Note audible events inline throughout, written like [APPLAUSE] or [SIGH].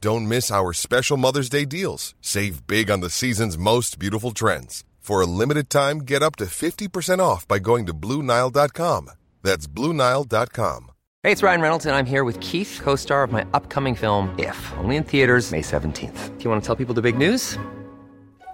Don't miss our special Mother's Day deals. Save big on the season's most beautiful trends. For a limited time, get up to 50% off by going to Bluenile.com. That's Bluenile.com. Hey, it's Ryan Reynolds, and I'm here with Keith, co star of my upcoming film, If, only in theaters, May 17th. Do you want to tell people the big news?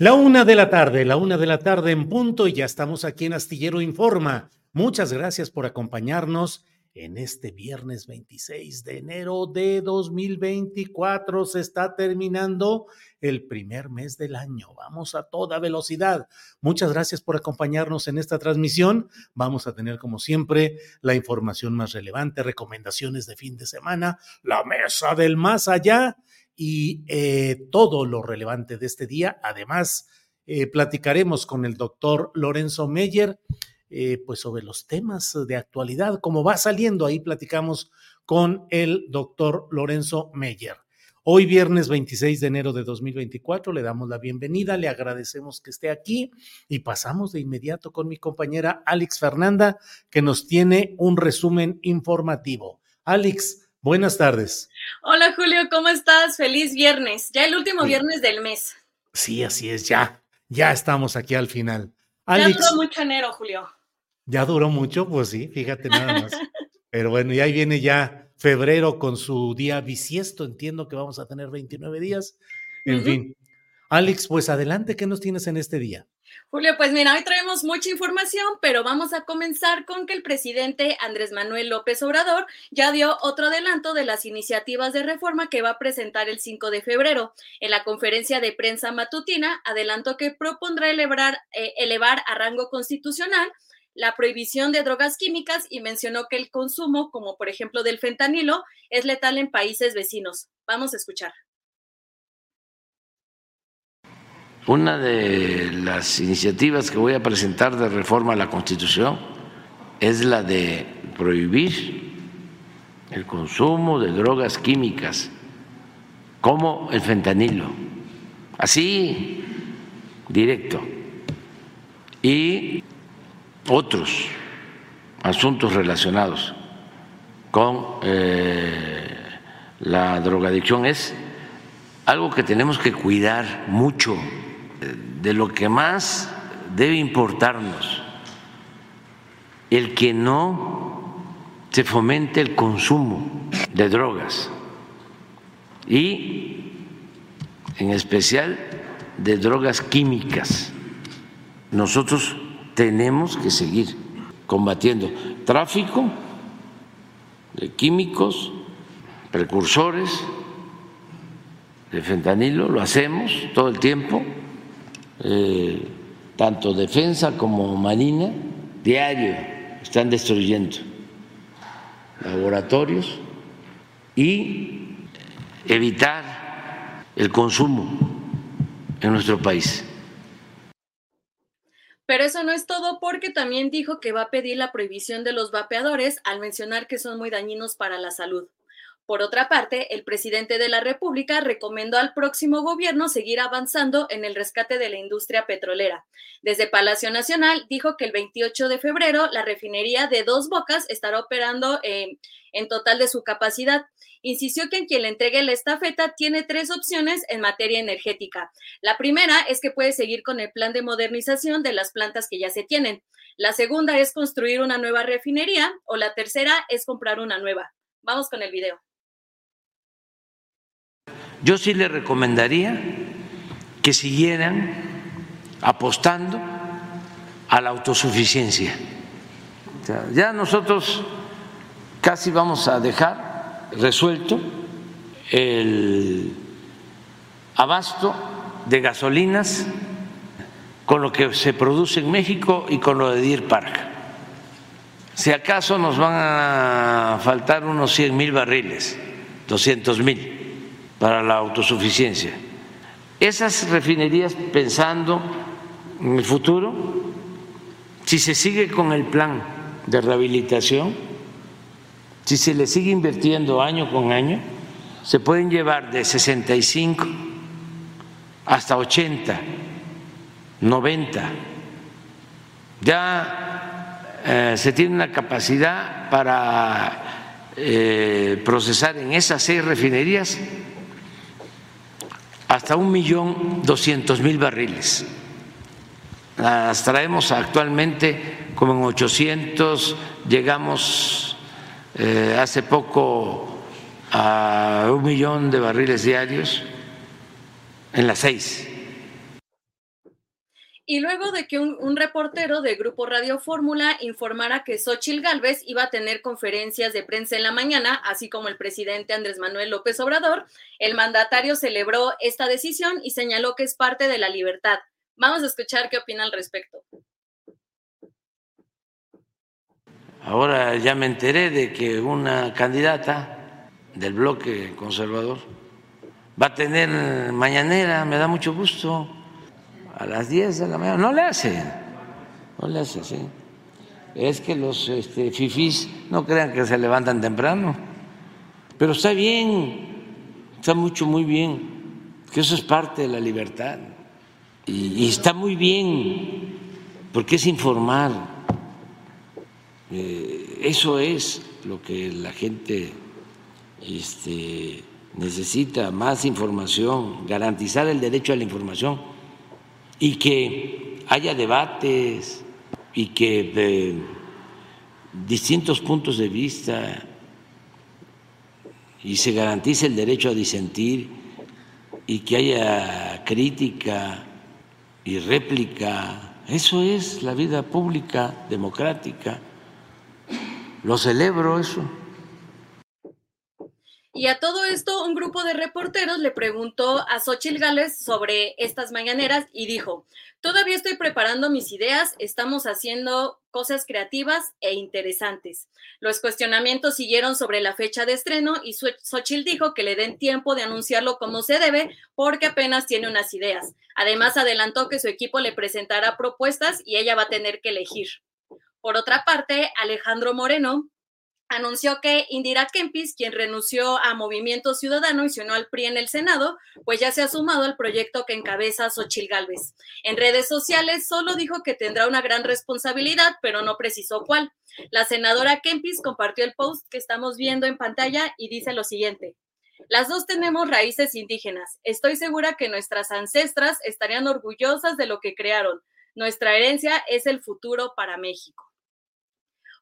La una de la tarde, la una de la tarde en punto y ya estamos aquí en Astillero Informa. Muchas gracias por acompañarnos en este viernes 26 de enero de 2024. Se está terminando el primer mes del año. Vamos a toda velocidad. Muchas gracias por acompañarnos en esta transmisión. Vamos a tener, como siempre, la información más relevante, recomendaciones de fin de semana, la mesa del más allá y eh, todo lo relevante de este día. Además, eh, platicaremos con el doctor Lorenzo Meyer, eh, pues sobre los temas de actualidad, como va saliendo, ahí platicamos con el doctor Lorenzo Meyer. Hoy viernes 26 de enero de 2024 le damos la bienvenida, le agradecemos que esté aquí y pasamos de inmediato con mi compañera Alex Fernanda, que nos tiene un resumen informativo. Alex, Buenas tardes. Hola Julio, ¿cómo estás? Feliz viernes. Ya el último viernes del mes. Sí, así es, ya. Ya estamos aquí al final. ya duró mucho enero, Julio. Ya duró mucho, pues sí, fíjate nada más. [LAUGHS] Pero bueno, y ahí viene ya febrero con su día bisiesto. Entiendo que vamos a tener 29 días. En fin. Alex, pues adelante, ¿qué nos tienes en este día? Julio, pues mira, hoy traemos mucha información, pero vamos a comenzar con que el presidente Andrés Manuel López Obrador ya dio otro adelanto de las iniciativas de reforma que va a presentar el 5 de febrero. En la conferencia de prensa matutina, adelantó que propondrá elevar, eh, elevar a rango constitucional la prohibición de drogas químicas y mencionó que el consumo, como por ejemplo del fentanilo, es letal en países vecinos. Vamos a escuchar. Una de las iniciativas que voy a presentar de reforma a la Constitución es la de prohibir el consumo de drogas químicas como el fentanilo, así directo, y otros asuntos relacionados con eh, la drogadicción. Es algo que tenemos que cuidar mucho de lo que más debe importarnos, el que no se fomente el consumo de drogas y en especial de drogas químicas. Nosotros tenemos que seguir combatiendo tráfico de químicos, precursores de fentanilo, lo hacemos todo el tiempo eh, tanto defensa como marina, diario están destruyendo laboratorios y evitar el consumo en nuestro país. Pero eso no es todo porque también dijo que va a pedir la prohibición de los vapeadores al mencionar que son muy dañinos para la salud. Por otra parte, el presidente de la República recomendó al próximo gobierno seguir avanzando en el rescate de la industria petrolera. Desde Palacio Nacional dijo que el 28 de febrero la refinería de Dos Bocas estará operando eh, en total de su capacidad. Insistió que en quien le entregue la estafeta tiene tres opciones en materia energética. La primera es que puede seguir con el plan de modernización de las plantas que ya se tienen. La segunda es construir una nueva refinería o la tercera es comprar una nueva. Vamos con el video. Yo sí le recomendaría que siguieran apostando a la autosuficiencia. ya nosotros casi vamos a dejar resuelto el abasto de gasolinas con lo que se produce en México y con lo de Deer Park. Si acaso nos van a faltar unos 100 mil barriles, 200 mil para la autosuficiencia. Esas refinerías, pensando en el futuro, si se sigue con el plan de rehabilitación, si se le sigue invirtiendo año con año, se pueden llevar de 65 hasta 80, 90. Ya eh, se tiene una capacidad para eh, procesar en esas seis refinerías hasta un millón doscientos mil barriles. Las traemos actualmente como en 800, llegamos eh, hace poco a un millón de barriles diarios en las seis. Y luego de que un, reportero de Grupo Radio Fórmula informara que Xochil Gálvez iba a tener conferencias de prensa en la mañana, así como el presidente Andrés Manuel López Obrador, el mandatario celebró esta decisión y señaló que es parte de la libertad. Vamos a escuchar qué opina al respecto. Ahora ya me enteré de que una candidata del bloque conservador va a tener mañanera, me da mucho gusto a las 10 de la mañana. No le hace, no le hace, sí. Es que los este, no crean que se levantan temprano. Pero está bien, está mucho, muy bien, que eso es parte de la libertad. Y, está muy bien, porque es informar. Eh, eso es lo que la gente este, necesita, más información, garantizar el derecho a la información y que haya debates y que de distintos puntos de vista y se garantice el derecho a disentir y que haya crítica y réplica. Eso es la vida pública democrática. Lo celebro eso. Y a todo esto, un grupo de reporteros le preguntó a Xochil Gales sobre estas mañaneras y dijo: Todavía estoy preparando mis ideas, estamos haciendo cosas creativas e interesantes. Los cuestionamientos siguieron sobre la fecha de estreno y Xochitl dijo que le den tiempo de anunciarlo como se debe porque apenas tiene unas ideas. Además, adelantó que su equipo le presentará propuestas y ella va a tener que elegir. Por otra parte, Alejandro Moreno, anunció que Indira Kempis, quien renunció a Movimiento Ciudadano y se unió al PRI en el Senado, pues ya se ha sumado al proyecto que encabeza Xochil Gálvez. En redes sociales solo dijo que tendrá una gran responsabilidad, pero no precisó cuál. La senadora Kempis compartió el post que estamos viendo en pantalla y dice lo siguiente. Las dos tenemos raíces indígenas. Estoy segura que nuestras ancestras estarían orgullosas de lo que crearon. Nuestra herencia es el futuro para México.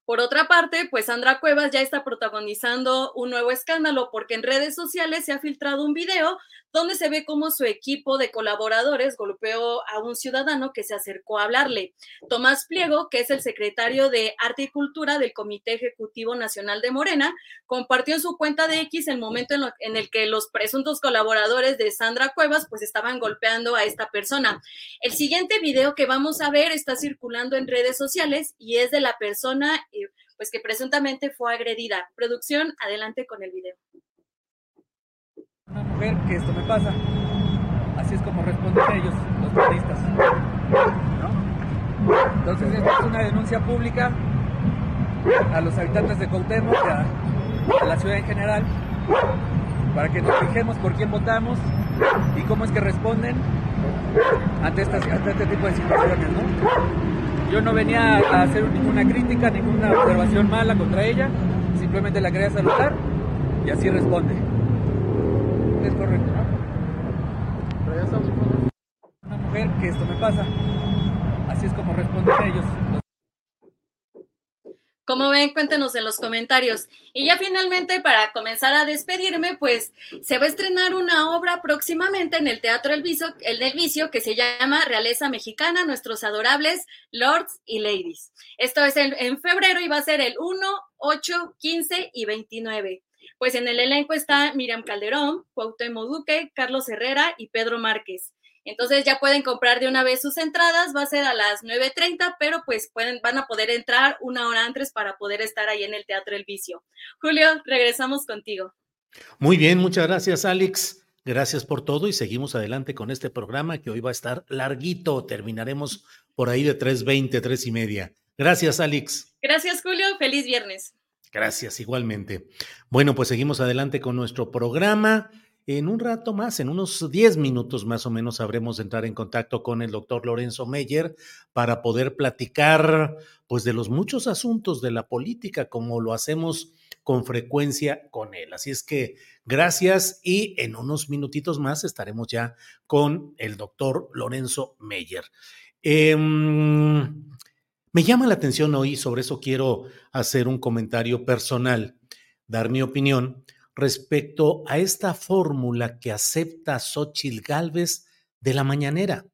Por otra parte, pues Sandra Cuevas ya está protagonizando un nuevo escándalo porque en redes sociales se ha filtrado un video donde se ve cómo su equipo de colaboradores golpeó a un ciudadano que se acercó a hablarle. Tomás Pliego, que es el secretario de Arte y Cultura del Comité Ejecutivo Nacional de Morena, compartió en su cuenta de X el momento en, el que los presuntos colaboradores de Sandra Cuevas pues estaban golpeando a esta persona. El siguiente video que vamos a ver está circulando en redes sociales y es de la persona eh, pues que presuntamente fue agredida. Producción, adelante con el video una mujer que esto me pasa. Así es como responden ellos, los periodistas. Entonces esta es una denuncia pública a los habitantes de Cuauhtémoc, a, a la ciudad en general, para que nos fijemos por quién votamos y cómo es que responden ante, estas, ante este tipo de situaciones, ¿no? Yo no venía a hacer ninguna crítica, ninguna observación mala contra ella, simplemente la quería saludar y así responde. Es correcto, ¿no? Una mujer que esto me pasa, así es como responden ellos. Como ven, cuéntenos en los comentarios. Y ya finalmente, para comenzar a despedirme, pues se va a estrenar una obra próximamente en el Teatro El Vicio, el del Vicio que se llama Realeza Mexicana, Nuestros Adorables Lords y Ladies. Esto es en, en febrero y va a ser el 1, 8, 15 y 29. Pues en el elenco está Miriam Calderón, Cuauhtémoc Duque, Carlos Herrera y Pedro Márquez. Entonces ya pueden comprar de una vez sus entradas, va a ser a las 9.30, pero pues pueden, van a poder entrar una hora antes para poder estar ahí en el Teatro El Vicio. Julio, regresamos contigo. Muy bien, muchas gracias, Alex. Gracias por todo y seguimos adelante con este programa que hoy va a estar larguito. Terminaremos por ahí de 3.20, 3 y media. Gracias, Alex. Gracias, Julio. Feliz viernes. Gracias, igualmente. Bueno, pues seguimos adelante con nuestro programa. En un rato más, en unos 10 minutos más o menos, sabremos entrar en contacto con el doctor Lorenzo Meyer para poder platicar pues de los muchos asuntos de la política, como lo hacemos con frecuencia con él. Así es que gracias y en unos minutitos más estaremos ya con el doctor Lorenzo Meyer. Eh, me llama la atención hoy, sobre eso quiero hacer un comentario personal, dar mi opinión respecto a esta fórmula que acepta Xochitl Gálvez de la mañanera.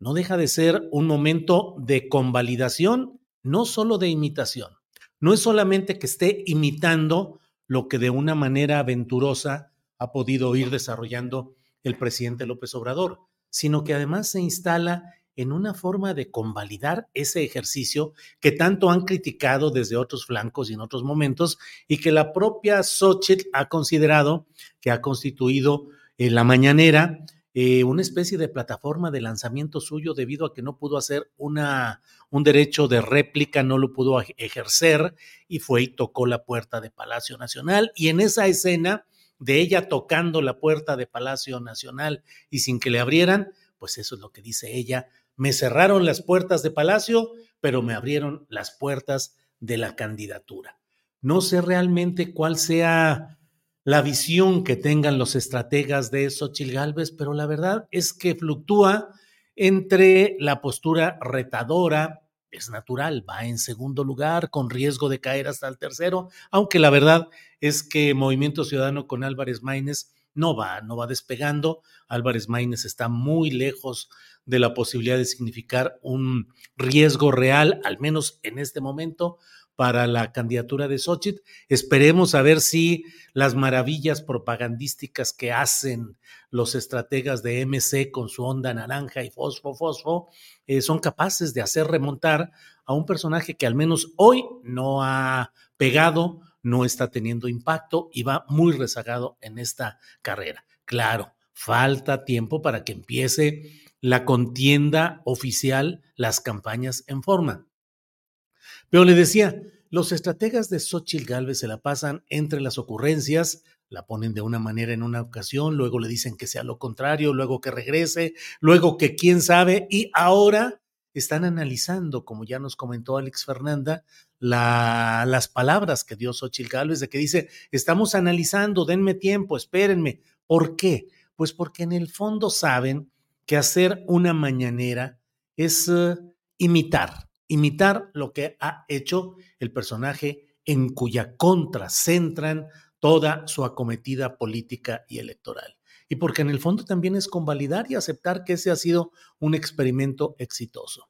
No deja de ser un momento de convalidación, no solo de imitación. No es solamente que esté imitando lo que de una manera aventurosa ha podido ir desarrollando el presidente López Obrador, sino que además se instala en una forma de convalidar ese ejercicio que tanto han criticado desde otros flancos y en otros momentos y que la propia Xochitl ha considerado que ha constituido en la mañanera eh, una especie de plataforma de lanzamiento suyo debido a que no pudo hacer una, un derecho de réplica, no lo pudo ejercer y fue y tocó la puerta de Palacio Nacional. Y en esa escena de ella tocando la puerta de Palacio Nacional y sin que le abrieran, pues eso es lo que dice ella, me cerraron las puertas de Palacio, pero me abrieron las puertas de la candidatura. No sé realmente cuál sea la visión que tengan los estrategas de Xochitl Gálvez, pero la verdad es que fluctúa entre la postura retadora, es natural, va en segundo lugar con riesgo de caer hasta el tercero, aunque la verdad es que Movimiento Ciudadano con Álvarez Maínez no va, no va despegando. Álvarez Maínez está muy lejos de la posibilidad de significar un riesgo real, al menos en este momento, para la candidatura de Xochitl. Esperemos a ver si las maravillas propagandísticas que hacen los estrategas de MC con su onda naranja y fosfo, fosfo, eh, son capaces de hacer remontar a un personaje que al menos hoy no ha pegado, no está teniendo impacto y va muy rezagado en esta carrera. Claro, falta tiempo para que empiece la contienda oficial, las campañas en forma. Pero le decía, los estrategas de Xochitl Galvez se la pasan entre las ocurrencias, la ponen de una manera en una ocasión, luego le dicen que sea lo contrario, luego que regrese, luego que quién sabe, y ahora están analizando, como ya nos comentó Alex Fernanda, la, las palabras que dio Xochitl Galvez, de que dice, estamos analizando, denme tiempo, espérenme. ¿Por qué? Pues porque en el fondo saben que hacer una mañanera es uh, imitar, imitar lo que ha hecho el personaje en cuya contra centran toda su acometida política y electoral. Y porque en el fondo también es convalidar y aceptar que ese ha sido un experimento exitoso.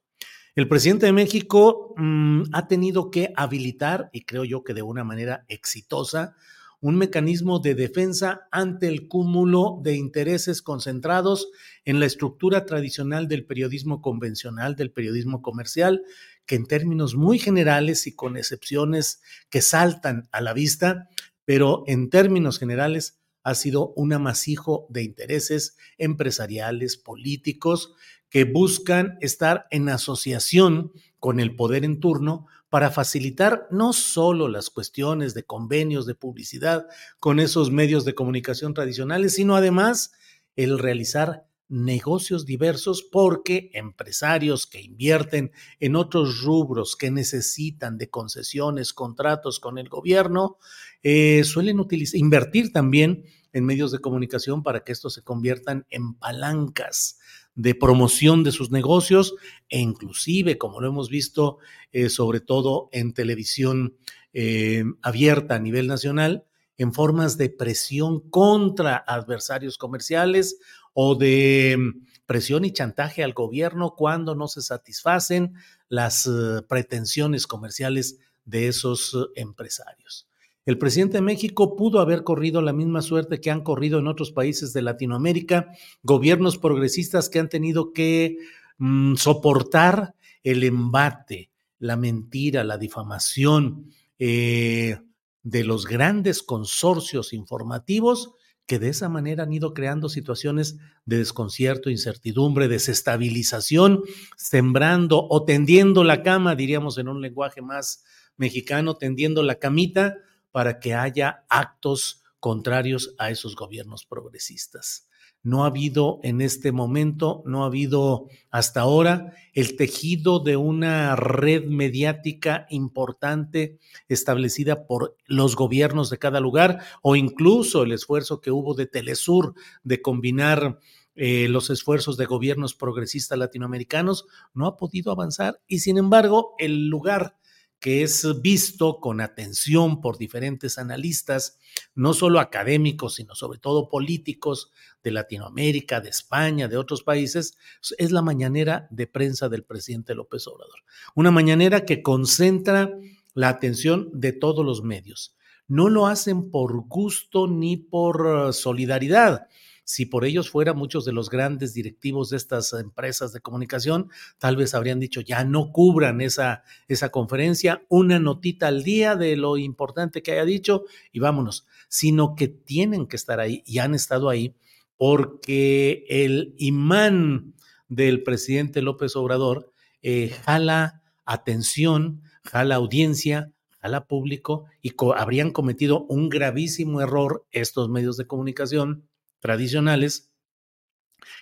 El presidente de México mmm, ha tenido que habilitar, y creo yo que de una manera exitosa, un mecanismo de defensa ante el cúmulo de intereses concentrados en la estructura tradicional del periodismo convencional, del periodismo comercial, que en términos muy generales y con excepciones que saltan a la vista, pero en términos generales ha sido un amasijo de intereses empresariales, políticos, que buscan estar en asociación con el poder en turno para facilitar no solo las cuestiones de convenios de publicidad con esos medios de comunicación tradicionales, sino además el realizar negocios diversos porque empresarios que invierten en otros rubros que necesitan de concesiones, contratos con el gobierno, eh, suelen utilizar, invertir también en medios de comunicación para que estos se conviertan en palancas de promoción de sus negocios e inclusive, como lo hemos visto eh, sobre todo en televisión eh, abierta a nivel nacional, en formas de presión contra adversarios comerciales o de mm, presión y chantaje al gobierno cuando no se satisfacen las eh, pretensiones comerciales de esos eh, empresarios. El presidente de México pudo haber corrido la misma suerte que han corrido en otros países de Latinoamérica, gobiernos progresistas que han tenido que mm, soportar el embate, la mentira, la difamación eh, de los grandes consorcios informativos que de esa manera han ido creando situaciones de desconcierto, incertidumbre, desestabilización, sembrando o tendiendo la cama, diríamos en un lenguaje más mexicano, tendiendo la camita para que haya actos contrarios a esos gobiernos progresistas. No ha habido en este momento, no ha habido hasta ahora el tejido de una red mediática importante establecida por los gobiernos de cada lugar o incluso el esfuerzo que hubo de Telesur de combinar eh, los esfuerzos de gobiernos progresistas latinoamericanos, no ha podido avanzar y sin embargo el lugar que es visto con atención por diferentes analistas, no solo académicos, sino sobre todo políticos de Latinoamérica, de España, de otros países, es la mañanera de prensa del presidente López Obrador. Una mañanera que concentra la atención de todos los medios. No lo hacen por gusto ni por uh, solidaridad, si por ellos fuera, muchos de los grandes directivos de estas empresas de comunicación tal vez habrían dicho, ya no cubran esa, esa conferencia, una notita al día de lo importante que haya dicho y vámonos, sino que tienen que estar ahí y han estado ahí porque el imán del presidente López Obrador eh, jala atención, jala audiencia, jala público y habrían cometido un gravísimo error estos medios de comunicación tradicionales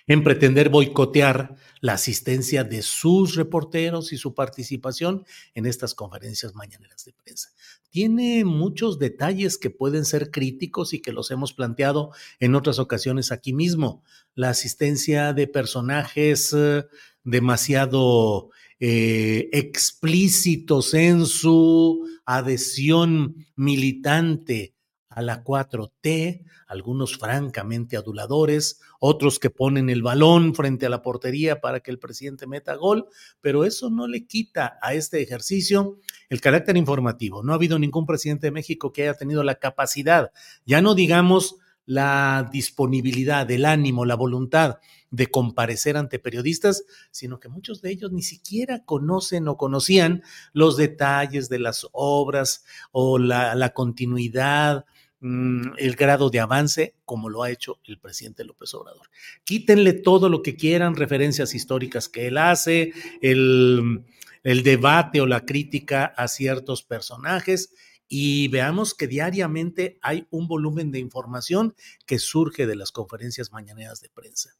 en pretender boicotear la asistencia de sus reporteros y su participación en estas conferencias mañaneras de prensa. Tiene muchos detalles que pueden ser críticos y que los hemos planteado en otras ocasiones aquí mismo. La asistencia de personajes eh, demasiado eh, explícitos en su adhesión militante a la 4T, algunos francamente aduladores, otros que ponen el balón frente a la portería para que el presidente meta gol, pero eso no le quita a este ejercicio el carácter informativo. No ha habido ningún presidente de México que haya tenido la capacidad, ya no digamos la disponibilidad, el ánimo, la voluntad de comparecer ante periodistas, sino que muchos de ellos ni siquiera conocen o conocían los detalles de las obras o la, la continuidad el grado de avance como lo ha hecho el presidente López Obrador. Quítenle todo lo que quieran, referencias históricas que él hace, el, el debate o la crítica a ciertos personajes y veamos que diariamente hay un volumen de información que surge de las conferencias mañaneras de prensa.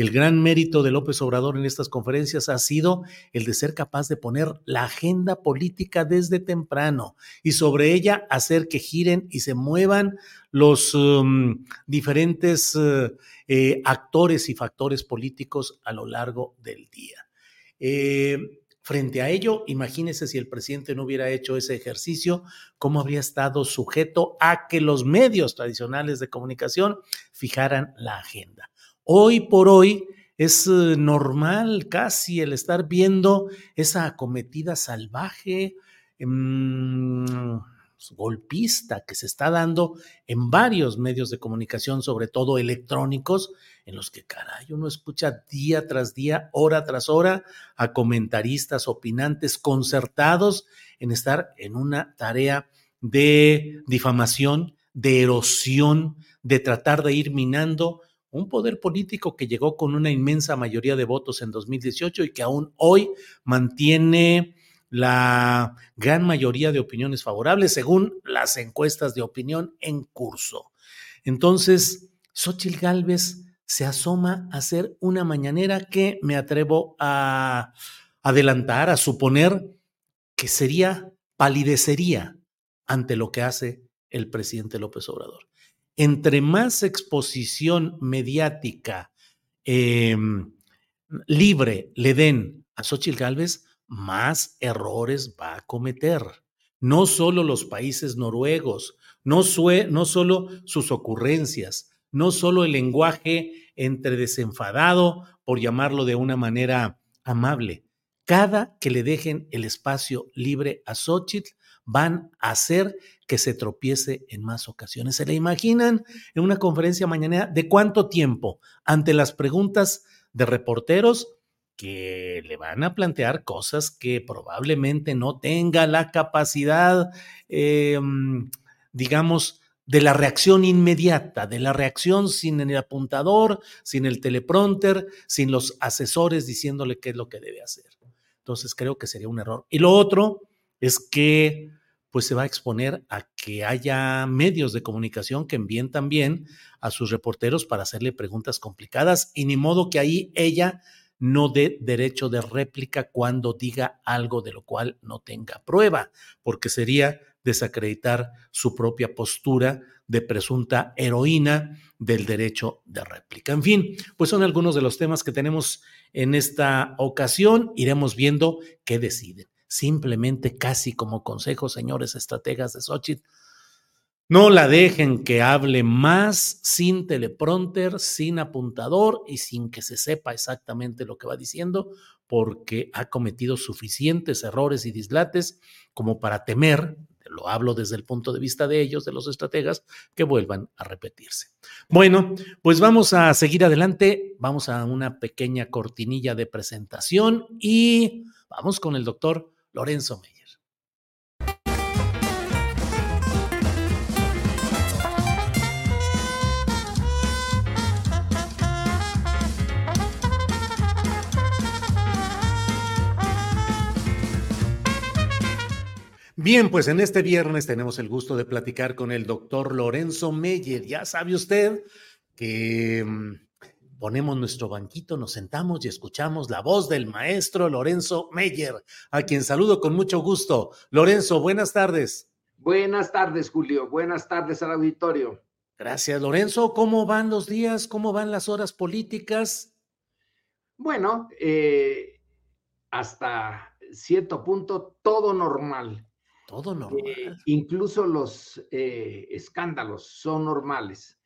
El gran mérito de López Obrador en estas conferencias ha sido el de ser capaz de poner la agenda política desde temprano y sobre ella hacer que giren y se muevan los um, diferentes uh, eh, actores y factores políticos a lo largo del día. Eh, frente a ello, imagínese si el presidente no hubiera hecho ese ejercicio, cómo habría estado sujeto a que los medios tradicionales de comunicación fijaran la agenda. Hoy por hoy es eh, normal casi el estar viendo esa acometida salvaje, mm, golpista que se está dando en varios medios de comunicación, sobre todo electrónicos, en los que, caray, uno escucha día tras día, hora tras hora, a comentaristas, opinantes concertados en estar en una tarea de difamación, de erosión, de tratar de ir minando un poder político que llegó con una inmensa mayoría de votos en 2018 y que aún hoy mantiene la gran mayoría de opiniones favorables según las encuestas de opinión en curso. Entonces, Xochitl Gálvez se asoma a hacer una mañanera que me atrevo a adelantar, a suponer que sería, palidecería ante lo que hace el presidente López Obrador. Entre más exposición mediática em, libre le den a Xochitl Gálvez, más errores va a cometer. No solo los países noruegos, no, no solo sus ocurrencias, no solo el lenguaje entre desenfadado, por llamarlo de una manera amable. Cada que le dejen el espacio libre a Xochitl, van a hacer que se tropiece en más ocasiones. ¿Se le imaginan en una conferencia mañana de cuánto tiempo ante las preguntas de reporteros que le van a plantear cosas que probablemente no tenga la capacidad, em, digamos, de la reacción inmediata, de la reacción sin el apuntador, sin el teleprompter, sin los asesores diciéndole qué es lo que debe hacer. Entonces creo que sería un error. Y lo otro es que pues se va a exponer a que haya medios de comunicación que envíen también a sus reporteros para hacerle preguntas complicadas y ni modo que ahí ella no dé derecho de réplica cuando diga algo de lo cual no tenga prueba, porque sería desacreditar su propia postura de presunta heroína del derecho de réplica. En fin, pues son algunos de los temas que tenemos en esta ocasión. Iremos viendo qué deciden simplemente casi como consejo, señores estrategas de Xochitl, no la dejen que hable más sin teleprompter, sin apuntador y sin que se sepa exactamente lo que va diciendo, porque ha cometido suficientes errores y dislates como para temer, lo hablo desde el punto de vista de ellos, de los estrategas, que vuelvan a repetirse. Bueno, pues vamos a seguir adelante, vamos a una pequeña cortinilla de presentación y vamos con el doctor Lorenzo Meyer. Bien, pues en este viernes tenemos el gusto de platicar con el doctor Lorenzo Meyer. Ya sabe usted que mm, ponemos nuestro banquito, nos sentamos y escuchamos la voz del maestro Lorenzo Meyer, a quien saludo con mucho gusto. Lorenzo, buenas tardes. Buenas tardes, Julio. Buenas tardes al auditorio. Gracias, Lorenzo. ¿Cómo van los días? ¿Cómo van las horas políticas? Bueno, eh, hasta cierto punto, todo normal. Todo normal. Eh, incluso los eh, escándalos son normales.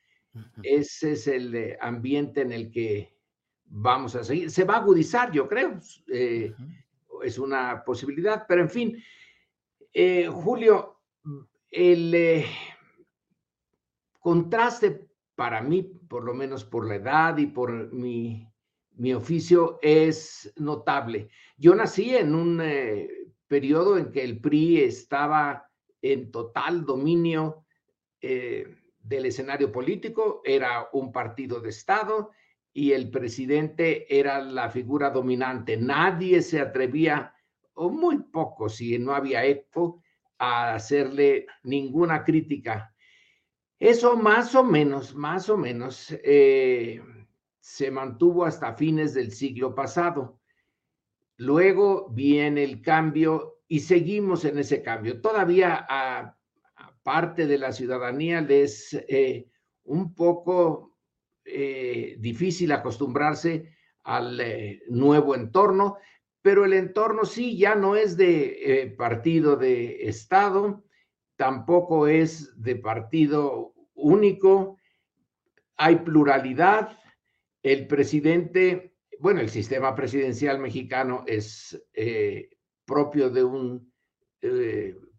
Ese es el eh, ambiente en el que vamos a seguir. Se va a agudizar, yo creo. Eh, es una posibilidad, pero en fin, eh, Julio, el contraste para mí, por lo menos por la edad y por mi, mi oficio, es notable. Yo nací en un periodo en que el PRI estaba en total dominio del escenario político, era un partido de Estado y el presidente era la figura dominante. Nadie se atrevía, o muy poco, si no había eco, a hacerle ninguna crítica. Eso más o menos, más o menos, eh, se mantuvo hasta fines del siglo pasado. Luego viene el cambio y seguimos en ese cambio. Todavía a parte de la ciudadanía les es eh, un poco eh, difícil acostumbrarse al eh, nuevo entorno, pero el entorno sí ya no es de partido de Estado, tampoco es de partido único, hay pluralidad, el presidente, bueno, el sistema presidencial mexicano es propio de un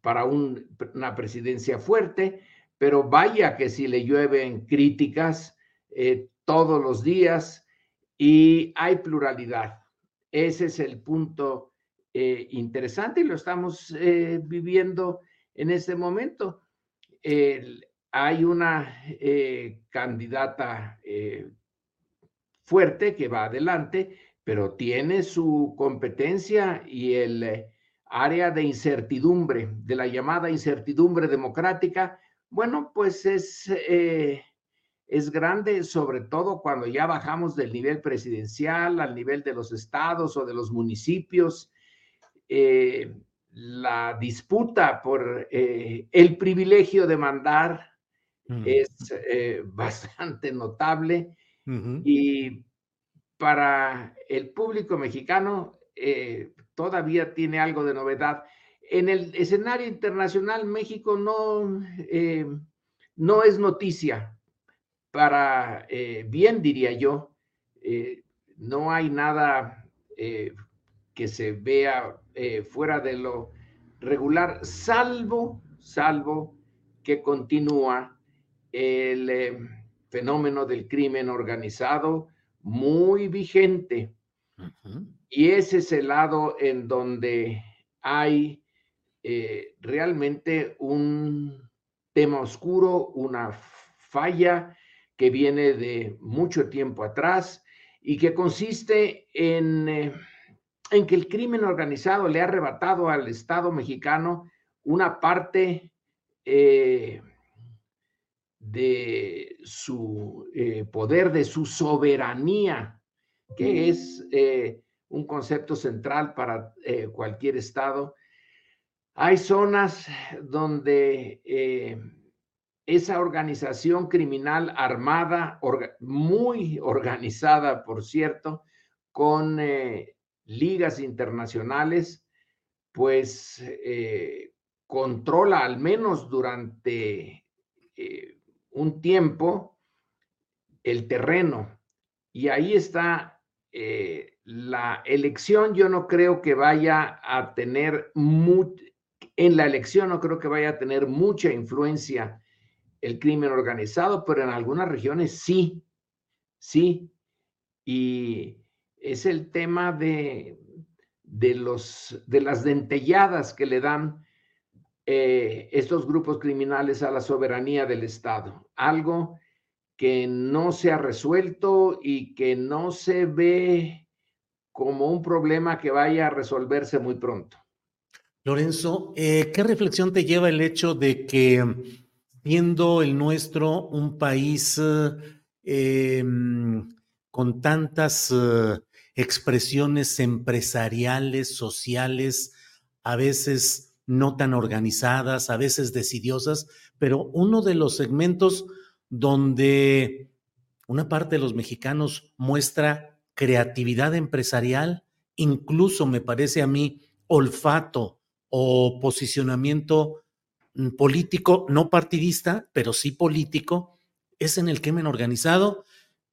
para una presidencia fuerte, pero vaya que si le llueven críticas eh, todos los días y hay pluralidad. Ese es el punto eh, interesante y lo estamos eh, viviendo en este momento. hay una candidata fuerte que va adelante, pero tiene su competencia y el área de incertidumbre, de la llamada incertidumbre democrática, bueno, pues es, eh, es grande, sobre todo cuando ya bajamos del nivel presidencial al nivel de los estados o de los municipios. Eh, la disputa por eh, el privilegio de mandar es [LAUGHS] bastante notable. Y para el público mexicano todavía tiene algo de novedad. En el escenario internacional, México no, eh, no es noticia para eh, bien, diría yo. Eh, no hay nada que se vea fuera de lo regular, salvo, salvo que continúa el fenómeno del crimen organizado muy vigente. Y ese es el lado en donde hay eh, realmente un tema oscuro, una falla que viene de mucho tiempo atrás y que consiste en, eh, en que el crimen organizado le ha arrebatado al Estado mexicano una parte eh, de su poder, de su soberanía, que es un concepto central para eh, cualquier estado. Hay zonas donde eh, esa organización criminal armada, muy organizada, por cierto, con eh, ligas internacionales, pues controla al menos durante un tiempo el terreno. Y ahí está la elección yo no creo que vaya a tener, en la elección no creo que vaya a tener mucha influencia el crimen organizado, pero en algunas regiones sí, sí. Y es el tema de, de, los, de las dentelladas que le dan eh, estos grupos criminales a la soberanía del Estado. Algo que no se ha resuelto y que no se ve como un problema que vaya a resolverse muy pronto. Lorenzo, eh, ¿qué reflexión te lleva el hecho de que siendo el nuestro un país em, con tantas eh, expresiones empresariales, sociales, a veces no tan organizadas, a veces decidiosas, pero uno de los segmentos donde una parte de los mexicanos muestra creatividad empresarial, incluso me parece a mí olfato o posicionamiento mm, político, no partidista, pero sí político, es en el crimen organizado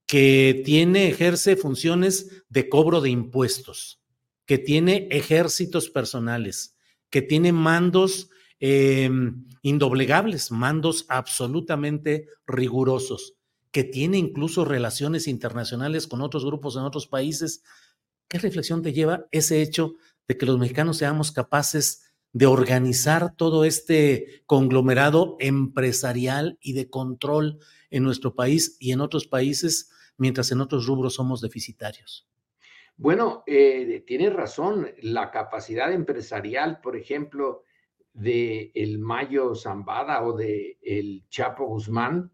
que tiene, ejerce funciones de cobro de impuestos, que tiene ejércitos personales, que tiene mandos em, indoblegables, mandos absolutamente rigurosos que tiene incluso relaciones internacionales con otros grupos en otros países. ¿Qué reflexión te lleva ese hecho de que los mexicanos seamos capaces de organizar todo este conglomerado empresarial y de control en nuestro país y en otros países, mientras en otros rubros somos deficitarios? Bueno, eh, tienes razón. La capacidad empresarial, por ejemplo, de el Mayo Zambada o de el Chapo Guzmán,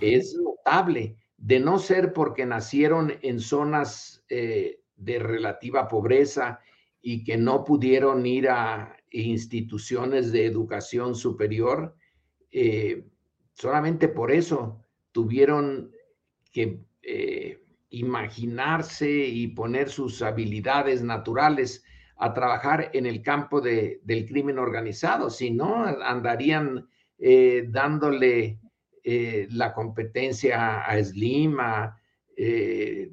es notable, de no ser porque nacieron en zonas eh, de relativa pobreza y que no pudieron ir a instituciones de educación superior, eh, solamente por eso tuvieron que eh, imaginarse y poner sus habilidades naturales a trabajar en el campo del crimen organizado, si no andarían dándole eh, la competencia a Slim, a eh,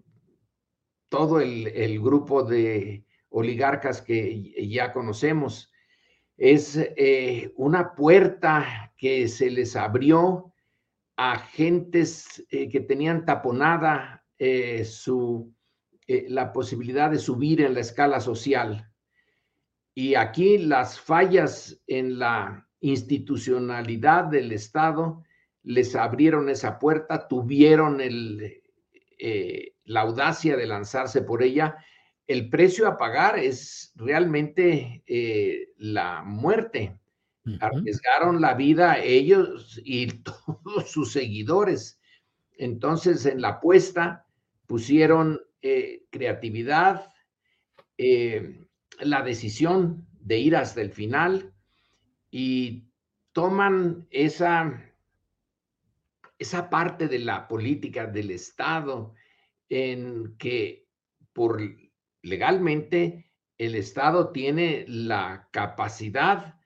todo el, grupo de oligarcas que ya conocemos. Es eh, una puerta que se les abrió a gentes que tenían taponada su, la posibilidad de subir en la escala social. Y aquí las fallas en la institucionalidad del Estado les abrieron esa puerta, tuvieron el, eh, la audacia de lanzarse por ella. el precio a pagar es realmente eh, la muerte. Arriesgaron la vida ellos y [LAUGHS] todos sus seguidores. Entonces, en la apuesta pusieron eh, creatividad, eh, la decisión de ir hasta el final y toman esa, esa parte de la política del Estado en que por legalmente el Estado tiene la capacidad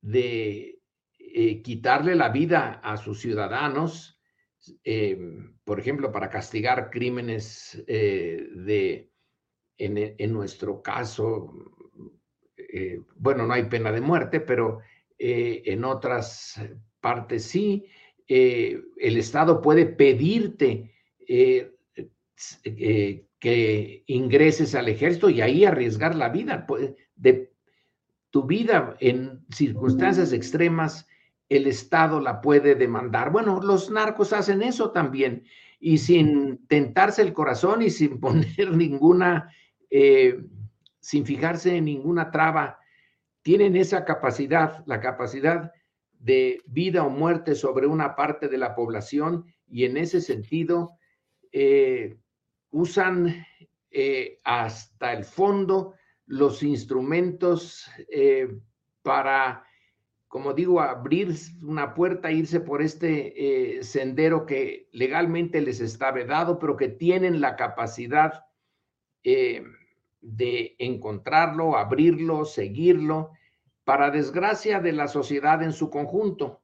de eh, quitarle la vida a sus ciudadanos, eh, por ejemplo, para castigar crímenes eh, de, en, nuestro caso, bueno, no hay pena de muerte, pero en otras partes sí, el Estado puede pedirte que ingreses al ejército y ahí arriesgar la vida pues, de tu vida en circunstancias extremas, el Estado la puede demandar. Bueno, los narcos hacen eso también y sin tentarse el corazón y sin [LAUGHS] poner ninguna, eh, sin fijarse en ninguna traba, tienen esa capacidad, la capacidad de vida o muerte sobre una parte de la población y en ese sentido eh, usan eh, hasta el fondo los instrumentos para, como digo, abrir una puerta, irse por este eh, sendero que legalmente les está vedado, pero que tienen la capacidad de encontrarlo, abrirlo, seguirlo, para desgracia de la sociedad en su conjunto.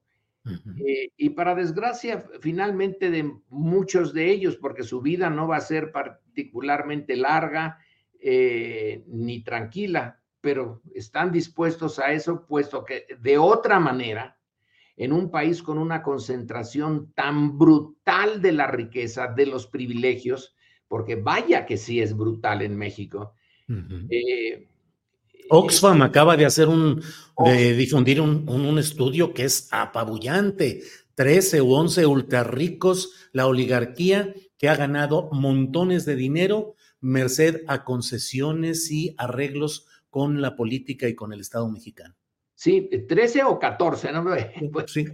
Eh, y para desgracia, finalmente, de muchos de ellos, porque su vida no va a ser particularmente larga eh, ni tranquila, pero están dispuestos a eso, puesto que de otra manera, en un país con una concentración tan brutal de la riqueza, de los privilegios, porque vaya que sí es brutal en México, Oxfam acaba de hacer un, de difundir un, estudio que es apabullante. 13 u 11 ultra ricos, la oligarquía que ha ganado montones de dinero merced a concesiones y arreglos con la política y con el Estado mexicano. Sí, 13 o 14, ¿no? [LAUGHS] Pues, sí.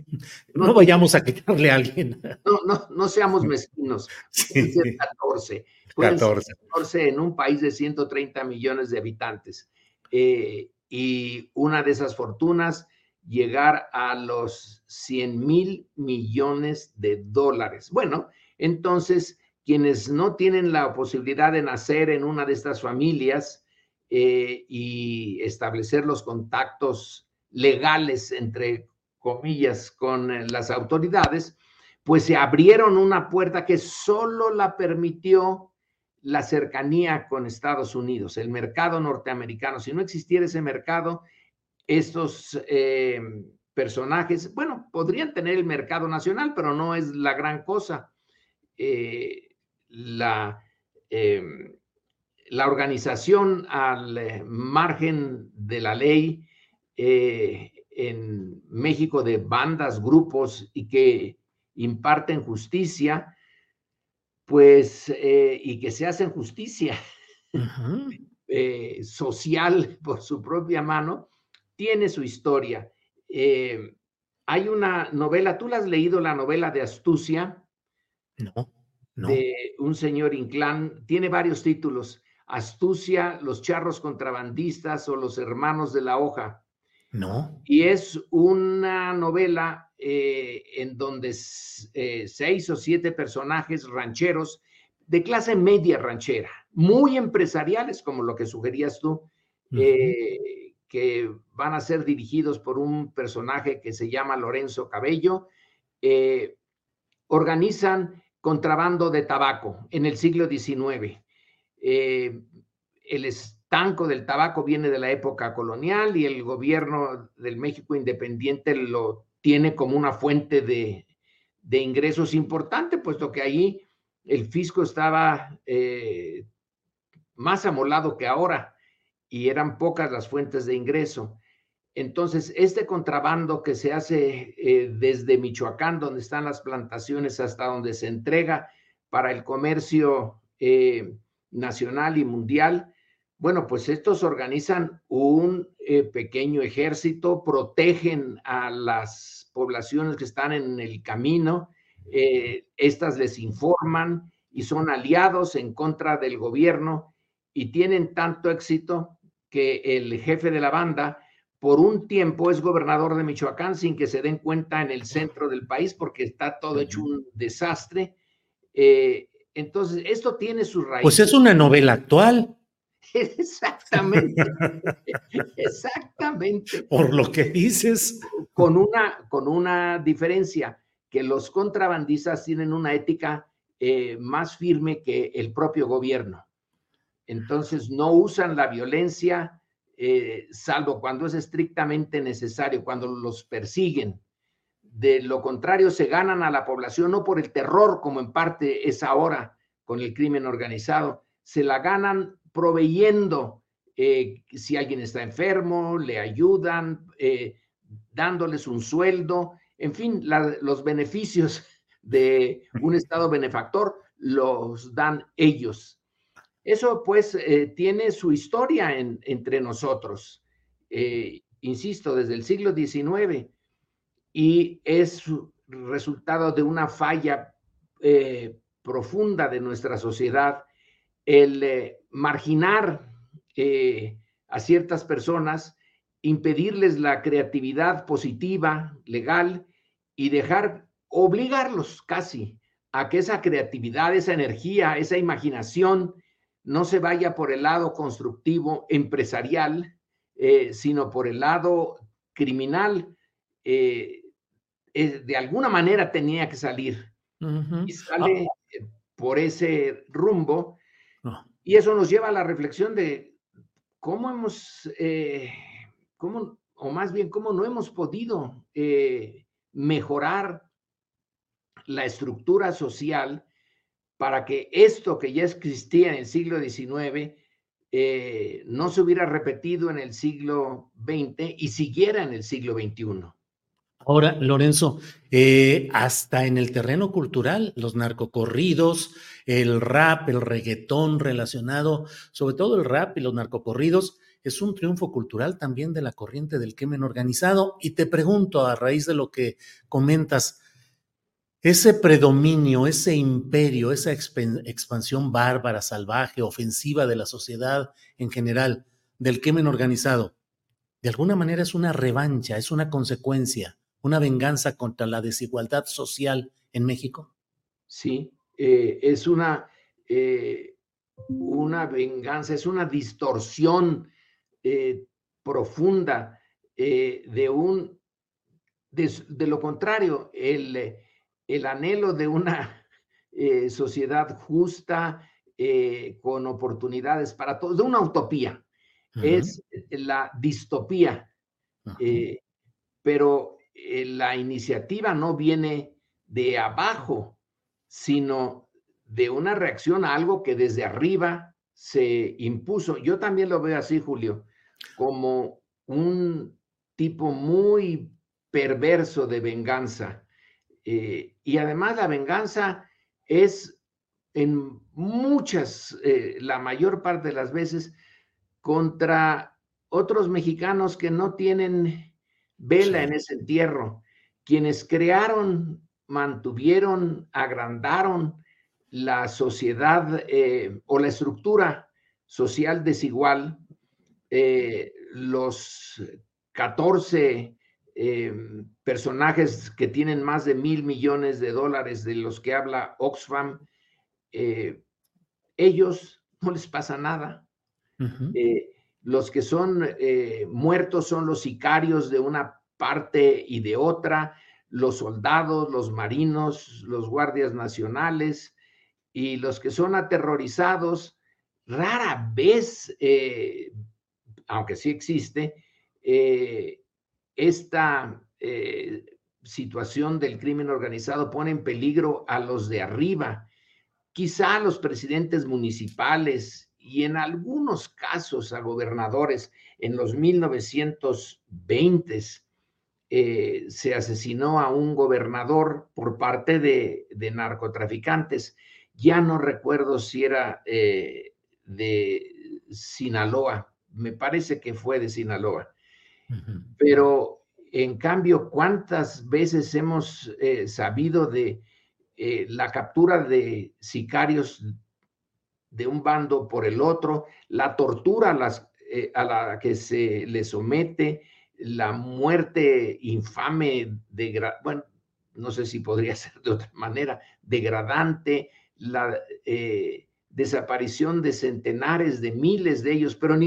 no, vayamos a quitarle a alguien. No, no, no seamos mezquinos. Sí. 14. 14. 14 en un país de 130 millones de habitantes. Eh, y una de esas fortunas llegar a los 100 mil millones de dólares. Bueno, entonces, quienes no tienen la posibilidad de nacer en una de estas familias eh, y establecer los contactos legales, entre comillas, con eh, las autoridades, pues se abrieron una puerta que solo la permitió la cercanía con Estados Unidos, el mercado norteamericano. Si no existiera ese mercado, estos eh, personajes, bueno, podrían tener el mercado nacional, pero no es la gran cosa. La, em, la organización al eh, margen de la ley en México de bandas, grupos y que imparten justicia, pues, eh, y que se hacen justicia eh, social por su propia mano, tiene su historia. Eh, hay una novela, ¿tú la has leído la novela de Astucia? No, no. De un señor Inclán, tiene varios títulos. Astucia, Los charros contrabandistas o Los hermanos de la hoja. No. Y es una novela eh, en donde eh, seis o siete personajes rancheros de clase media ranchera, muy empresariales, como lo que sugerías tú, eh, que van a ser dirigidos por un personaje que se llama Lorenzo Cabello, organizan contrabando de tabaco en el siglo XIX. El estanco del tabaco viene de la época colonial y el gobierno del México independiente lo tiene como una fuente de, ingresos importante, puesto que ahí el fisco estaba eh, más amolado que ahora y eran pocas las fuentes de ingreso. Entonces, este contrabando que se hace eh, desde Michoacán, donde están las plantaciones, hasta donde se entrega para el comercio eh, nacional y mundial, Bueno, pues estos organizan un eh, pequeño ejército, protegen a las poblaciones que están en el camino, eh, estas les informan y son aliados en contra del gobierno y tienen tanto éxito que el jefe de la banda por un tiempo es gobernador de Michoacán sin que se den cuenta en el centro del país porque está todo hecho un desastre. Eh, entonces, esto tiene sus raíces. Pues es una novela actual. [LAUGHS] Exactamente. [LAUGHS] Exactamente. Por lo que dices. Con una, con una diferencia, que los contrabandistas tienen una ética eh, más firme que el propio gobierno. Entonces, no usan la violencia, eh, salvo cuando es estrictamente necesario, cuando los persiguen. De lo contrario, se ganan a la población no por el terror, como en parte es ahora con el crimen organizado, se la ganan proveyendo, eh, si alguien está enfermo, le ayudan, eh, dándoles un sueldo, en fin, los beneficios [LAUGHS] de un Estado benefactor los dan ellos. Eso pues eh, tiene su historia entre nosotros, insisto, desde el siglo XIX y es resultado de una falla profunda de nuestra sociedad el eh, marginar eh, a ciertas personas, impedirles la creatividad positiva, legal, y dejar, obligarlos casi a que esa creatividad, esa energía, esa imaginación no se vaya por el lado constructivo, empresarial, eh, sino por el lado criminal. De alguna manera tenía que salir. Y sale por ese rumbo y eso nos lleva a la reflexión de cómo hemos, eh, cómo, o más bien, cómo no hemos podido eh, mejorar la estructura social para que esto que ya existía en el siglo XIX eh, no se hubiera repetido en el siglo XX y siguiera en el siglo XXI. Ahora, Lorenzo, hasta en el terreno cultural, los narcocorridos, el rap, el reggaetón relacionado, sobre todo el rap y los narcocorridos, es un triunfo cultural también de la corriente del crimen organizado. Y te pregunto, a raíz de lo que comentas, ese predominio, ese imperio, esa expansión bárbara, salvaje, ofensiva de la sociedad en general, del crimen organizado, de alguna manera es una revancha, es una consecuencia, una venganza contra la desigualdad social en México. Sí, eh, es una, eh, una venganza, es una distorsión eh, profunda de un, de, lo contrario, el, el, anhelo de una [LAUGHS] sociedad justa, con oportunidades para todos, de una utopía, es la distopía, pero la iniciativa no viene de abajo, sino de una reacción a algo que desde arriba se impuso. Yo también lo veo así, Julio, como un tipo muy perverso de venganza. Eh, y además la venganza es en muchas, eh, la mayor parte de las veces, contra otros mexicanos que no tienen vela en ese entierro, quienes crearon mantuvieron, agrandaron la sociedad eh, o la estructura social desigual, eh, los 14 eh, personajes que tienen más de mil millones de dólares de los que habla Oxfam, ellos no les pasa nada. Los que son muertos son los sicarios de una parte y de otra, los soldados, los marinos, los guardias nacionales y los que son aterrorizados, rara vez, eh, aunque sí existe, eh, esta eh, situación del crimen organizado pone en peligro a los de arriba, quizá los presidentes municipales y en algunos casos a gobernadores en los 1920s eh, se asesinó a un gobernador por parte de, narcotraficantes. Ya no recuerdo si era eh, de Sinaloa, me parece que fue de Sinaloa. Pero en cambio, ¿cuántas veces hemos eh, sabido de eh, la captura de sicarios de un bando por el otro, la tortura a, las, eh, la que se le somete, la muerte infame, de, bueno, no sé si podría [LAUGHS] ser de otra manera, degradante, la desaparición de centenares de miles de ellos, pero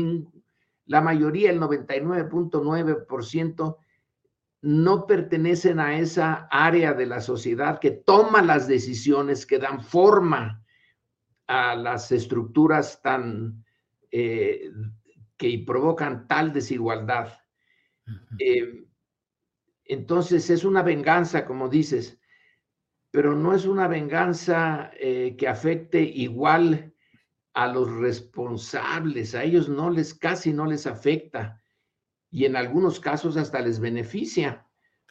la mayoría, el 99.9%, no pertenecen a esa área de la sociedad que toma las decisiones que dan forma a las estructuras tan eh, que provocan tal desigualdad. Eh, entonces es una venganza, como dices, pero no es una venganza eh, que afecte igual a los responsables, a ellos no les casi no les afecta y en algunos casos hasta les beneficia,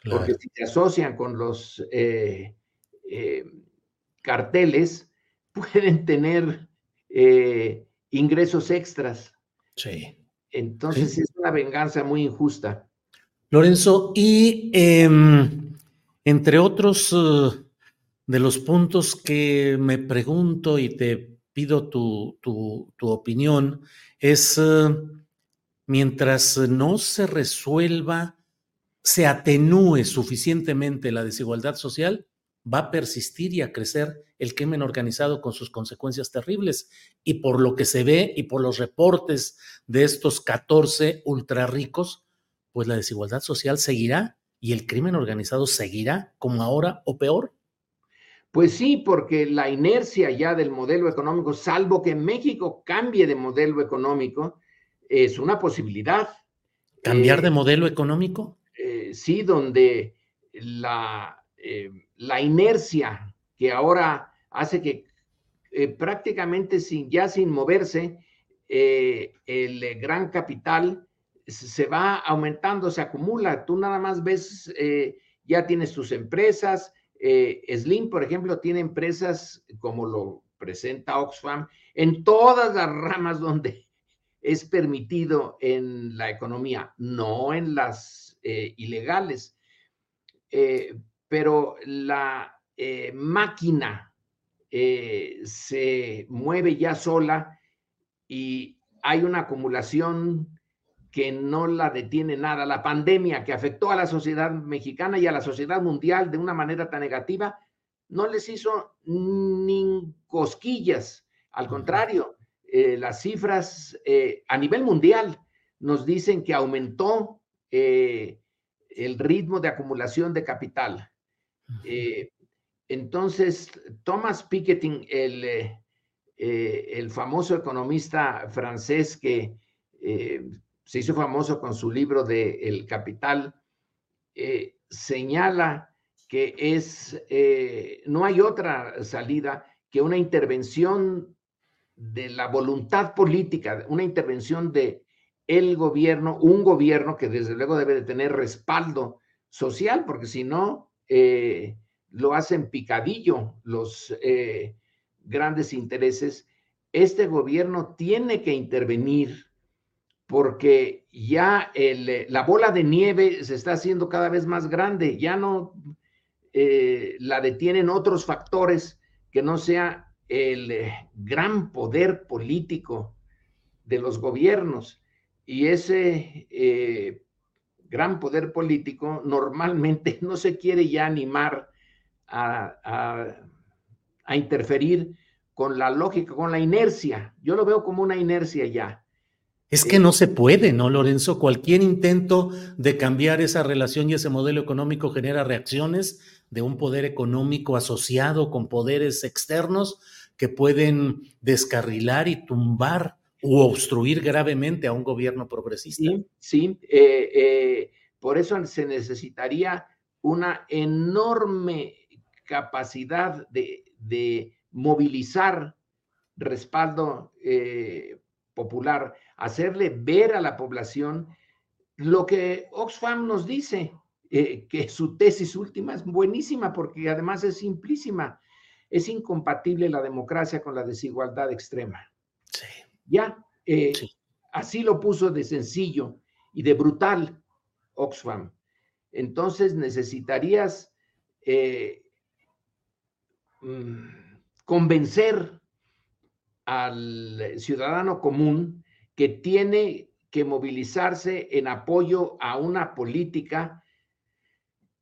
porque si se asocian con los carteles, pueden tener eh, ingresos extras. Sí. Entonces es una venganza muy injusta. Lorenzo, y em, entre otros de los puntos que me pregunto y te pido tu, tu, tu opinión, es mientras no se resuelva, se atenúe suficientemente la desigualdad social, va a persistir y a crecer el crimen organizado con sus consecuencias terribles. Y por lo que se ve y por los reportes de estos 14 ultra ricos, pues la desigualdad social seguirá y el crimen organizado seguirá como ahora o peor. Pues sí, porque la inercia ya del modelo económico, salvo que México cambie de modelo económico, es una posibilidad. ¿Cambiar de eh, modelo económico? Eh, sí, donde la, eh, la, inercia que ahora hace que prácticamente sin, ya sin moverse, el gran capital se va aumentando, se acumula. Tú nada más ves, ya tienes tus empresas. Slim, por ejemplo, tiene empresas como lo presenta Oxfam en todas las ramas donde [LAUGHS] es permitido en la economía, no en las eh, ilegales. Eh, pero la eh, máquina se mueve ya sola y hay una acumulación que no la detiene nada. La pandemia que afectó a la sociedad mexicana y a la sociedad mundial de una manera tan negativa, no les hizo ni cosquillas. Al contrario, eh, las cifras eh, a nivel mundial nos dicen que aumentó eh, el ritmo de acumulación de capital. Entonces, Thomas Piketty, el, el famoso economista francés que se hizo famoso con su libro de El Capital, señala que es, no hay otra salida que una intervención de la voluntad política, una intervención de el gobierno, un gobierno que desde luego debe de tener respaldo social, porque si no, eh, lo hacen picadillo los eh, grandes intereses. Este gobierno tiene que intervenir porque ya la bola de nieve se está haciendo cada vez más grande, ya no eh, la detienen otros factores que no sea el eh, gran poder político de los gobiernos y ese eh, gran poder político normalmente [LAUGHS] no se quiere ya animar a, interferir con la lógica, con la inercia. Yo lo veo como una inercia ya. Es que no se puede, ¿no, Lorenzo? Cualquier intento de cambiar esa relación y ese modelo económico genera reacciones de un poder económico asociado con poderes externos que pueden descarrilar y tumbar u obstruir gravemente a un gobierno progresista. Sí, sí. Eh, eh, por eso se necesitaría una enorme capacidad de, movilizar respaldo eh, popular, hacerle ver a la población lo que Oxfam nos dice, que su tesis última es buenísima porque además es simplísima es incompatible la democracia con la desigualdad extrema. Sí. Ya, Eh, así lo puso de sencillo y de brutal Oxfam. Entonces necesitarías eh, mm, convencer al ciudadano común que tiene que movilizarse en apoyo a una política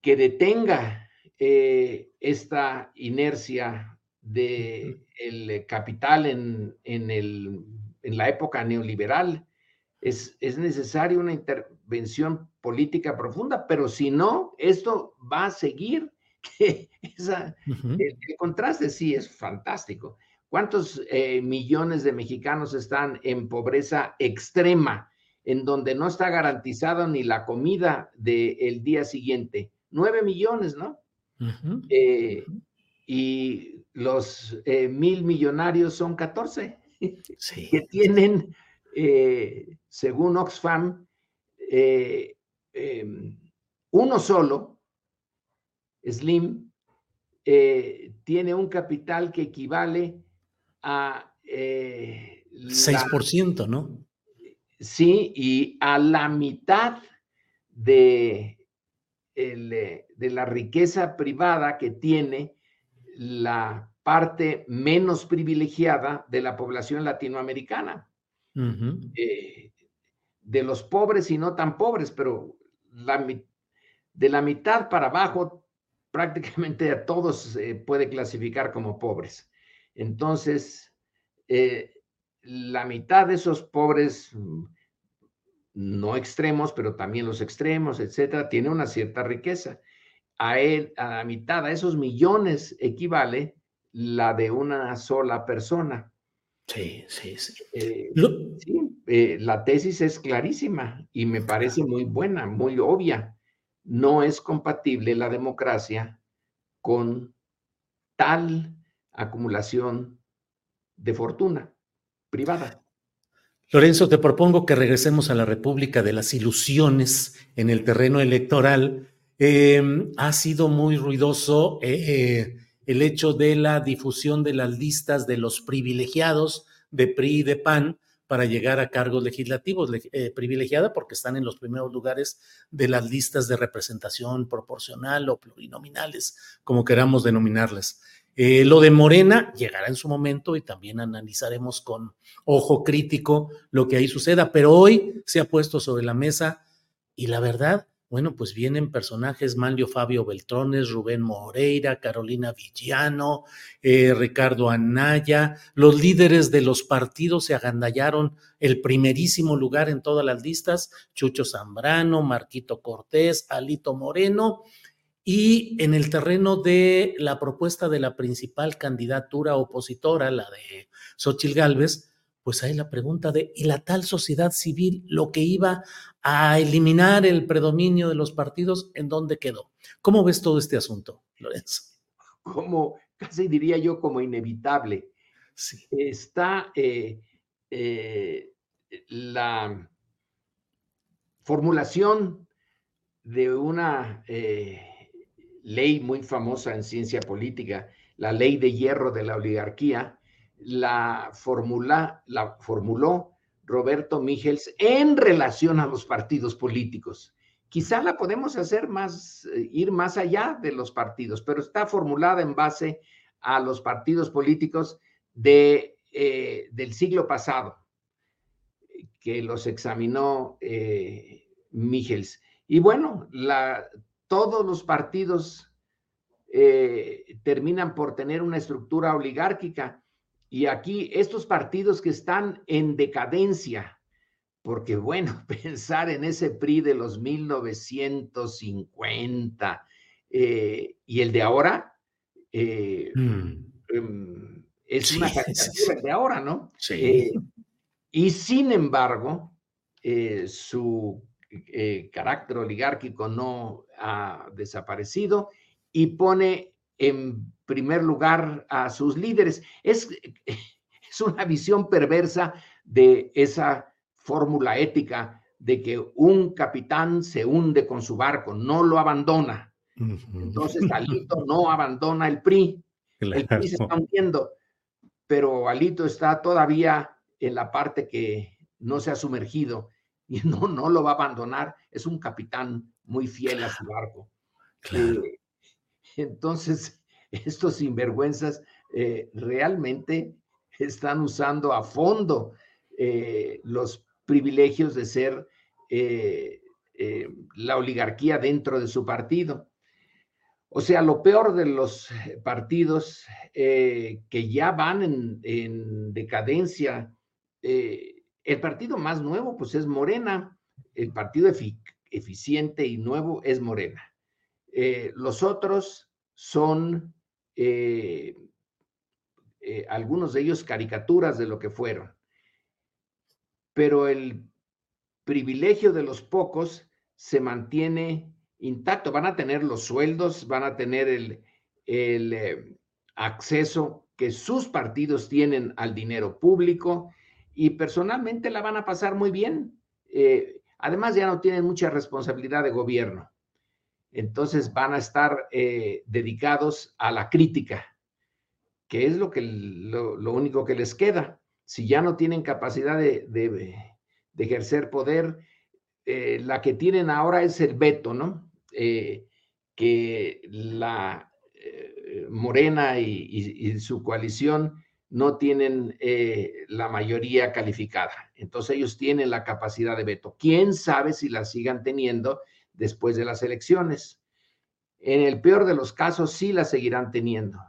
que detenga eh, esta inercia del el capital en, el, en, la época neoliberal. Es, es necesaria una intervención política profunda, pero si no, esto va a seguir. [LAUGHS] Esa, el, contraste sí es fantástico. ¿Cuántos eh, millones de mexicanos están en pobreza extrema, en donde no está garantizado ni la comida del día siguiente? Nueve millones, ¿no? Eh, y los eh, mil millonarios son 14, que tienen, según Oxfam, em, uno solo, Slim, tiene un capital que equivale a... 6%, eh, ¿no? Sí, y a la mitad de, eh, de la riqueza privada que tiene la parte menos privilegiada de la población latinoamericana. Eh, de los pobres y no tan pobres, pero la, de la mitad para abajo [LAUGHS] prácticamente a todos se puede clasificar como pobres. Entonces, eh, la mitad de esos pobres, mm, no extremos, pero también los extremos, etcétera, tiene una cierta riqueza. A él, a la mitad, a esos millones equivale la de una sola persona. Sí, sí, sí. Eh, eh, la tesis es clarísima y me parece muy buena, muy obvia. No es compatible la democracia con tal acumulación de fortuna privada. Lorenzo, te propongo que regresemos a la República de las Ilusiones en el terreno electoral. Em, ha sido muy ruidoso eh, el hecho de la difusión de las listas de los privilegiados de PRI y de PAN para llegar a cargos legislativos, eh, privilegiada porque están en los primeros lugares de las listas de representación proporcional o plurinominales, como queramos denominarlas. Eh, lo de Morena llegará en su momento y también analizaremos con ojo crítico lo que ahí suceda, pero hoy se ha puesto sobre la mesa y la verdad, bueno, pues vienen personajes Manlio Fabio Beltrones, Rubén Moreira, Carolina Villano, eh, Ricardo Anaya, los líderes de los partidos se agandallaron el primerísimo lugar en todas las listas, Chucho Zambrano, Marquito Cortés, Alito Moreno, y en el terreno de la propuesta de la principal candidatura opositora, la de Xochil Gálvez, pues hay la pregunta de, ¿y la tal sociedad civil, lo que iba a eliminar el predominio de los partidos, en dónde quedó? ¿Cómo ves todo este asunto, Lorenzo? Como, casi diría yo, como inevitable. Sí. Está eh, eh, la formulación de una eh, ley muy famosa en ciencia política, la ley de hierro de la oligarquía, la, formula, la formuló Roberto Michels en relación a los partidos políticos. Quizá la podemos hacer más, eh, ir más allá de los partidos, pero está formulada en base a los partidos políticos de, eh, del siglo pasado, que los examinó eh. Y bueno, todos los partidos eh, terminan por tener una estructura oligárquica. Y aquí estos partidos que están en decadencia, porque bueno, [LAUGHS] pensar en ese PRI de los 1950 eh, y el de ahora, eh, mm. em, es una [LAUGHS] caricatura de ahora, ¿no? Sí. y sin embargo, su eh, carácter oligárquico no ha desaparecido y pone en primer lugar a sus líderes. Es, [LAUGHS] es una visión perversa de esa fórmula ética de que un capitán se hunde con su barco, no lo abandona. Entonces [LAUGHS] Alito no abandona el PRI. El PRI se está hundiendo, pero Alito está todavía en la parte que no se ha sumergido [LAUGHS] y no, no lo va a abandonar. Es un capitán muy fiel a su barco. Eh, entonces, [LAUGHS] estos sinvergüenzas eh, realmente están usando a fondo eh, los privilegios de ser la oligarquía dentro de su partido. O sea, lo peor de los partidos que ya van en, en decadencia, el partido más nuevo, pues es Morena, el partido eficiente y nuevo es Morena. Eh, los otros son eh, eh, algunos de ellos caricaturas de lo que fueron. Pero el privilegio de los pocos se mantiene intacto. Van a tener los sueldos, van a tener el, el acceso que sus partidos tienen al dinero público y personalmente la van a pasar muy bien. además, ya no tienen mucha responsabilidad de gobierno entonces van a estar eh, dedicados a la crítica, que es lo, que, lo, único que les queda. Si ya no tienen capacidad de, ejercer poder, eh, la que tienen ahora es el veto, ¿no? Eh, que la Morena y, su coalición no tienen la mayoría calificada. Entonces ellos tienen la capacidad de veto. ¿Quién sabe si la sigan teniendo? Después de las elecciones. En el peor de los casos sí la seguirán teniendo.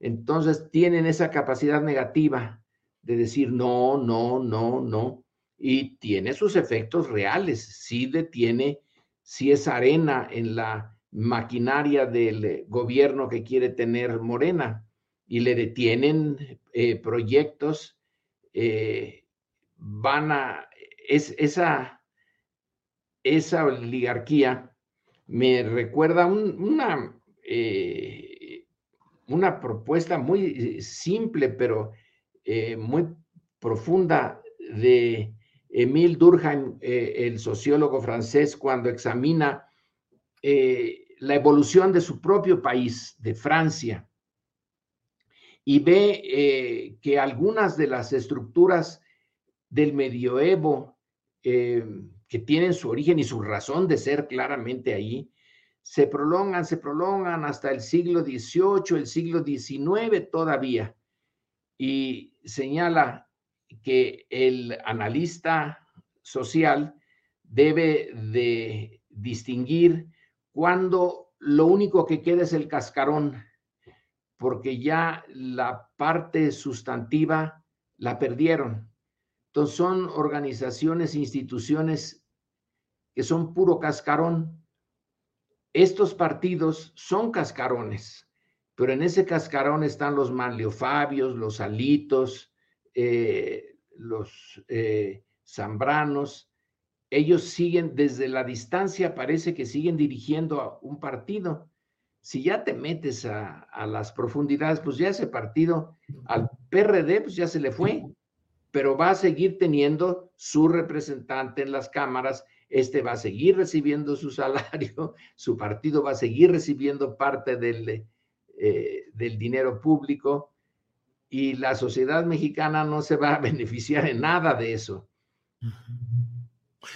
Entonces tienen esa capacidad negativa de decir no, no, no, no. Y tiene sus efectos reales. Sí detiene, sí es arena en la maquinaria del gobierno que quiere tener Morena y le detienen eh, proyectos, eh, van a, es, esa esa oligarquía me recuerda una, eh, una propuesta muy simple, pero eh, muy profunda de Emile Durkheim, eh, el sociólogo francés, cuando examina la evolución de su propio país, de Francia, y ve que algunas de las estructuras del medioevo, que tienen su origen y su razón de ser claramente ahí, se prolongan, se prolongan hasta el siglo XVIII, el siglo XIX todavía. Y señala que el analista social debe de distinguir cuando lo único que queda es el cascarón, porque ya la parte sustantiva la perdieron. Son organizaciones, instituciones que son puro cascarón. Estos partidos son cascarones, pero en ese cascarón están los manliofabios, los alitos, eh, los eh, zambranos. Ellos siguen desde la distancia, parece que siguen dirigiendo a un partido. Si ya te metes a, a las profundidades, pues ya ese partido al PRD, pues ya se le fue pero va a seguir teniendo su representante en las cámaras, este va a seguir recibiendo su salario, [LAUGHS] su partido va a seguir recibiendo parte del, eh, del dinero público y la sociedad mexicana no se va a [LAUGHS] beneficiar en nada de eso.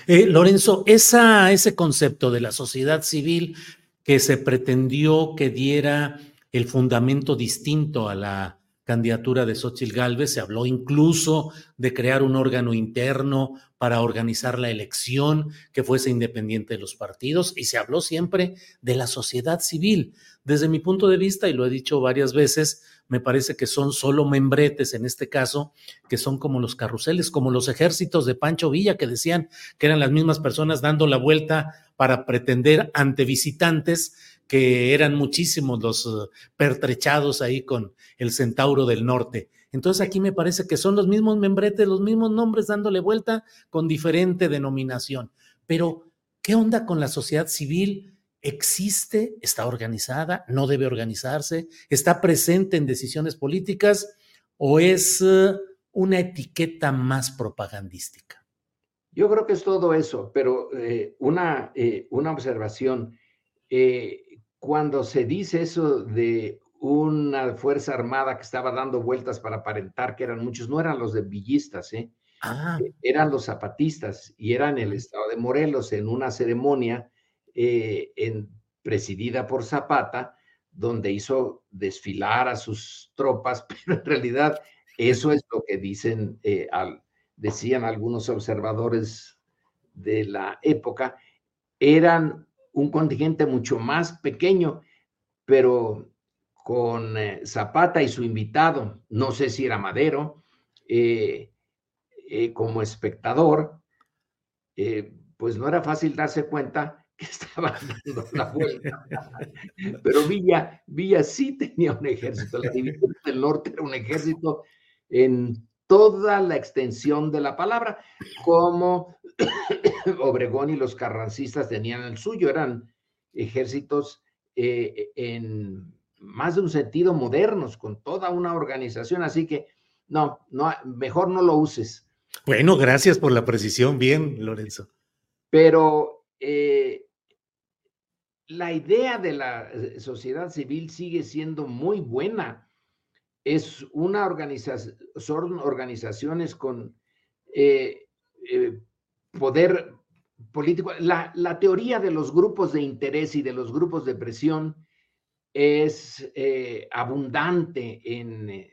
Eh, Lorenzo, esa, ese concepto de la sociedad civil que se pretendió que diera el fundamento distinto a la candidatura de Xochitl Gálvez, se habló incluso de crear un órgano interno para organizar la elección que fuese independiente de los partidos y se habló siempre de la sociedad civil. Desde mi punto de vista, y lo he dicho varias veces, me parece que son solo membretes en este caso, que son como los carruseles, como los ejércitos de Pancho Villa, que decían que eran las mismas personas dando la vuelta para pretender ante visitantes que eran muchísimos los eh, pertrechados ahí con el Centauro del Norte. Entonces aquí me parece que son los mismos membretes, los mismos nombres dándole vuelta con diferente denominación. Pero, ¿qué onda con la sociedad civil? ¿Existe? ¿Está organizada? ¿No debe organizarse? ¿Está presente en decisiones políticas? ¿O es eh, una etiqueta más propagandística? Yo creo que es todo eso, pero eh, una, una observación cuando se dice eso de una fuerza armada que estaba dando vueltas para aparentar que eran muchos, no eran los de villistas, ¿eh? ah. eh, eran los zapatistas y eran el estado de Morelos en una ceremonia eh, en, presidida por Zapata, donde hizo desfilar a sus tropas, [LAUGHS] pero en realidad eso es lo que dicen, eh, al, decían algunos observadores de la época, eran un contingente mucho más pequeño, pero con eh, Zapata y su invitado, no sé si era Madero, eh, como espectador, pues no era fácil darse cuenta que [LAUGHS] estaba dando la vuelta. Pero Villa, Villa sí tenía un ejército, la división del norte era un ejército en toda la extensión de la palabra, como [COUGHS] Obregón y los carrancistas tenían el suyo, eran ejércitos eh, en más de un sentido modernos, con toda una organización, así que no, no, mejor no lo uses. Bueno, gracias por la precisión, bien, Lorenzo. Pero eh, la idea de la eh, sociedad civil sigue siendo muy buena. Es una organización, son organizaciones con eh, eh, poder político. La, teoría de los grupos de interés y de los grupos de presión es abundante en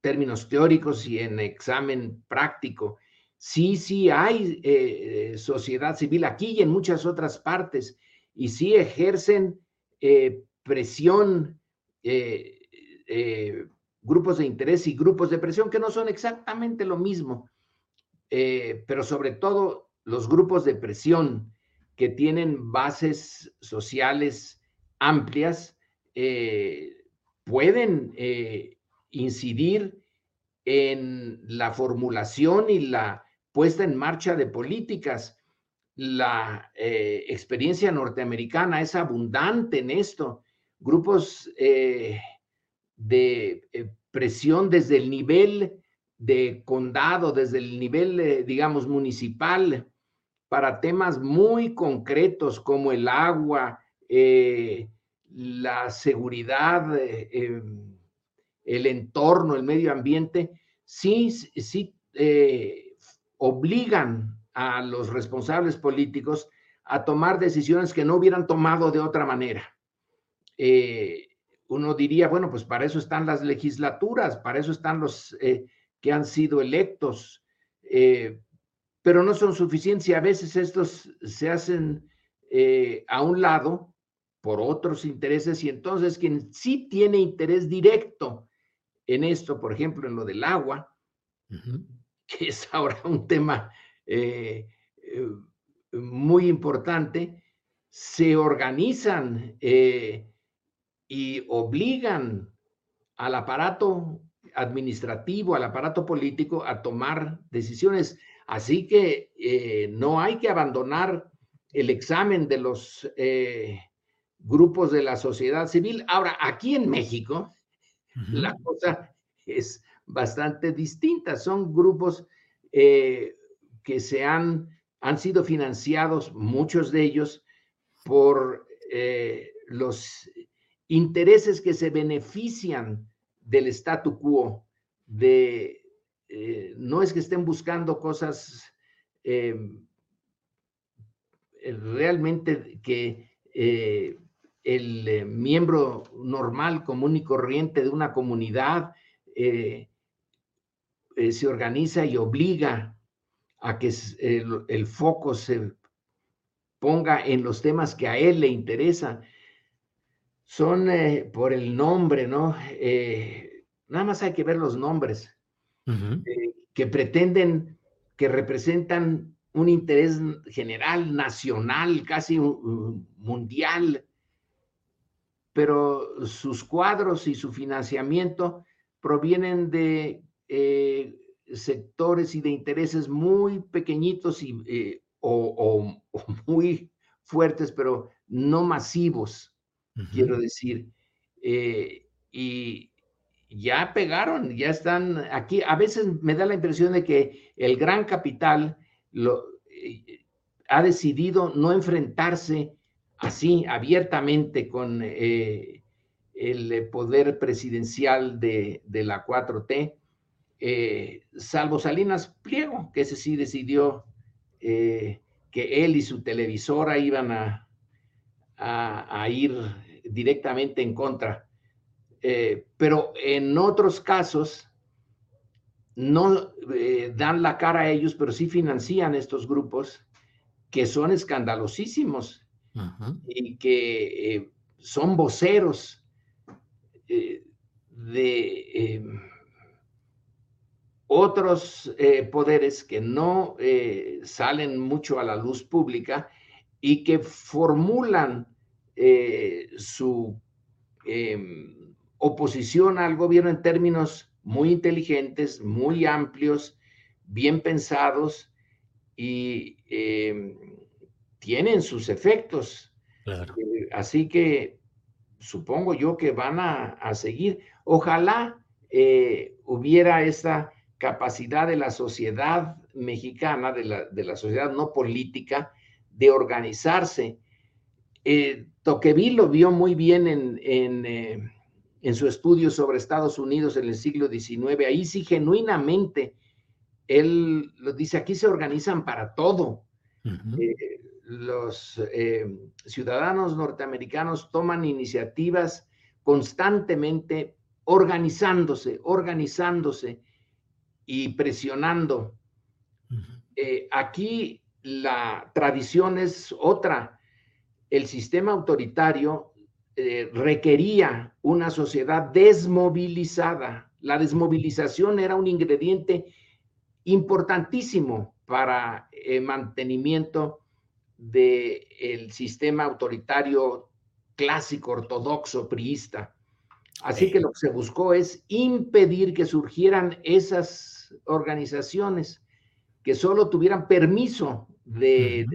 términos teóricos y en examen práctico. Sí, sí hay sociedad civil aquí y en muchas otras partes y sí ejercen eh, presión, eh, eh, grupos de interés y grupos de presión que no son exactamente lo mismo, pero sobre todo los grupos de presión que tienen bases sociales amplias pueden incidir en la formulación y la puesta en marcha de políticas la eh, experiencia norteamericana es abundante en esto. Grupos eh, de eh, presión desde el nivel de condado, desde el nivel, digamos, municipal, para temas muy concretos como el agua, la seguridad, em, el entorno, el medio ambiente, sí, sí obligan a los responsables políticos a tomar decisiones que no hubieran tomado de otra manera. Eh, uno diría, bueno, pues para eso están las legislaturas, para eso están los eh, que han sido electos, eh, pero no son suficientes y a veces estos se hacen a un lado por otros intereses y entonces quien sí tiene interés directo en esto, por ejemplo, en lo del agua, que es ahora un tema eh, eh, muy importante, se organizan eh, y obligan al aparato administrativo, al aparato político a tomar decisiones. Así que no hay que abandonar el examen de los grupos de la sociedad civil. Ahora, aquí en México, la cosa es bastante distinta. Son grupos que se han, han sido financiados, muchos de ellos, por eh, los intereses que se benefician del statu quo, de, eh, no es que estén buscando cosas em, realmente que eh, el miembro normal, común y corriente de una comunidad se organiza y obliga a que el, foco se ponga en los temas que a él le interesan. Son eh, por el nombre, ¿no? Eh, nada más hay que ver los nombres eh, que pretenden, que representan un interés general, nacional, casi mundial, pero sus cuadros y su financiamiento provienen de sectores y de intereses muy pequeñitos y, o, muy fuertes, pero no masivos, quiero decir. Eh, y ya pegaron, ya están aquí. A veces me da la impresión de que el gran capital lo, eh, ha decidido no enfrentarse así abiertamente con el poder presidencial de, de la 4T eh, salvo Salinas Pliego, que ese sí decidió eh, que él y su televisora iban a, a, ir directamente en contra. Eh, pero en otros casos no dan la cara a ellos, pero sí financian estos grupos que son escandalosísimos y que son voceros de otros eh, poderes que no eh, salen mucho a la luz pública y que formulan eh, su em, oposición al gobierno en términos muy inteligentes, muy amplios, bien pensados y em, tienen sus efectos. así que supongo yo que van a, a seguir. Ojalá hubiera esta capacidad de la sociedad mexicana, de la, sociedad no política, de organizarse. Eh, Toqueville lo vio muy bien en, eh, en, su estudio sobre Estados Unidos en el siglo XIX. Ahí sí, genuinamente, él lo dice, aquí se organizan para todo. Eh, los ciudadanos norteamericanos toman iniciativas constantemente organizándose, organizándose y presionando. Eh, aquí la tradición es otra. El sistema autoritario eh, requería una sociedad desmovilizada. La desmovilización era un ingrediente importantísimo para el mantenimiento del sistema autoritario clásico, ortodoxo, priista. Así que lo que se buscó es impedir que surgieran esas organizaciones que solo tuvieran permiso de,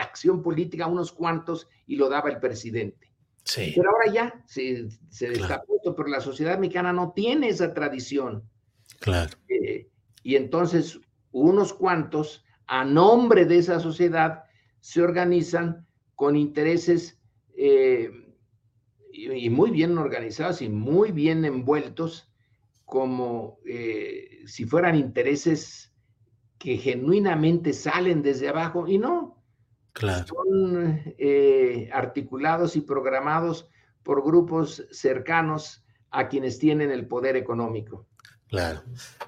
acción política, unos cuantos, y lo daba el presidente. Pero ahora ya se, se destapó, pero la sociedad mexicana no tiene esa tradición. Claro. Eh, y entonces unos cuantos, a nombre de esa sociedad, se organizan con intereses eh, y, muy bien organizados y muy bien envueltos como eh, si fueran intereses que genuinamente salen desde abajo y no. Son eh, articulados y programados por grupos cercanos a quienes tienen el poder económico. Claro.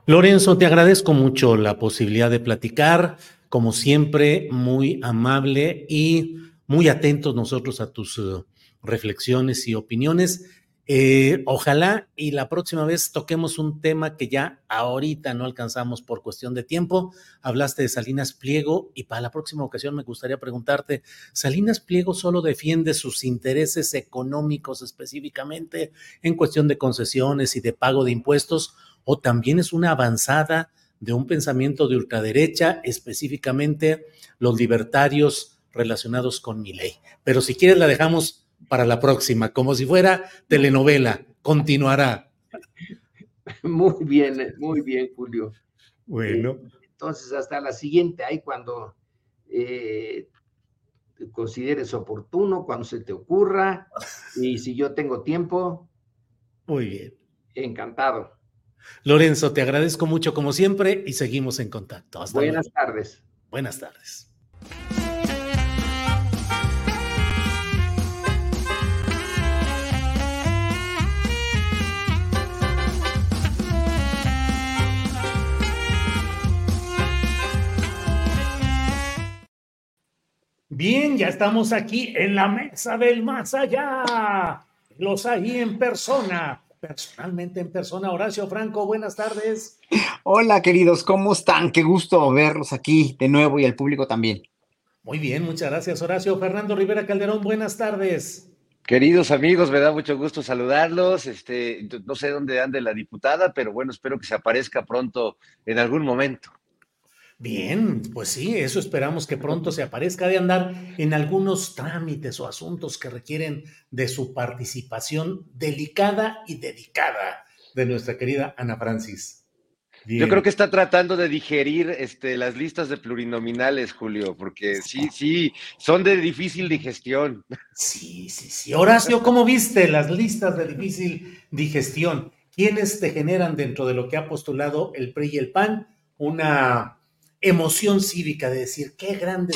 Lorenzo, te agradezco mucho la posibilidad de platicar, como siempre, muy amable y muy atentos nosotros a tus uh, reflexiones y opiniones. Eh, ojalá y la próxima vez toquemos un tema que ya ahorita no alcanzamos por cuestión de tiempo. Hablaste de Salinas Pliego y para la próxima ocasión me gustaría preguntarte, ¿Salinas Pliego solo defiende sus intereses económicos específicamente en cuestión de concesiones y de pago de impuestos o también es una avanzada de un pensamiento de ultraderecha, específicamente los libertarios relacionados con mi ley? Pero si quieres la dejamos para la próxima, como si fuera telenovela. Continuará. Muy bien, muy bien, Julio. Bueno. Eh, entonces, hasta la siguiente, ahí cuando eh, consideres oportuno, cuando se te ocurra, y si yo tengo tiempo. Muy bien. Encantado. Lorenzo, te agradezco mucho como siempre y seguimos en contacto. Buenas tardes. Buenas tardes. Bien, ya estamos aquí en la mesa del más allá. Los ahí en persona, personalmente en persona. Horacio Franco, buenas tardes. Hola, queridos, ¿cómo están? Qué gusto verlos aquí de nuevo y el público también. Muy bien, muchas gracias, Horacio. Fernando Rivera Calderón, buenas tardes. Queridos amigos, me da mucho gusto saludarlos. Este, no sé dónde ande la diputada, pero bueno, espero que se aparezca pronto en algún momento. Bien, pues sí, eso esperamos que pronto se aparezca de andar en algunos trámites o asuntos que requieren de su participación delicada y dedicada de nuestra querida Ana Francis. Yo creo que está tratando de digerir este, las listas de plurinominales, Julio, porque sí, sí, son de difícil digestión. Sí, sí, sí. Horacio, ¿cómo viste las listas de difícil digestión? ¿quiénes te generan dentro de lo que ha postulado el PRI y el PAN una emoción cívica de decir qué grande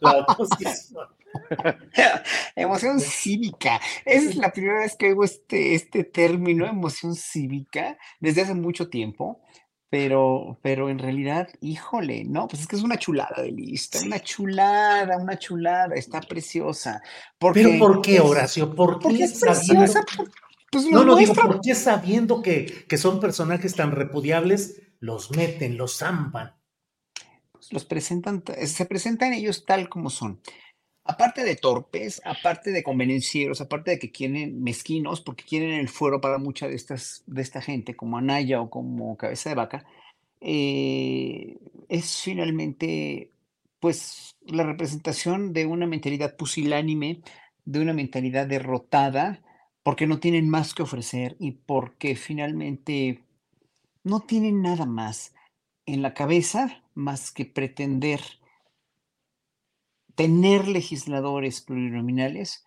la oposición? [LAUGHS] emoción cívica. Esa es la primera vez que oigo este, este término, emoción cívica, desde hace mucho tiempo. Pero, pero en realidad, híjole, no, pues es que es una chulada de lista, una chulada, una chulada, está preciosa. pero ¿por qué, Horacio? ¿Por qué porque es preciosa? Pues no, no digo, ¿por qué sabiendo que, que son personajes tan repudiables, los meten, los zampan? Pues los presentan, se presentan ellos tal como son aparte de torpes, aparte de convenencieros, aparte de que quieren mezquinos, porque quieren el fuero para mucha de, estas, de esta gente, como Anaya o como Cabeza de Vaca, eh, es finalmente pues la representación de una mentalidad pusilánime, de una mentalidad derrotada, porque no tienen más que ofrecer y porque finalmente no tienen nada más en la cabeza más que pretender tener legisladores plurinominales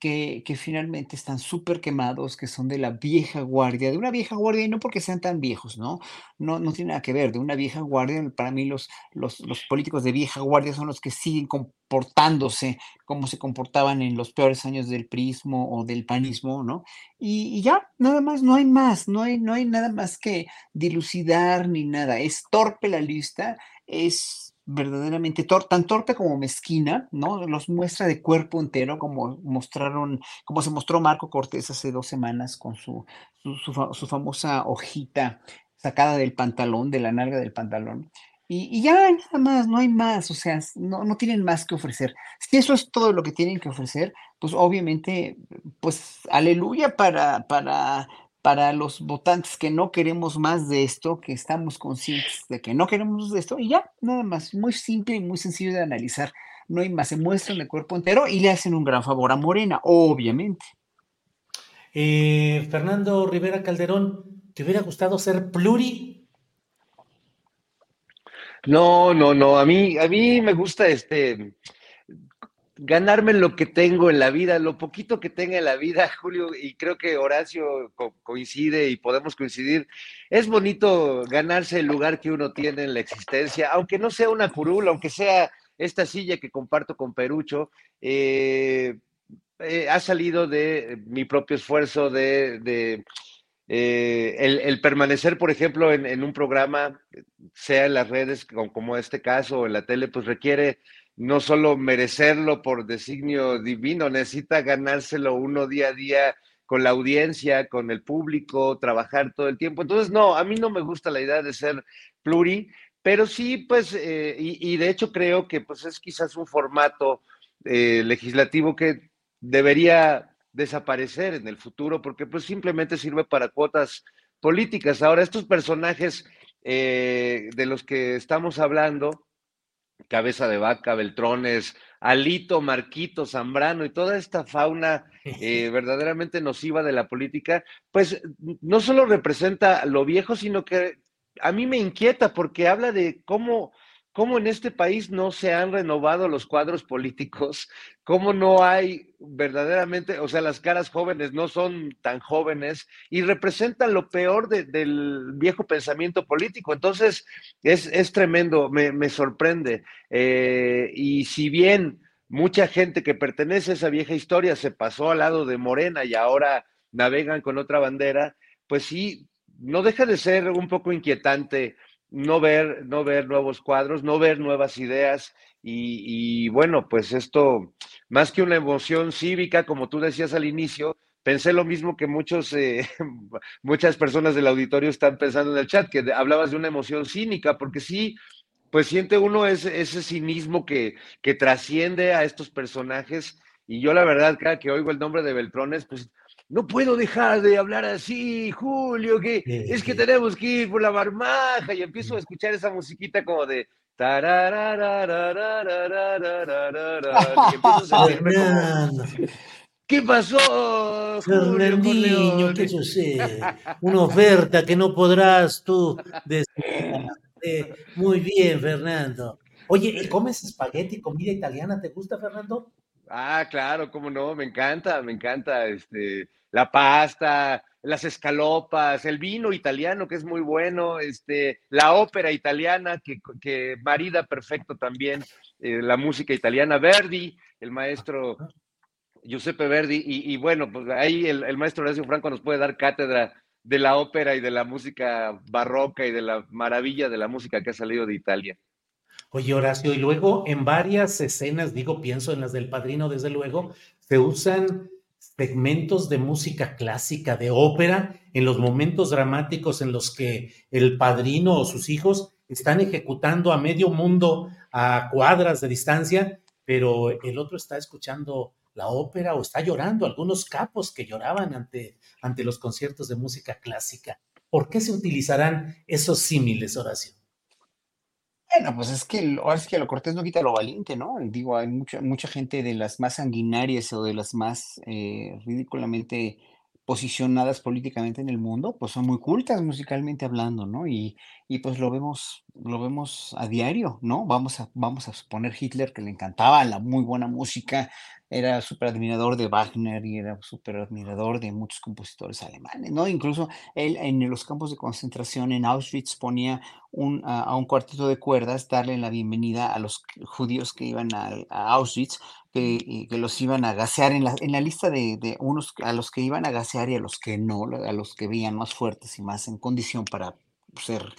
que, finalmente están súper quemados, que son de la vieja guardia, de una vieja guardia, y no porque sean tan viejos, ¿no? No, no tiene nada que ver, de una vieja guardia, para mí los, los, los políticos de vieja guardia son los que siguen comportándose como se comportaban en los peores años del prismo o del panismo, ¿no? Y, y, ya, nada más, no hay más, no hay, no hay nada más que dilucidar ni nada, es torpe la lista, es verdaderamente tan torpe como mezquina, ¿no? Los muestra de cuerpo entero, como mostraron, como se mostró Marco Cortés hace dos semanas con su, su, famosa hojita sacada del pantalón, de la nalga del pantalón. Y, ya nada más, no hay más, o sea, no, no tienen más que ofrecer. Si eso es todo lo que tienen que ofrecer, pues obviamente, pues aleluya para, para para los votantes que no queremos más de esto, que estamos conscientes de que no queremos de esto, y ya, nada más, muy simple y muy sencillo de analizar. No hay más, se muestran de cuerpo entero y le hacen un gran favor a Morena, obviamente. Eh, Fernando Rivera Calderón, ¿te hubiera gustado ser pluri? No, no, no, a mí, a mí me gusta este, ganarme lo que tengo en la vida, lo poquito que tenga en la vida, [LAUGHS] Julio, y creo que Horacio coincide y podemos coincidir, es bonito ganarse el lugar que uno tiene en la existencia, aunque no sea una curula, aunque sea esta silla que comparto con Perucho, eh, eh, ha salido de mi propio esfuerzo de... Eh, el, permanecer, por ejemplo, en, un programa, sea en las redes como, como este caso o en la tele, pues requiere no solo merecerlo por designio divino, necesita ganárselo uno día a día con la audiencia, con el público, trabajar todo el tiempo. Entonces, no, a mí no me gusta la idea de ser pluri, pero sí, pues, eh, y, de hecho creo que pues es quizás un formato eh, legislativo que debería desaparecer en el futuro, porque pues simplemente sirve para cuotas políticas. Ahora, estos personajes eh, de los que estamos hablando, Cabeza de Vaca, Beltrones, Alito, Marquito, Zambrano y toda esta fauna eh, [LAUGHS] verdaderamente nociva de la política, pues no solo representa lo viejo, sino que a mí me inquieta porque habla de cómo cómo en este país no se han renovado los cuadros políticos, cómo no hay verdaderamente, o sea, las caras jóvenes no son tan jóvenes y representan lo peor del viejo pensamiento político. Entonces, es, tremendo, me, sorprende. Eh, y si bien mucha gente que pertenece a esa vieja historia se pasó al lado de Morena y ahora navegan con otra bandera, pues sí, no deja de ser un poco inquietante no ver, no ver nuevos cuadros, no ver nuevas ideas y, bueno, pues esto, más que una emoción cívica, como tú decías al inicio, pensé lo mismo que muchos, eh, [LAUGHS] muchas personas del auditorio están pensando en el chat, que hablabas de una emoción cínica, porque sí, pues siente uno ese, ese cinismo que, que trasciende a estos personajes. Y yo la verdad, cada que oigo el nombre de Beltrones, pues no puedo dejar de hablar así, Julio, que es que tenemos que ir por la marmaja y empiezo a escuchar esa musiquita como de y empiezo a como ¿Qué pasó? Fernandinho, ¿qué sucede? Una oferta que no podrás tú decir. [LAUGHS] Muy bien, Fernando. Oye, ¿comes espagueti, comida italiana? ¿Te gusta, Fernando? Ah, claro, cómo no, me encanta, me encanta este, la pasta, las escalopas, el vino italiano, que es muy bueno, este, la ópera italiana, que, que marida perfecto también, eh, la música italiana, Verdi, el maestro Giuseppe Verdi, y, bueno, pues ahí el, el, maestro Horacio Franco nos puede dar cátedra de la ópera y de la música barroca y de la maravilla de la música que ha salido de Italia. Oye, Horacio, y luego en varias escenas, digo, pienso en las del padrino, desde luego, se usan segmentos de música clásica, de ópera, en los momentos dramáticos en los que el padrino o sus hijos están ejecutando a medio mundo a cuadras de distancia, pero el otro está escuchando la ópera o está llorando, algunos capos que lloraban ante, ante los conciertos de música clásica. ¿Por qué se utilizarán esos símiles, Horacio? Bueno, pues es que ahora es que lo cortés no quita lo valiente, ¿no? Digo, hay mucha, mucha gente de las más sanguinarias o de las más eh, ridículamente posicionadas políticamente en el mundo, pues son muy cultas musicalmente hablando, ¿no? Y, y pues lo vemos, lo vemos a diario, ¿no? Vamos a, vamos a suponer Hitler que le encantaba la muy buena música, era súper admirador de Wagner y era súper admirador de muchos compositores alemanes, ¿no? Incluso él en los campos de concentración en Auschwitz ponía un, a, un cuarteto de cuerdas darle la bienvenida a los judíos que iban a, Auschwitz, que, que, los iban a gasear en la, en la lista de, de, unos a los que iban a gasear y a los que no, a los que veían más fuertes y más en condición para ser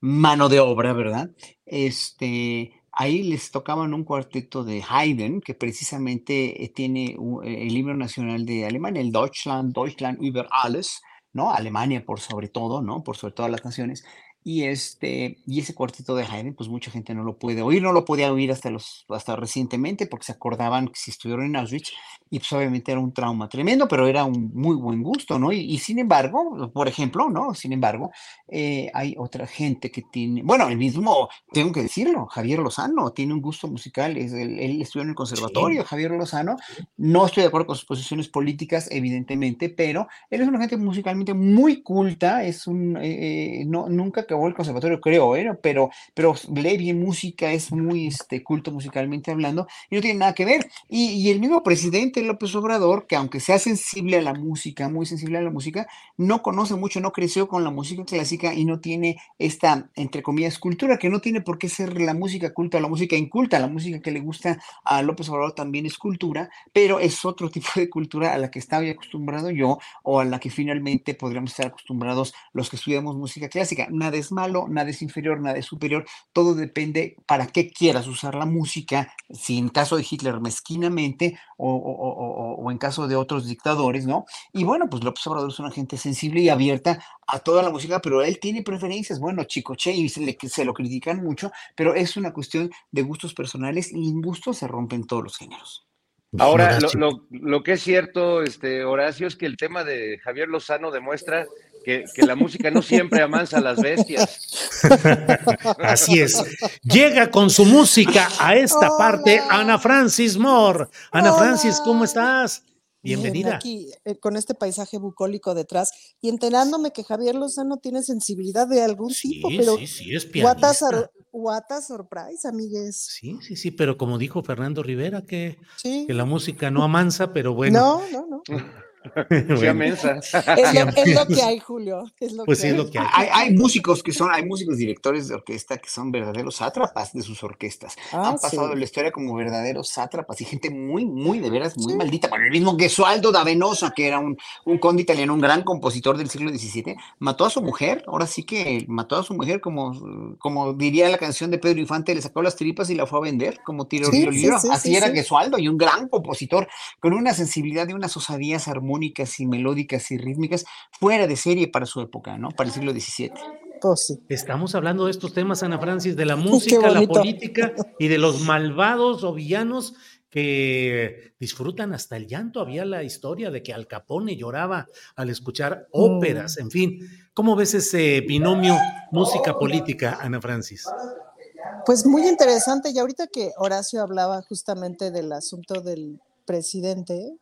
mano de obra, ¿verdad? Este, ahí les tocaban un cuarteto de Haydn, que precisamente eh, tiene eh, el himno nacional de Alemania, el Deutschland, Deutschland über alles, ¿no? Alemania por sobre todo, ¿no? Por sobre todas las naciones. Y, este, y ese cuarteto de Haydn, pues mucha gente no lo puede oír, no lo podía oír hasta, los, hasta recientemente porque se acordaban que si estuvieron en Auschwitz y pues obviamente era un trauma tremendo, pero era un muy buen gusto, ¿no? Y, sin embargo, por ejemplo, ¿no? Sin embargo, eh, hay otra gente que tiene, bueno, el mismo, tengo que decirlo, Javier Lozano tiene un gusto musical, es, él, estudió en el conservatorio, Javier Lozano, no estoy de acuerdo con sus posiciones políticas, evidentemente, pero él es una gente musicalmente muy culta, es un, eh, eh, no, nunca que el conservatorio, creo, ¿eh? pero, pero lee bien música, es muy este, culto musicalmente hablando, y no tiene nada que ver. Y, el mismo presidente López Obrador, que aunque sea sensible a la música, muy sensible a la música, no conoce mucho, no creció con la música clásica y no tiene esta, entre comillas, cultura, que no tiene por qué ser la música culta la música inculta. La música que le gusta a López Obrador también es cultura, pero es otro [LAUGHS] tipo de cultura a la que estaba acostumbrado yo o a la que finalmente podríamos estar acostumbrados los que estudiamos música clásica. Nada malo, nada es inferior, nada es superior, todo depende para qué quieras usar la música, si en caso de Hitler mezquinamente o, en caso de otros dictadores, ¿no? Y bueno, pues López Obrador es una gente sensible y abierta a toda la música, pero él tiene preferencias, bueno, Chicoche, y se, se lo critican mucho, pero es una cuestión de gustos personales y en gustos se rompen todos los géneros. Ahora, lo, lo, que es cierto, este, Horacio, es que el tema de Javier Lozano demuestra que, la música no siempre amansa a las bestias. [LAUGHS] Así es. Llega con su música a esta parte Ana Francis Moore. Ana Francis, ¿cómo estás? Bienvenida. aquí eh, con este paisaje bucólico detrás y enterándome que Javier Lozano tiene sensibilidad de algún tipo, pero sí, sí, es pianista. What a, surprise, amigues. Sí, sí, sí, pero como dijo Fernando Rivera, que, que la música no amansa, pero bueno. No, no, no. [LAUGHS] [LAUGHS] Es, lo, que hay, Julio. Es lo pues que es lo que hay. hay. músicos que son, hay músicos directores de orquesta que son verdaderos sátrapas de sus orquestas. Ah, Han pasado en la historia como verdaderos sátrapas y gente muy, muy, de veras, muy maldita. Bueno, el mismo Gesualdo da Venosa, que era un, un conde italiano, un gran compositor del siglo XVII, mató a su mujer. Ahora sí que mató a su mujer, como, como diría la canción de Pedro Infante, le sacó las tripas y la fue a vender como tiro sí, libro. Así era Gesualdo y un gran compositor con una sensibilidad y unas osadías armónicas y melódicas y rítmicas fuera de serie para su época, ¿no? Para el siglo XVII. Pues Estamos hablando de estos temas, Ana Francis, de la [LAUGHS] música, la política y de los malvados o villanos que disfrutan hasta el llanto. Había la historia de que Al Capone lloraba al escuchar óperas, mm. en fin. ¿Cómo ves ese binomio música-política, Ana Francis? Pues muy interesante. Y ahorita que Horacio hablaba justamente del asunto del presidente,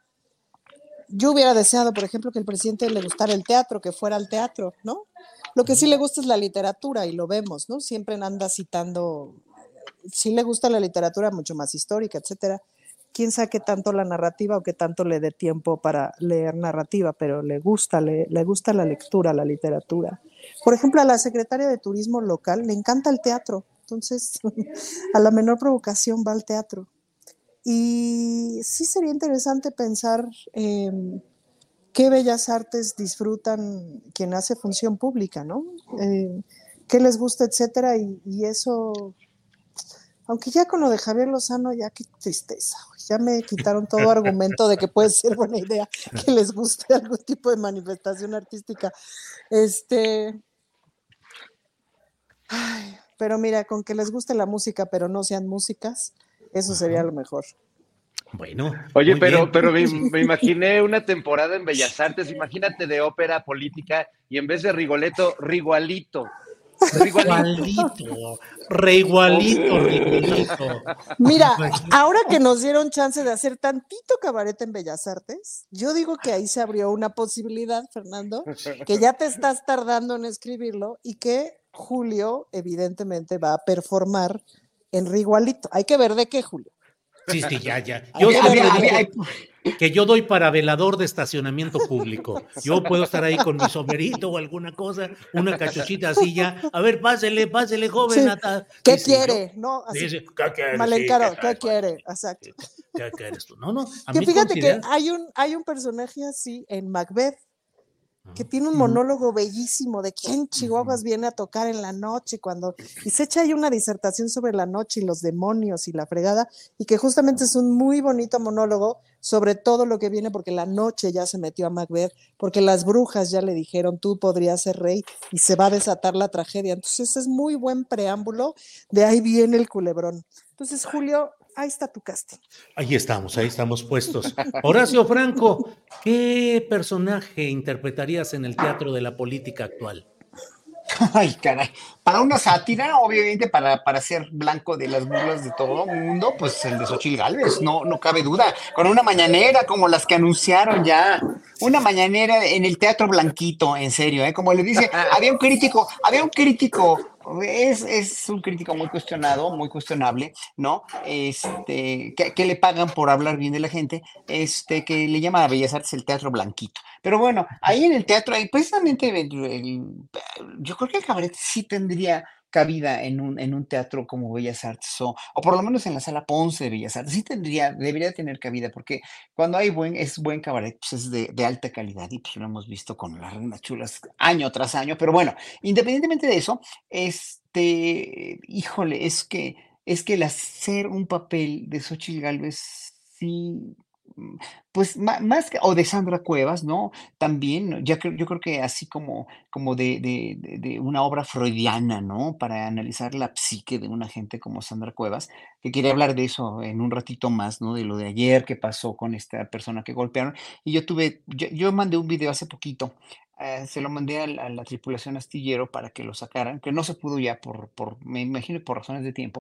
yo hubiera deseado, por ejemplo, que el presidente le gustara el teatro, que fuera al teatro, ¿no? Lo que sí le gusta es la literatura y lo vemos, ¿no? Siempre anda citando, sí le gusta la literatura mucho más histórica, etcétera, quién sabe qué tanto la narrativa o qué tanto le dé tiempo para leer narrativa, pero le gusta, le, le gusta la lectura, la literatura. Por ejemplo, a la secretaria de Turismo local le encanta el teatro, entonces [LAUGHS] a la menor provocación va al teatro. Y sí sería interesante pensar em, qué bellas artes disfrutan quien hace función pública, ¿no? Eh, qué les gusta, etcétera, y, y eso aunque ya con lo de Javier Lozano, ya qué tristeza, ya me quitaron todo argumento de que puede ser buena idea que les guste algún tipo de manifestación artística. Este, ay, pero mira, con que les guste la música, pero no sean músicas, eso sería lo mejor. Bueno. Oye, pero, pero me, [LAUGHS] me, imaginé una temporada en Bellas Artes, imagínate de ópera política y en vez de Rigoletto, Rigualito. Reigualito, reigualito, reigualito. Mira, ahora que nos dieron chance de hacer tantito cabaret en Bellas Artes, yo digo que ahí se abrió una posibilidad, Fernando, que ya te estás tardando en escribirlo y que Julio evidentemente va a performar en Rigualito. Hay que ver de qué, Julio. Sí, sí, ya, ya. Yo había, había, había, que yo doy para velador de estacionamiento público. Yo puedo estar ahí con mi sombrerito o alguna cosa, una cachuchita así ya. A ver, pásele, pásele, joven. Sí. ¿Qué quiere? No, así, ¿qué quiere? Malencaro, Sí, ¿qué quiere? Exacto. ¿Qué quieres tú? No, no. A Que mí fíjate considera- que hay un, hay un personaje así en Macbeth que tiene un monólogo bellísimo de quién Chihuahuas viene a tocar en la noche cuando y se echa ahí una disertación sobre la noche y los demonios y la fregada y que justamente es un muy bonito monólogo sobre todo lo que viene porque la noche ya se metió a Macbeth porque las brujas ya le dijeron tú podrías ser rey y se va a desatar la tragedia entonces es muy buen preámbulo de ahí viene el culebrón. Entonces Julio ahí está tu casting Ahí estamos, ahí estamos puestos. Horacio Franco, ¿qué personaje interpretarías en el teatro de la política actual? Ay, caray. Para una sátira, obviamente, para, para ser blanco de las burlas de todo el mundo, pues el de Xochitl Gálvez, no, no cabe duda. Con una mañanera como las que anunciaron ya. Una mañanera en el Teatro Blanquito, en serio, ¿eh? Como le dice, había un crítico, había un crítico, es, es un crítico muy cuestionado, muy cuestionable, ¿no? Este, que, le pagan por hablar bien de la gente, este, que le llama a Bellas Artes el Teatro Blanquito. Pero bueno, ahí en el teatro, ahí precisamente yo creo que el cabaret sí tendría cabida en un, en un teatro como Bellas Artes o, o por lo menos en la sala Ponce de Bellas Artes, sí tendría, debería tener cabida, porque cuando hay buen, es buen cabaret, pues es de, de alta calidad y pues lo hemos visto con las reinas chulas año tras año, pero bueno, independientemente de eso, este, híjole, es que, es que el hacer un papel de Xochitl Gálvez sí, pues ma- más que, o de Sandra Cuevas, ¿no? También, ya creo, yo creo que así como, como de- de una obra freudiana, ¿no? Para analizar la psique de una gente como Sandra Cuevas, que quería hablar de eso en un ratito más, ¿no? De lo de ayer que pasó con esta persona que golpearon. Y yo tuve, yo, yo mandé un video hace poquito, eh, se lo mandé a, la a la tripulación astillero para que lo sacaran, que no se pudo ya por, por, me imagino por razones de tiempo.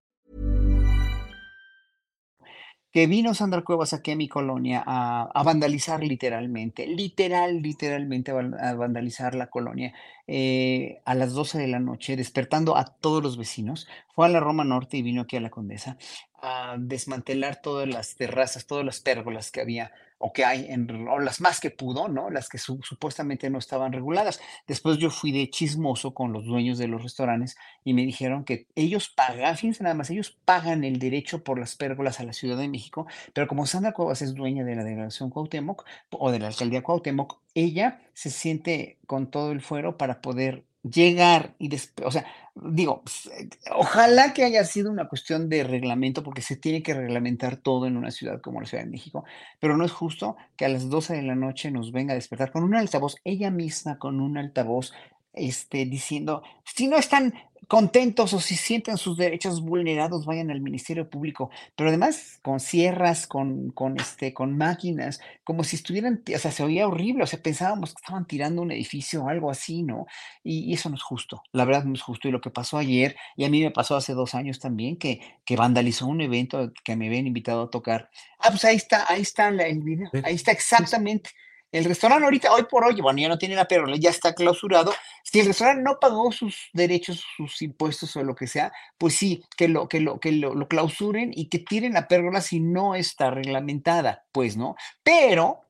Que vino Sandra Cuevas aquí a mi colonia a, a vandalizar literalmente, literal, literalmente a van- a vandalizar la colonia eh, a las 12 de la noche, despertando a todos los vecinos. Fue a la Roma Norte y vino aquí a la Condesa a desmantelar todas las terrazas, todas las pérgolas que había o que hay, en, o las más que pudo, ¿no? Las que supuestamente no estaban reguladas. Después yo fui de chismoso con los dueños de los restaurantes y me dijeron que ellos pagan, fíjense nada más, ellos pagan el derecho por las pérgolas a la Ciudad de México, pero como Sandra Cuevas es dueña de la delegación Cuauhtémoc o de la alcaldía Cuauhtémoc, ella se siente con todo el fuero para poder llegar y después, o sea, digo, pues, eh, ojalá que haya sido una cuestión de reglamento, porque se tiene que reglamentar todo en una ciudad como la Ciudad de México, pero no es justo que a las 12 de la noche nos venga a despertar con un altavoz, ella misma con un altavoz, este, diciendo, si no están contentos o si sienten sus derechos vulnerados, vayan al Ministerio Público, pero además con sierras, con, con, este, con máquinas, como si estuvieran, o sea, se oía horrible, o sea, pensábamos que estaban tirando un edificio o algo así, ¿no? Y, eso no es justo, la verdad no es justo. Y lo que pasó ayer, y a mí me pasó hace dos años también, que, que vandalizó un evento que me habían invitado a tocar. Ah, pues ahí está, ahí está el video, ahí está exactamente. El restaurante ahorita, hoy por hoy, bueno, ya no tiene la pero ya está clausurado. Si el restaurante no pagó sus derechos, sus impuestos o lo que sea, pues sí, que lo, que lo, que lo, clausuren y que tiren la pérgola si no está reglamentada, pues, ¿no? Pero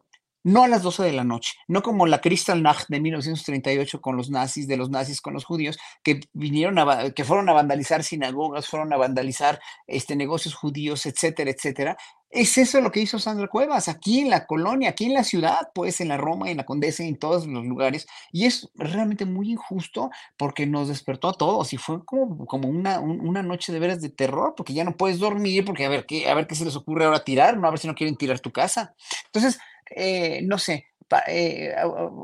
no a las 12 de la noche, no como la Kristallnacht de 1938 con los nazis, de los nazis con los judíos, que vinieron a, que fueron a vandalizar sinagogas, fueron a vandalizar este, negocios judíos, etcétera, etcétera. Es eso lo que hizo Sandra Cuevas, aquí en la colonia, aquí en la ciudad, pues en la Roma, en la Condesa, en todos los lugares. Y es realmente muy injusto porque nos despertó a todos y fue como, como una, una noche de veras de terror, porque ya no puedes dormir, porque a ver, qué, a ver qué se les ocurre ahora tirar, no a ver si no quieren tirar tu casa. Entonces, eh, no sé, eh,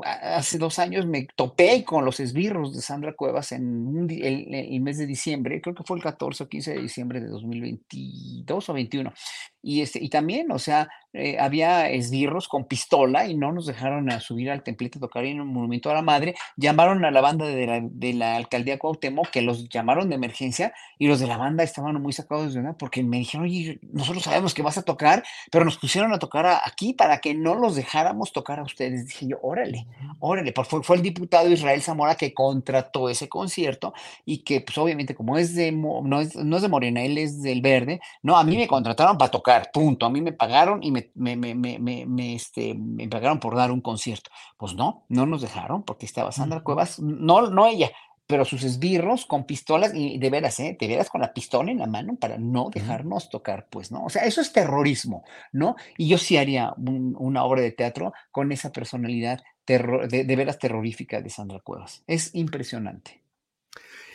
hace dos años me topé con los esbirros de Sandra Cuevas en el, mes de diciembre, creo que fue el 14 o 15 de diciembre de 2022 o 21. Y, este, y también, o sea, eh, había esbirros con pistola y no nos dejaron a subir al templete a tocar en un monumento a la madre. Llamaron a la banda de la, de la alcaldía Cuauhtémoc, que los llamaron de emergencia, y los de la banda estaban muy sacados de una porque me dijeron, oye, nosotros sabemos que vas a tocar, pero nos pusieron a tocar aquí para que no los dejáramos tocar a ustedes. Dije yo, órale, órale, fue, fue el diputado Israel Zamora que contrató ese concierto y que, pues obviamente, como es de, no es, no es de Morena, él es del Verde, no, a mí me contrataron para tocar punto. A mí me pagaron y me, me, me, me, este, me pagaron por dar un concierto. Pues no, no nos dejaron porque estaba Sandra Cuevas, no, no ella, pero sus esbirros con pistolas y de veras, ¿eh? De veras con la pistola en la mano para no dejarnos tocar, pues, ¿no? O sea, eso es terrorismo, ¿no? Y yo sí haría una obra de teatro con esa personalidad de, de veras terrorífica de Sandra Cuevas. Es impresionante.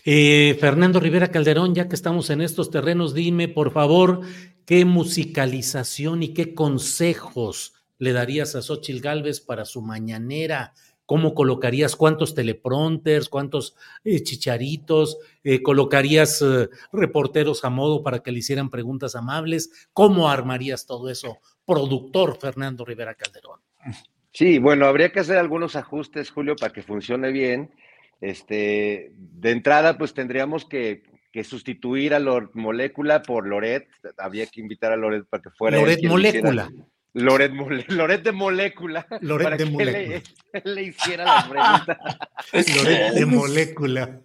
Eh, Fernando Rivera Calderón, ya que estamos en estos terrenos, dime por favor qué musicalización y qué consejos le darías a Xochil Gálvez para su mañanera. ¿Cómo colocarías cuántos teleprompters, cuántos eh, chicharitos? Eh, ¿Colocarías reporteros a modo para que le hicieran preguntas amables? ¿Cómo armarías todo eso, productor Fernando Rivera Calderón? Sí, bueno, habría que hacer algunos ajustes, Julio, para que funcione bien este, de entrada, pues tendríamos que, sustituir a Loret Molécula por Loret. Había que invitar a Loret para que fuera. Loret Molécula. Loret, Loret, de Molécula. Loret para de que Molécula. Le, [LAUGHS] le, hiciera las preguntas. [LAUGHS] Loret de Molécula.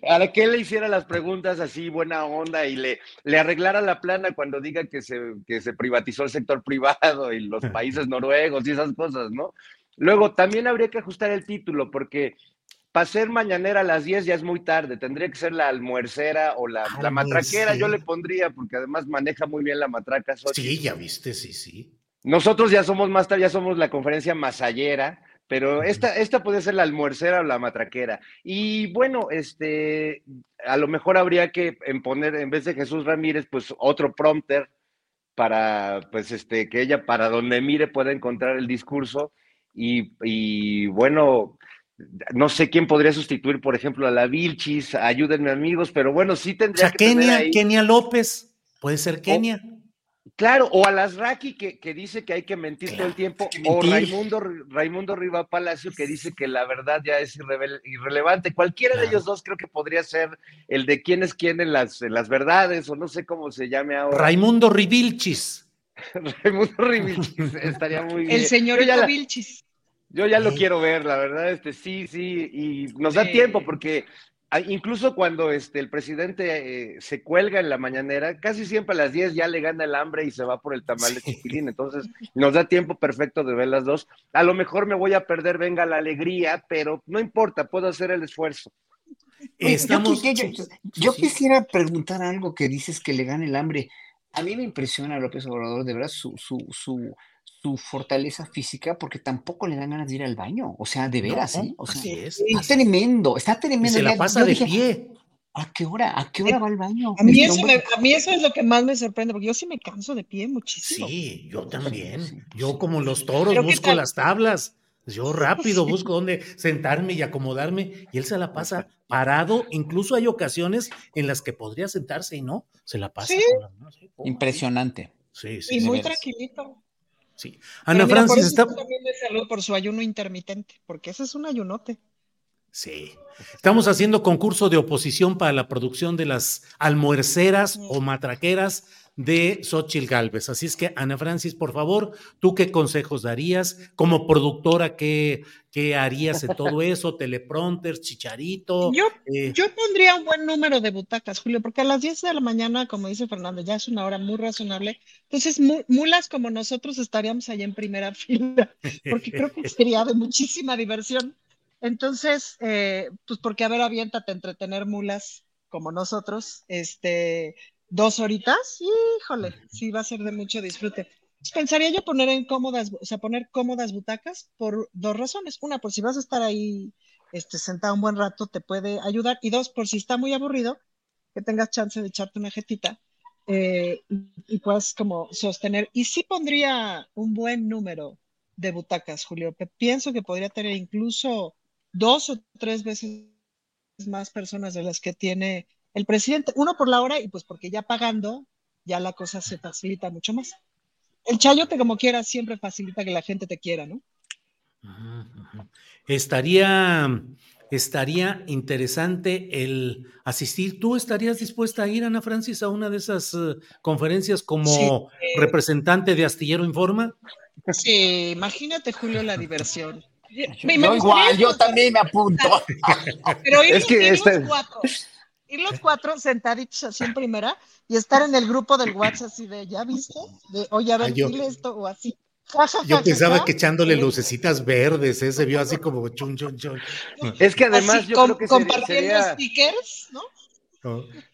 Para que le hiciera las preguntas así, buena onda, y le, le arreglara la plana cuando diga que se, que se privatizó el sector privado y los [LAUGHS] países noruegos y esas cosas, ¿no? Luego, también habría que ajustar el título, porque para ser mañanera a las 10 ya es muy tarde, tendría que ser la almuercera o la, la matraquera, yo le pondría, porque además maneja muy bien la matraca. Sí, ya viste, sí, sí. Nosotros ya somos más tarde, ya somos la conferencia masallera, pero esta, esta puede ser la almuercera o la matraquera. Y bueno, este, a lo mejor habría que poner, en vez de Jesús Ramírez, pues otro prompter para, pues, este, que ella para donde mire pueda encontrar el discurso. Y, y bueno, no sé quién podría sustituir, por ejemplo, a la Vilchis, ayúdenme amigos, pero bueno, sí tendría que Kenia, Kenia López, puede ser Kenia. claro, o a las Raki que, que, dice que hay que mentir todo el tiempo, o Raimundo, Raimundo Riva Palacio que dice que la verdad ya es irrelevante. Cualquiera de ellos dos creo que podría ser el de quién es quién en las, las verdades, o no sé cómo se llame ahora. Raimundo Rivilchis. [LAUGHS] Raimundo Rivilchis, estaría muy bien. El señor Vilchis. Yo ya lo quiero ver, la verdad, este sí, sí, y nos da tiempo porque Ah, incluso cuando este, el presidente eh, se cuelga en la mañanera, casi siempre a las 10 ya le gana el hambre y se va por el tamal de chiquilín. Entonces nos da tiempo perfecto de ver las dos. A lo mejor me voy a perder, venga la alegría, pero no importa, puedo hacer el esfuerzo. Estamos... Yo, quisiera preguntar algo que dices que le gana el hambre. A mí me impresiona López Obrador, de verdad, su, su, su, su fortaleza física porque tampoco le dan ganas de ir al baño. O sea, de veras, ¿eh? O sea, está tremendo, está tremendo. se la pasa de pie. ¿A qué hora? ¿A qué hora va al baño? A mí, eso a mí eso es lo que más me sorprende, porque yo sí me canso de pie muchísimo. Sí, yo también. Yo como los toros busco las tablas. Yo rápido [LAUGHS] busco dónde sentarme y acomodarme y él se la pasa parado. Incluso hay ocasiones en las que podría sentarse y no, se la pasa. Impresionante. Sí, sí. Y muy tranquilito. Sí. Ana Francis está. También de salud por su ayuno intermitente, porque ese es un ayunote. Sí. Estamos haciendo concurso de oposición para la producción de las almuerceras o matraqueras de Xochil Galvez. Así es que, Ana Francis, por favor, ¿tú qué consejos darías? Como productora, ¿qué, qué harías de todo [LAUGHS] eso? Teleprompters, chicharito. Yo, eh, yo pondría un buen número de butacas, Julio, porque a las 10 de la mañana, como dice Fernando, ya es una hora muy razonable. Entonces, mulas como nosotros estaríamos ahí en primera [LAUGHS] fila, porque creo que [LAUGHS] sería de muchísima diversión. Entonces, eh, pues porque a ver, aviéntate entretener mulas como nosotros, este, dos horitas, híjole, sí va a ser de mucho disfrute. Pensaría yo poner en cómodas, o sea, poner cómodas butacas por dos razones. Una, por si vas a estar ahí este, sentado un buen rato, te puede ayudar. Y dos, por si está muy aburrido, que tengas chance de echarte una jetita eh, y, puedas como sostener. Y sí pondría un buen número de butacas, Julio. Pienso que podría tener incluso dos o tres veces más personas de las que tiene el presidente, uno por la hora y pues porque ya pagando, ya la cosa se facilita mucho más. El chayote como quiera siempre facilita que la gente te quiera, ¿no? Estaría, estaría interesante el asistir. ¿Tú estarías dispuesta a ir, Ana Francis, a una de esas eh, conferencias como representante de Astillero Informa? Sí, imagínate, Julio, la diversión. yo igual, yo también me apunto. Pero [LAUGHS] es que este... cuatro ir los cuatro sentaditos así en primera y estar en el grupo del WhatsApp así de, ¿ya viste? De, oye, a ver, dile esto o así. yo pensaba que echándole lucecitas verdes, ese ¿eh? vio así como chun, chun, chun. Es que además yo creo que compartiendo stickers, ¿no?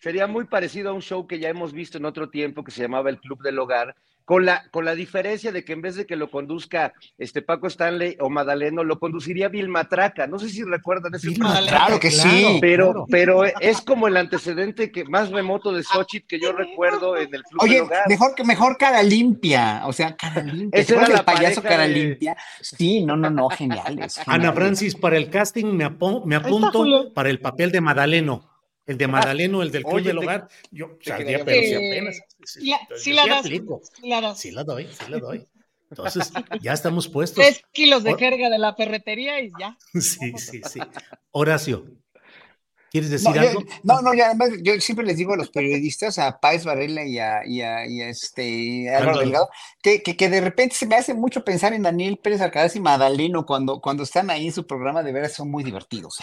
Sería muy parecido a un show que ya hemos visto en otro tiempo que se llamaba El Club del Hogar, con la, con la diferencia de que en vez de que lo conduzca este Paco Stanley o Madaleno, lo conduciría Bill Matraca. No sé si recuerdan ese Claro que sí. Pero, pero es como el antecedente que más remoto de Xochitl que yo recuerdo en el club Oye, mejor que mejor cara limpia, o sea, cara [LAUGHS] limpia. Ese era el payaso cara limpia. Sí, no, no, no, geniales. Ana Francis, para el casting me, me apunto para el papel de Madaleno. El de Madaleno, el del Club del Hogar, yo saldría, pero si apenas. Sí, sí, la das, sí la doy, sí la doy. Entonces, [LAUGHS] ya estamos puestos. Tres kilos de jerga de la ferretería y ya. [LAUGHS] Sí, sí, sí. Horacio, ¿Quieres decir algo? no, no, ya además yo siempre les digo a los periodistas, a Páez Varela y a, y a, y a este Álvaro Delgado, que, que, que, de repente se me hace mucho pensar en Daniel Pérez Alcaraz y Madaleno cuando, cuando están ahí en su programa, de veras son muy divertidos.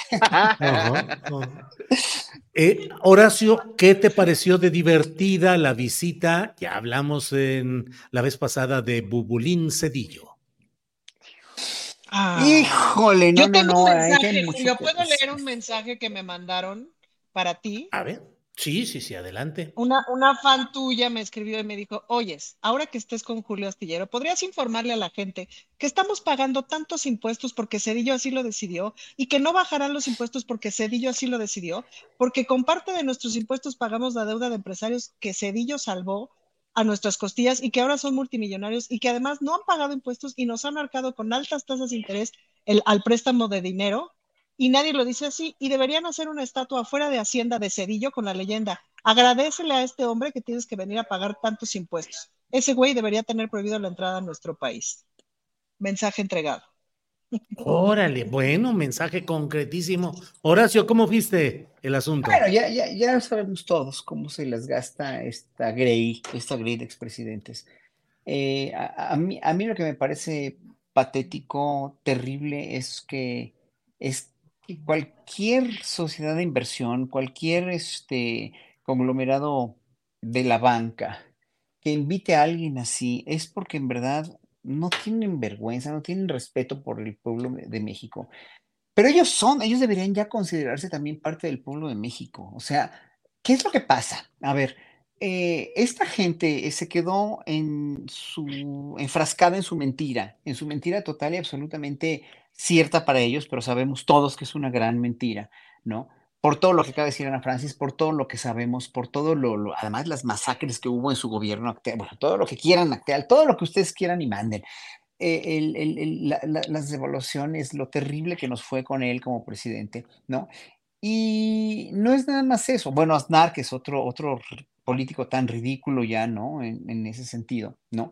Eh, Horacio, ¿qué te pareció de divertida la visita? Ya hablamos en la vez pasada de Bubulín Cedillo. Ah, Híjole, no, yo tengo no, un mensaje, yo puedo leer un mensaje que me mandaron para ti. A ver, sí, sí, sí, adelante. Una, una fan tuya me escribió y me dijo, oyes, ahora que estés con Julio Astillero, ¿podrías informarle a la gente que estamos pagando tantos impuestos porque Cedillo así lo decidió y que no bajarán los impuestos porque Cedillo así lo decidió? Porque con parte de nuestros impuestos pagamos la deuda de empresarios que Cedillo salvó a nuestras costillas y que ahora son multimillonarios y que además no han pagado impuestos y nos han marcado con altas tasas de interés el, al préstamo de dinero y nadie lo dice así y deberían hacer una estatua fuera de Hacienda de Cedillo con la leyenda, agradecele a este hombre que tienes que venir a pagar tantos impuestos. Ese güey debería tener prohibido la entrada a nuestro país. Mensaje entregado. Órale, bueno, mensaje concretísimo. Horacio, ¿cómo viste el asunto? Bueno, ya, ya, ya sabemos todos cómo se les gasta esta Grey, esta Grey de expresidentes. Eh, a, mí, a mí lo que me parece patético, terrible, es que es cualquier sociedad de inversión, cualquier este, conglomerado de la banca que invite a alguien así, es porque en verdad no tienen vergüenza, no tienen respeto por el pueblo de México. Pero ellos son, ellos deberían ya considerarse también parte del pueblo de México. O sea, ¿qué es lo que pasa? A ver, eh, esta gente eh, se quedó en su, enfrascada en su mentira, en su mentira total y absolutamente cierta para ellos, pero sabemos todos que es una gran mentira, ¿no? Por todo lo que acaba de decir Ana Francis, por todo lo que sabemos, por todo lo, además las masacres que hubo en su gobierno bueno, todo lo que quieran actual, todo lo que ustedes quieran y manden. Eh, las devaluaciones, lo terrible que nos fue con él como presidente, ¿no? Y no es nada más eso. Bueno, Aznar, que es otro, otro político tan ridículo ya, ¿no? En, ese sentido, ¿no?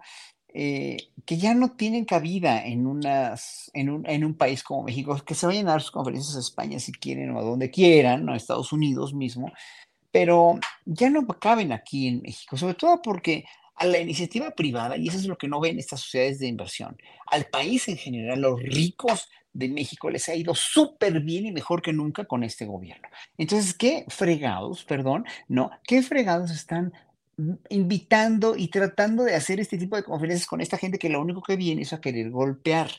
Eh, que ya no tienen cabida en, un, país como México, que se vayan a dar sus conferencias a España si quieren o a donde quieran, a Estados Unidos mismo, pero ya no caben aquí en México, sobre todo porque a la iniciativa privada, y eso es lo que no ven estas sociedades de inversión, al país en general, los ricos de México les ha ido súper bien y mejor que nunca con este gobierno. Entonces, ¿qué fregados, perdón, no, qué fregados están invitando y tratando de hacer este tipo de conferencias con esta gente que lo único que viene es a querer golpear,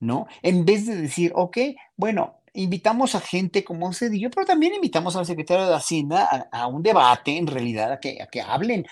¿no? En vez de decir, ok, bueno, invitamos a gente como Cedillo, pero también invitamos al secretario de Hacienda a, un debate, en realidad, a que, a que hablen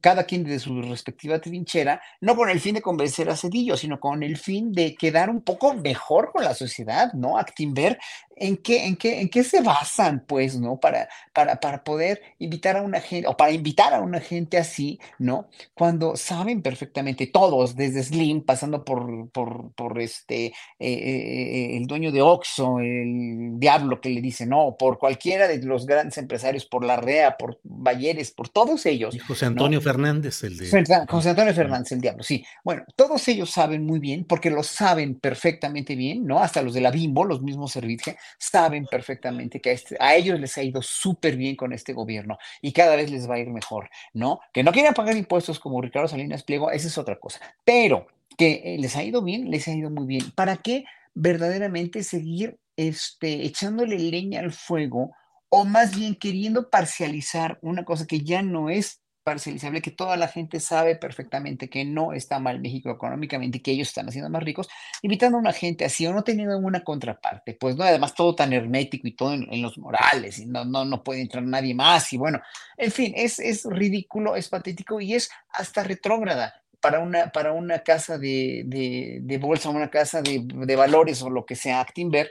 cada quien de su respectiva trinchera, no con el fin de convencer a Cedillo, sino con el fin de quedar un poco mejor con la sociedad, ¿no? Actinver ¿En qué, en, qué, ¿En qué se basan, pues, ¿no? Para, para, para poder invitar a una gente, o para invitar a una gente así, ¿no? Cuando saben perfectamente todos, desde Slim, pasando por, por, por este, eh, eh, el dueño de Oxxo, el diablo que le dice, no, por cualquiera de los grandes empresarios, por la REA, por Bayeres, por todos ellos. Y José Antonio Fernández, el de... José Antonio Fernández, el diablo, sí. Bueno, todos ellos saben muy bien, porque lo saben perfectamente bien, ¿no? Hasta los de la Bimbo, los mismos servicios, saben perfectamente que a, este, a ellos les ha ido súper bien con este gobierno y cada vez les va a ir mejor, ¿no? Que no quieren pagar impuestos como Ricardo Salinas Pliego, esa es otra cosa, pero que eh, les ha ido bien, les ha ido muy bien. ¿Para qué verdaderamente seguir este, echándole leña al fuego o más bien queriendo parcializar una cosa que ya no es parcializable, que toda la gente sabe perfectamente que no está mal México económicamente que ellos están haciendo más ricos, invitando a una gente así o no teniendo una contraparte, pues no, además todo tan hermético y todo en, los morales y no, no, no puede entrar nadie más y bueno, en fin, es, es ridículo, es patético y es hasta retrógrada para una, para una casa de, de, de bolsa, una casa de, de, valores o lo que sea, Actinver,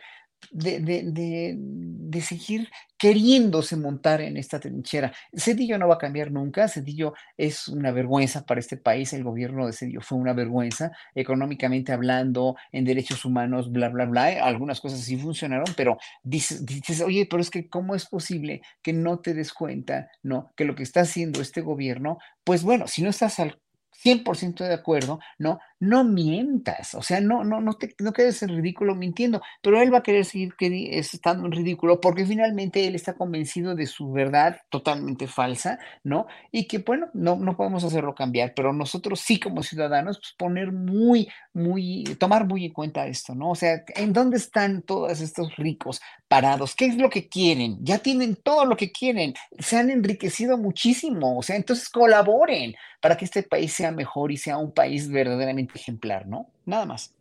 de, de, de, seguir queriéndose montar en esta trinchera. Cedillo no va a cambiar nunca, Cedillo es una vergüenza para este país, el gobierno de Cedillo fue una vergüenza, económicamente hablando, en derechos humanos, bla, bla, bla, algunas cosas sí funcionaron, pero dices, dices, oye, pero es que ¿cómo es posible que no te des cuenta, no, que lo que está haciendo este gobierno, pues bueno, si no estás al 100% de acuerdo, ¿no? No mientas, o sea, no, no, no, te, no quedes en ridículo mintiendo, pero él va a querer seguir estando en ridículo porque finalmente él está convencido de su verdad totalmente falsa, ¿no? Y que, bueno, no, no podemos hacerlo cambiar, pero nosotros sí como ciudadanos, pues poner muy, muy, tomar muy en cuenta esto, ¿no? O sea, ¿en dónde están todos estos ricos parados? ¿Qué es lo que quieren? Ya tienen todo lo que quieren, se han enriquecido muchísimo, o sea, entonces colaboren para que este país sea mejor y sea un país verdaderamente ejemplar, ¿no? Nada más.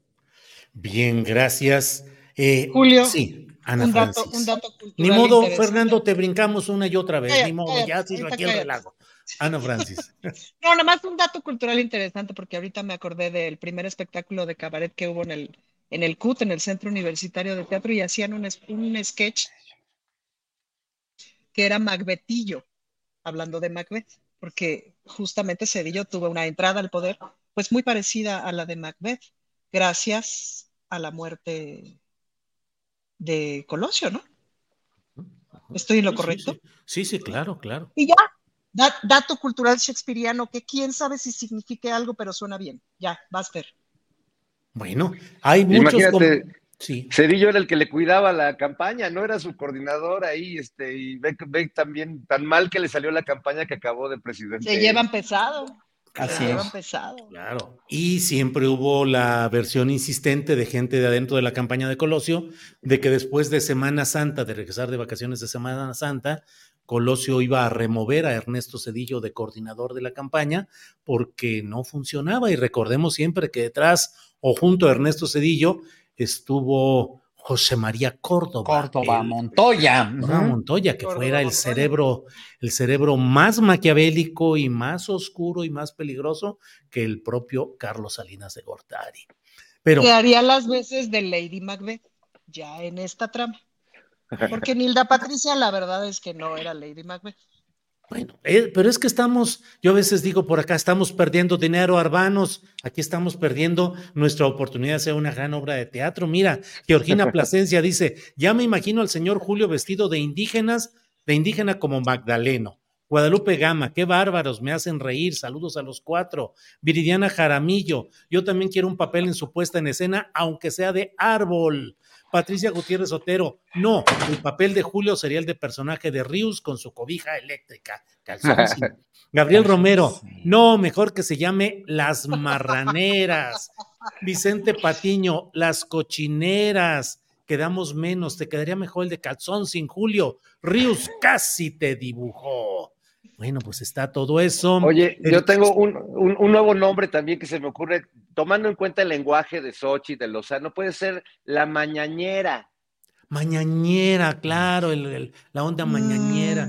Bien, gracias. Eh, Julio. Sí, Ana un dato, un dato cultural Ni modo. Fernando, te brincamos una y otra vez. Cállate, Ni modo, cállate, ya ahorita aquí el relajo. Ana Francis. [LAUGHS] [LAUGHS] No, nada más un dato cultural interesante porque ahorita me acordé del primer espectáculo de cabaret que hubo en el, en el CUT, en el Centro Universitario de Teatro, y hacían un, un sketch que era Macbetillo, hablando de Macbeth, porque justamente Cedillo tuvo una entrada al poder pues muy parecida a la de Macbeth, gracias a la muerte de Colosio, ¿no? ¿Estoy en lo Sí, correcto? Sí, sí, sí, claro, claro. Y ya, da- dato cultural shakespeariano que quién sabe si signifique algo, pero suena bien. Ya, vas a ver. Bueno, hay muchos. Imagínate, com- Sí. Cedillo era el que le cuidaba la campaña, no era su coordinador ahí, este, y ve, ve también tan mal que le salió la campaña que acabó de presidente. Se llevan pesado. Así es. pesado. Claro. Y siempre hubo la versión insistente de gente de adentro de la campaña de Colosio, de que después de Semana Santa, de regresar de vacaciones de Semana Santa, Colosio iba a remover a Ernesto Cedillo de coordinador de la campaña porque no funcionaba. Y recordemos siempre que detrás o junto a Ernesto Cedillo estuvo José María Córdoba. Córdoba, el- Montoya. Córdoba. Montoya, que Córdoba fuera el Montoya. cerebro, el cerebro más maquiavélico y más oscuro y más peligroso que el propio Carlos Salinas de Gortari. Pero Que haría las veces de Lady Macbeth, ya en esta trama. Porque [LAUGHS] Nilda Patricia, la verdad es que no era Lady Macbeth. Bueno, eh, pero es que estamos, yo a veces digo por acá, estamos perdiendo dinero, Arbanos, aquí estamos perdiendo nuestra oportunidad de hacer una gran obra de teatro. Mira, Georgina [LAUGHS] Plasencia dice, ya me imagino al señor Julio vestido de indígenas, de indígena como Magdaleno. Guadalupe Gama, qué bárbaros, me hacen reír, saludos a los cuatro. Viridiana Jaramillo, yo también quiero un papel en su puesta en escena, aunque sea de árbol. Patricia Gutiérrez Otero, no, el papel de Julio sería el de personaje de Rius con su cobija eléctrica. Calzoncillo. [LAUGHS] Gabriel Romero, no, mejor que se llame Las Marraneras. Vicente Patiño, Las Cochineras. Quedamos menos, te quedaría mejor el de Calzón sin Julio. Rius casi te dibujó. Bueno, pues está todo eso. Oye, El- yo tengo un, un- un nuevo nombre también que se me ocurre, tomando en cuenta el lenguaje de Sochi, de Lozano, puede ser la mañañera. Mañañera, claro, el- el- la onda mañañera.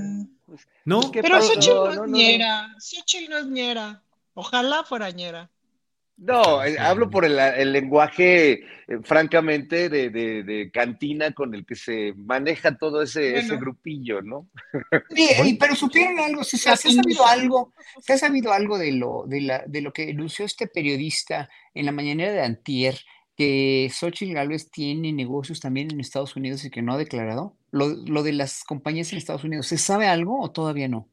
¿No? ¿qué Pero? Xochitl no, No, es no, no. ñera. Xochitl no es ñera. Ojalá fuera ñera. No, eh, hablo por el, el lenguaje, eh, francamente, de, de- de cantina con el que se maneja todo ese, grupillo, ¿no? Sí, y- pero supieron algo, se, se ha sabido algo, se ha sabido algo de lo, de la, de lo que anunció este periodista en la mañanera de Antier, que Xochitl Gálvez tiene negocios también en Estados Unidos y que no ha declarado. Lo, lo de las compañías en Estados Unidos, ¿se sabe algo o todavía no?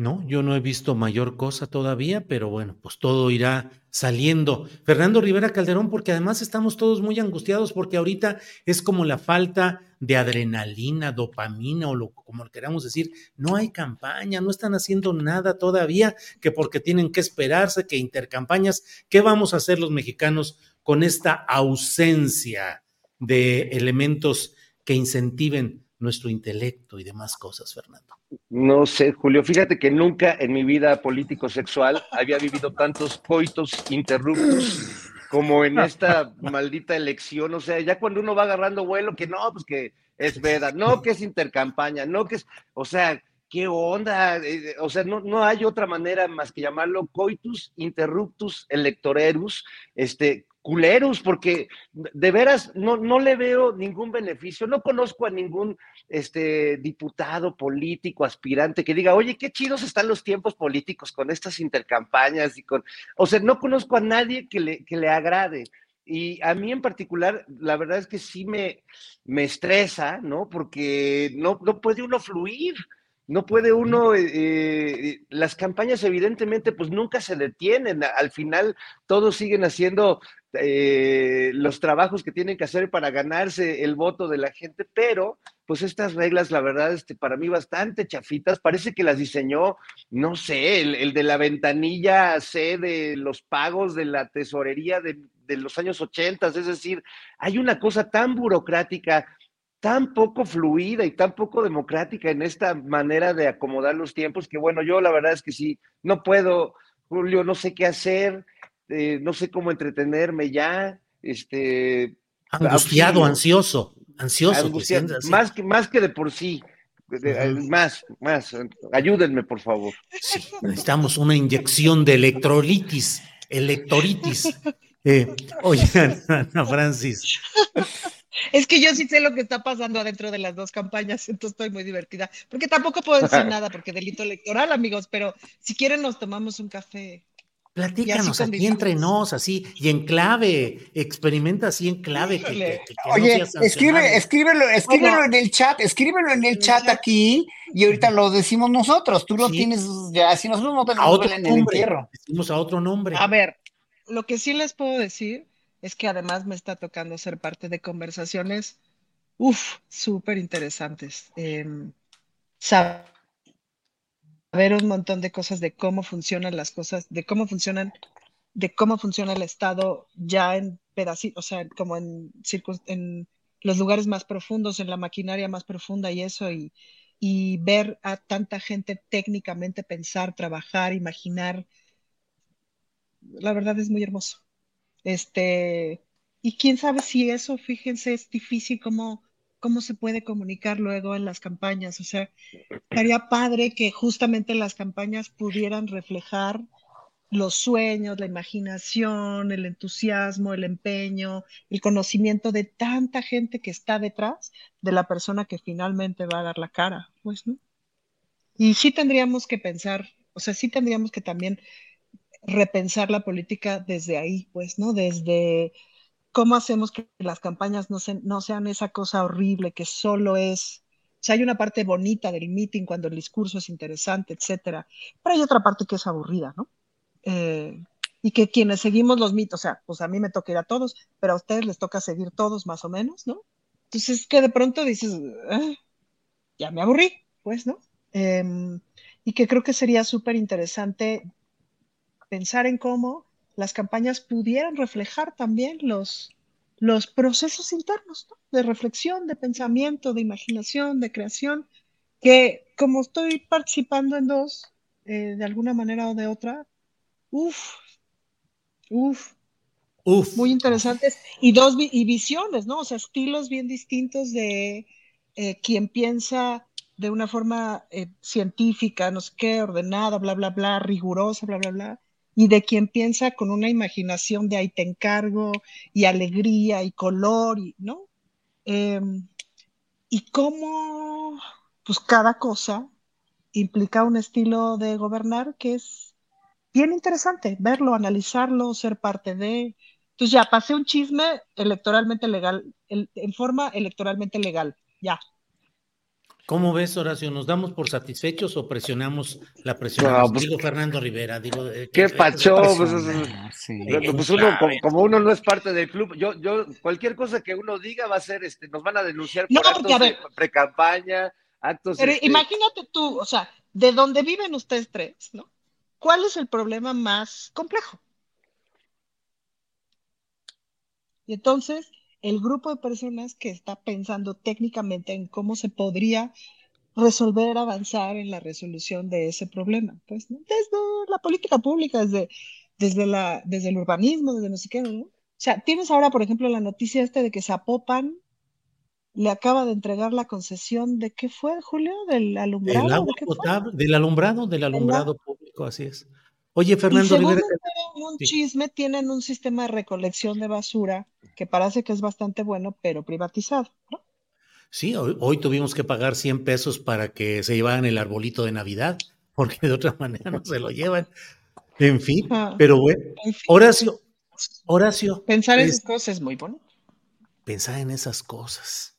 No, yo no he visto mayor cosa todavía, pero bueno, pues todo irá saliendo. Fernando Rivera Calderón, porque además estamos todos muy angustiados porque ahorita es como la falta de adrenalina, dopamina o lo, como queramos decir. No hay campaña, no están haciendo nada todavía, que porque tienen que esperarse, que intercampañas. ¿Qué vamos a hacer los mexicanos con esta ausencia de elementos que incentiven nuestro intelecto y demás cosas, Fernando? No sé, Julio, fíjate que nunca en mi vida político-sexual había vivido tantos coitos interruptos como en esta maldita elección. O sea, ya cuando uno va agarrando vuelo, que no, pues que es veda, no, que es intercampaña, no, que es, o sea, ¿qué onda? Eh, O sea, no, no hay otra manera más que llamarlo coitus interruptus electorerus, este, culeros, porque de veras no, no le veo ningún beneficio, no conozco a ningún este, diputado político, aspirante, que diga, oye, qué chidos están los tiempos políticos con estas intercampañas y con, o sea, no conozco a nadie que le, que le agrade. Y a mí en particular, la verdad es que sí me, me estresa, ¿no? Porque no, no puede uno fluir. No puede uno, eh, eh, las campañas evidentemente pues nunca se detienen, al final todos siguen haciendo eh, los trabajos que tienen que hacer para ganarse el voto de la gente, pero pues estas reglas, la verdad, este, para mí bastante chafitas, parece que las diseñó, no sé, el, de la ventanilla C de los pagos de la tesorería de, de los años 80, es decir, hay una cosa tan burocrática, tan poco fluida y tan poco democrática en esta manera de acomodar los tiempos que bueno, yo la verdad es que sí, no puedo, Julio, no sé qué hacer, eh, no sé cómo entretenerme ya, este... Angustiado, ansioso, ansioso. más, que, más que de por sí, Ujú. más, más, ayúdenme por favor. Sí, necesitamos una inyección de electrolitis, electoritis. Eh, oigan, Ana Francis, Es que yo sí sé lo que está pasando adentro de las dos campañas, entonces estoy muy divertida. Porque tampoco puedo decir [LAUGHS] nada, porque delito electoral, amigos, pero si quieren nos tomamos un café. platícanos aquí entre nos, así, y en clave, experimenta así en clave. Que, que- Híjole. que- que no Oye, sea escribe, escríbelo, escríbelo en el chat, escríbelo en el chat aquí y ahorita lo decimos nosotros. Tú lo Sí. tienes ya, si nosotros no A tenemos otro en el nombre, entierro. decimos a otro nombre. A ver, lo que sí les puedo decir es que además me está tocando ser parte de conversaciones, uff, súper interesantes. Em, saber un montón de cosas de cómo funcionan las cosas, de cómo funcionan, de cómo funciona el Estado ya en pedacitos, o sea, como en, en los lugares más profundos, en la maquinaria más profunda y eso, y ver a tanta gente técnicamente pensar, trabajar, imaginar, la verdad es muy hermoso. Este, y quién sabe si eso, fíjense, es difícil cómo, cómo se puede comunicar luego en las campañas. O sea, estaría padre que justamente las campañas pudieran reflejar los sueños, la imaginación, el entusiasmo, el empeño, el conocimiento de tanta gente que está detrás de la persona que finalmente va a dar la cara, pues, ¿no? Y sí tendríamos que pensar, o sea, sí tendríamos que también repensar la política desde ahí, pues, ¿no? Desde cómo hacemos que las campañas no, no sean esa cosa horrible que solo es, o sea, hay una parte bonita del meeting cuando el discurso es interesante, etcétera, pero hay otra parte que es aburrida, ¿no? Eh, y que quienes seguimos los mitos, o sea, pues a mí me toca ir a todos, pero a ustedes les toca seguir todos más o menos, ¿no? Entonces que de pronto dices, ah, ya me aburrí, pues, ¿no? Em, y que creo que sería súper interesante pensar en cómo las campañas pudieran reflejar también los, los procesos internos ¿no? de reflexión, de pensamiento, de imaginación, de creación, que como estoy participando en dos, eh, de alguna manera o de otra, Uf, uf. Uf. Muy interesantes. Y dos y visiones, ¿no? O sea, estilos bien distintos de eh, quien piensa de una forma eh, científica, no sé qué, ordenada, bla, bla, bla, rigurosa, bla, bla, bla, y de quien piensa con una imaginación de ahí te encargo, y alegría, y color, y, ¿no? Em, y cómo, pues cada cosa implica un estilo de gobernar que es bien interesante verlo, analizarlo, ser parte de. Entonces ya pasé un chisme electoralmente legal, en forma electoralmente legal, ya. ¿Cómo ves, Horacio? ¿Nos damos por satisfechos o presionamos la presión? Pues digo Fernando Rivera, digo. ¿Qué pacho? Pues, pues uno, como, uno no es parte del club, yo, yo, cualquier cosa que uno diga va a ser, este, nos van a denunciar por actos de pre-campaña, actos. Pero este imagínate tú, o sea, de dónde viven ustedes tres, ¿no? ¿Cuál es el problema más complejo? Y entonces, el grupo de personas que está pensando técnicamente en cómo se podría resolver, avanzar en la resolución de ese problema, pues desde la política pública, desde, desde, la, desde el urbanismo, desde no sé qué, ¿no? O sea, tienes ahora, por ejemplo, la noticia este de que Zapopan le acaba de entregar la concesión de qué fue, Julio, del alumbrado. Del agua potable, del alumbrado, del alumbrado público, así es. Oye, Fernando y Rivera. un chisme, tienen un sistema de recolección de basura que parece que es bastante bueno, pero privatizado, ¿no? Sí, hoy, tuvimos que pagar 100 pesos para que se llevaran el arbolito de Navidad, [LAUGHS] porque de otra manera no se lo llevan. En fin, ah, pero bueno, Horacio, Horacio. Pensar en esas cosas es muy bueno pensar en esas cosas.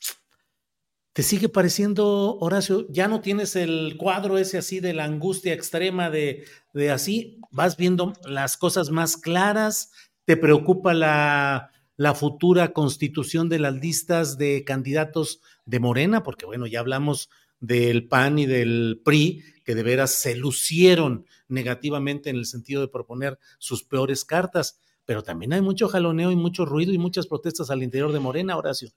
¿Te sigue pareciendo, Horacio? Ya no tienes el cuadro ese así de la angustia extrema de, de así, vas viendo las cosas más claras, te preocupa la, la futura constitución de las listas de candidatos de Morena, porque bueno, ya hablamos del PAN y del PRI, que de veras se lucieron negativamente en el sentido de proponer sus peores cartas pero también hay mucho jaloneo y mucho ruido y muchas protestas al interior de Morena, Horacio.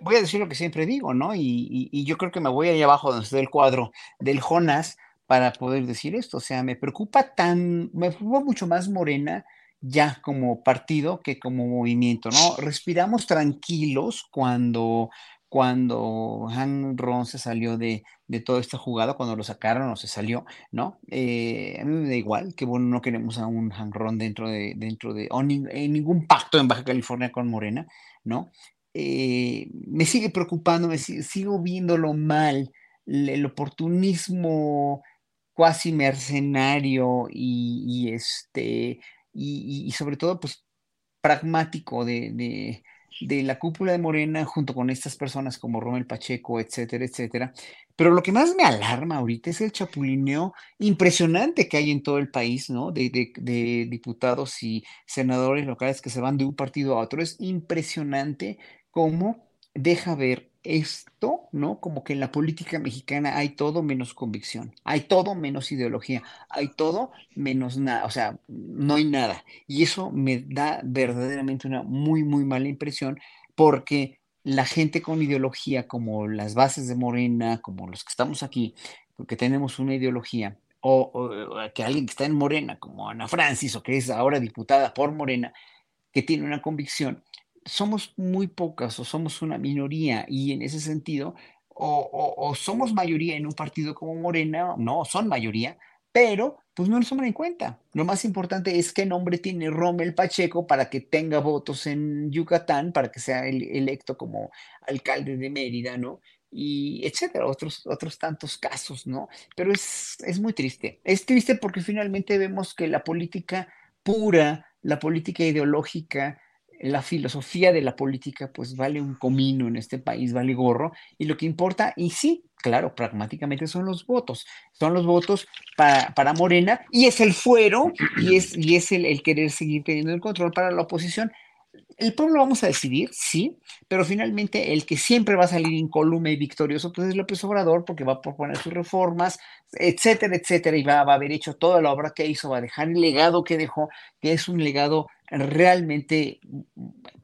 Voy a decir lo que siempre digo, ¿no? Y, yo creo que me voy ahí abajo donde está el cuadro del Jonas para poder decir esto. O sea, me preocupa tan, me preocupa mucho más Morena ya como partido que como movimiento, ¿no? Respiramos tranquilos cuando cuando Han Ron se salió de, de, toda esta jugada, cuando lo sacaron o se salió, ¿no? Eh, a mí me da igual, que bueno, no queremos a un Han Ron dentro de, dentro de, o en ningún pacto en Baja California con Morena, ¿no? Eh, me sigue preocupando, me sigo viéndolo mal, el, oportunismo cuasi mercenario y, este, y, sobre todo, pues, pragmático de de la cúpula de Morena junto con estas personas como Romel Pacheco, etcétera, etcétera. Pero lo que más me alarma ahorita es el chapulineo impresionante que hay en todo el país, ¿no? De, de, diputados y senadores locales que se van de un partido a otro. Es impresionante cómo deja ver esto, ¿no? Como que en la política mexicana hay todo menos convicción, hay todo menos ideología, hay todo menos nada, o sea, no hay nada. Y eso me da verdaderamente una muy, muy mala impresión porque la gente con ideología, como las bases de Morena, como los que estamos aquí, porque tenemos una ideología, o, que alguien que está en Morena, como Ana Francis, o que es ahora diputada por Morena, que tiene una convicción, somos muy pocas o somos una minoría y en ese sentido, o, somos mayoría en un partido como Morena, no, son mayoría, pero pues no nos toman en cuenta. Lo más importante es qué nombre tiene Rommel Pacheco para que tenga votos en Yucatán, para que sea electo como alcalde de Mérida, ¿no? y etcétera, otros, otros tantos casos, ¿no? Pero es, es muy triste. Es triste porque finalmente vemos que la política pura, la política ideológica, la filosofía de la política, pues vale un comino en este país, vale gorro, y lo que importa, y sí, claro, pragmáticamente son los votos, son los votos para, para Morena, y es el fuero, y es, y es el, el querer seguir teniendo el control para la oposición, el pueblo vamos a decidir, sí, pero finalmente el que siempre va a salir incólume y victorioso pues es López Obrador porque va a proponer sus reformas, etcétera, etcétera, y va, va, a haber hecho toda la obra que hizo, va a dejar el legado que dejó, que es un legado realmente,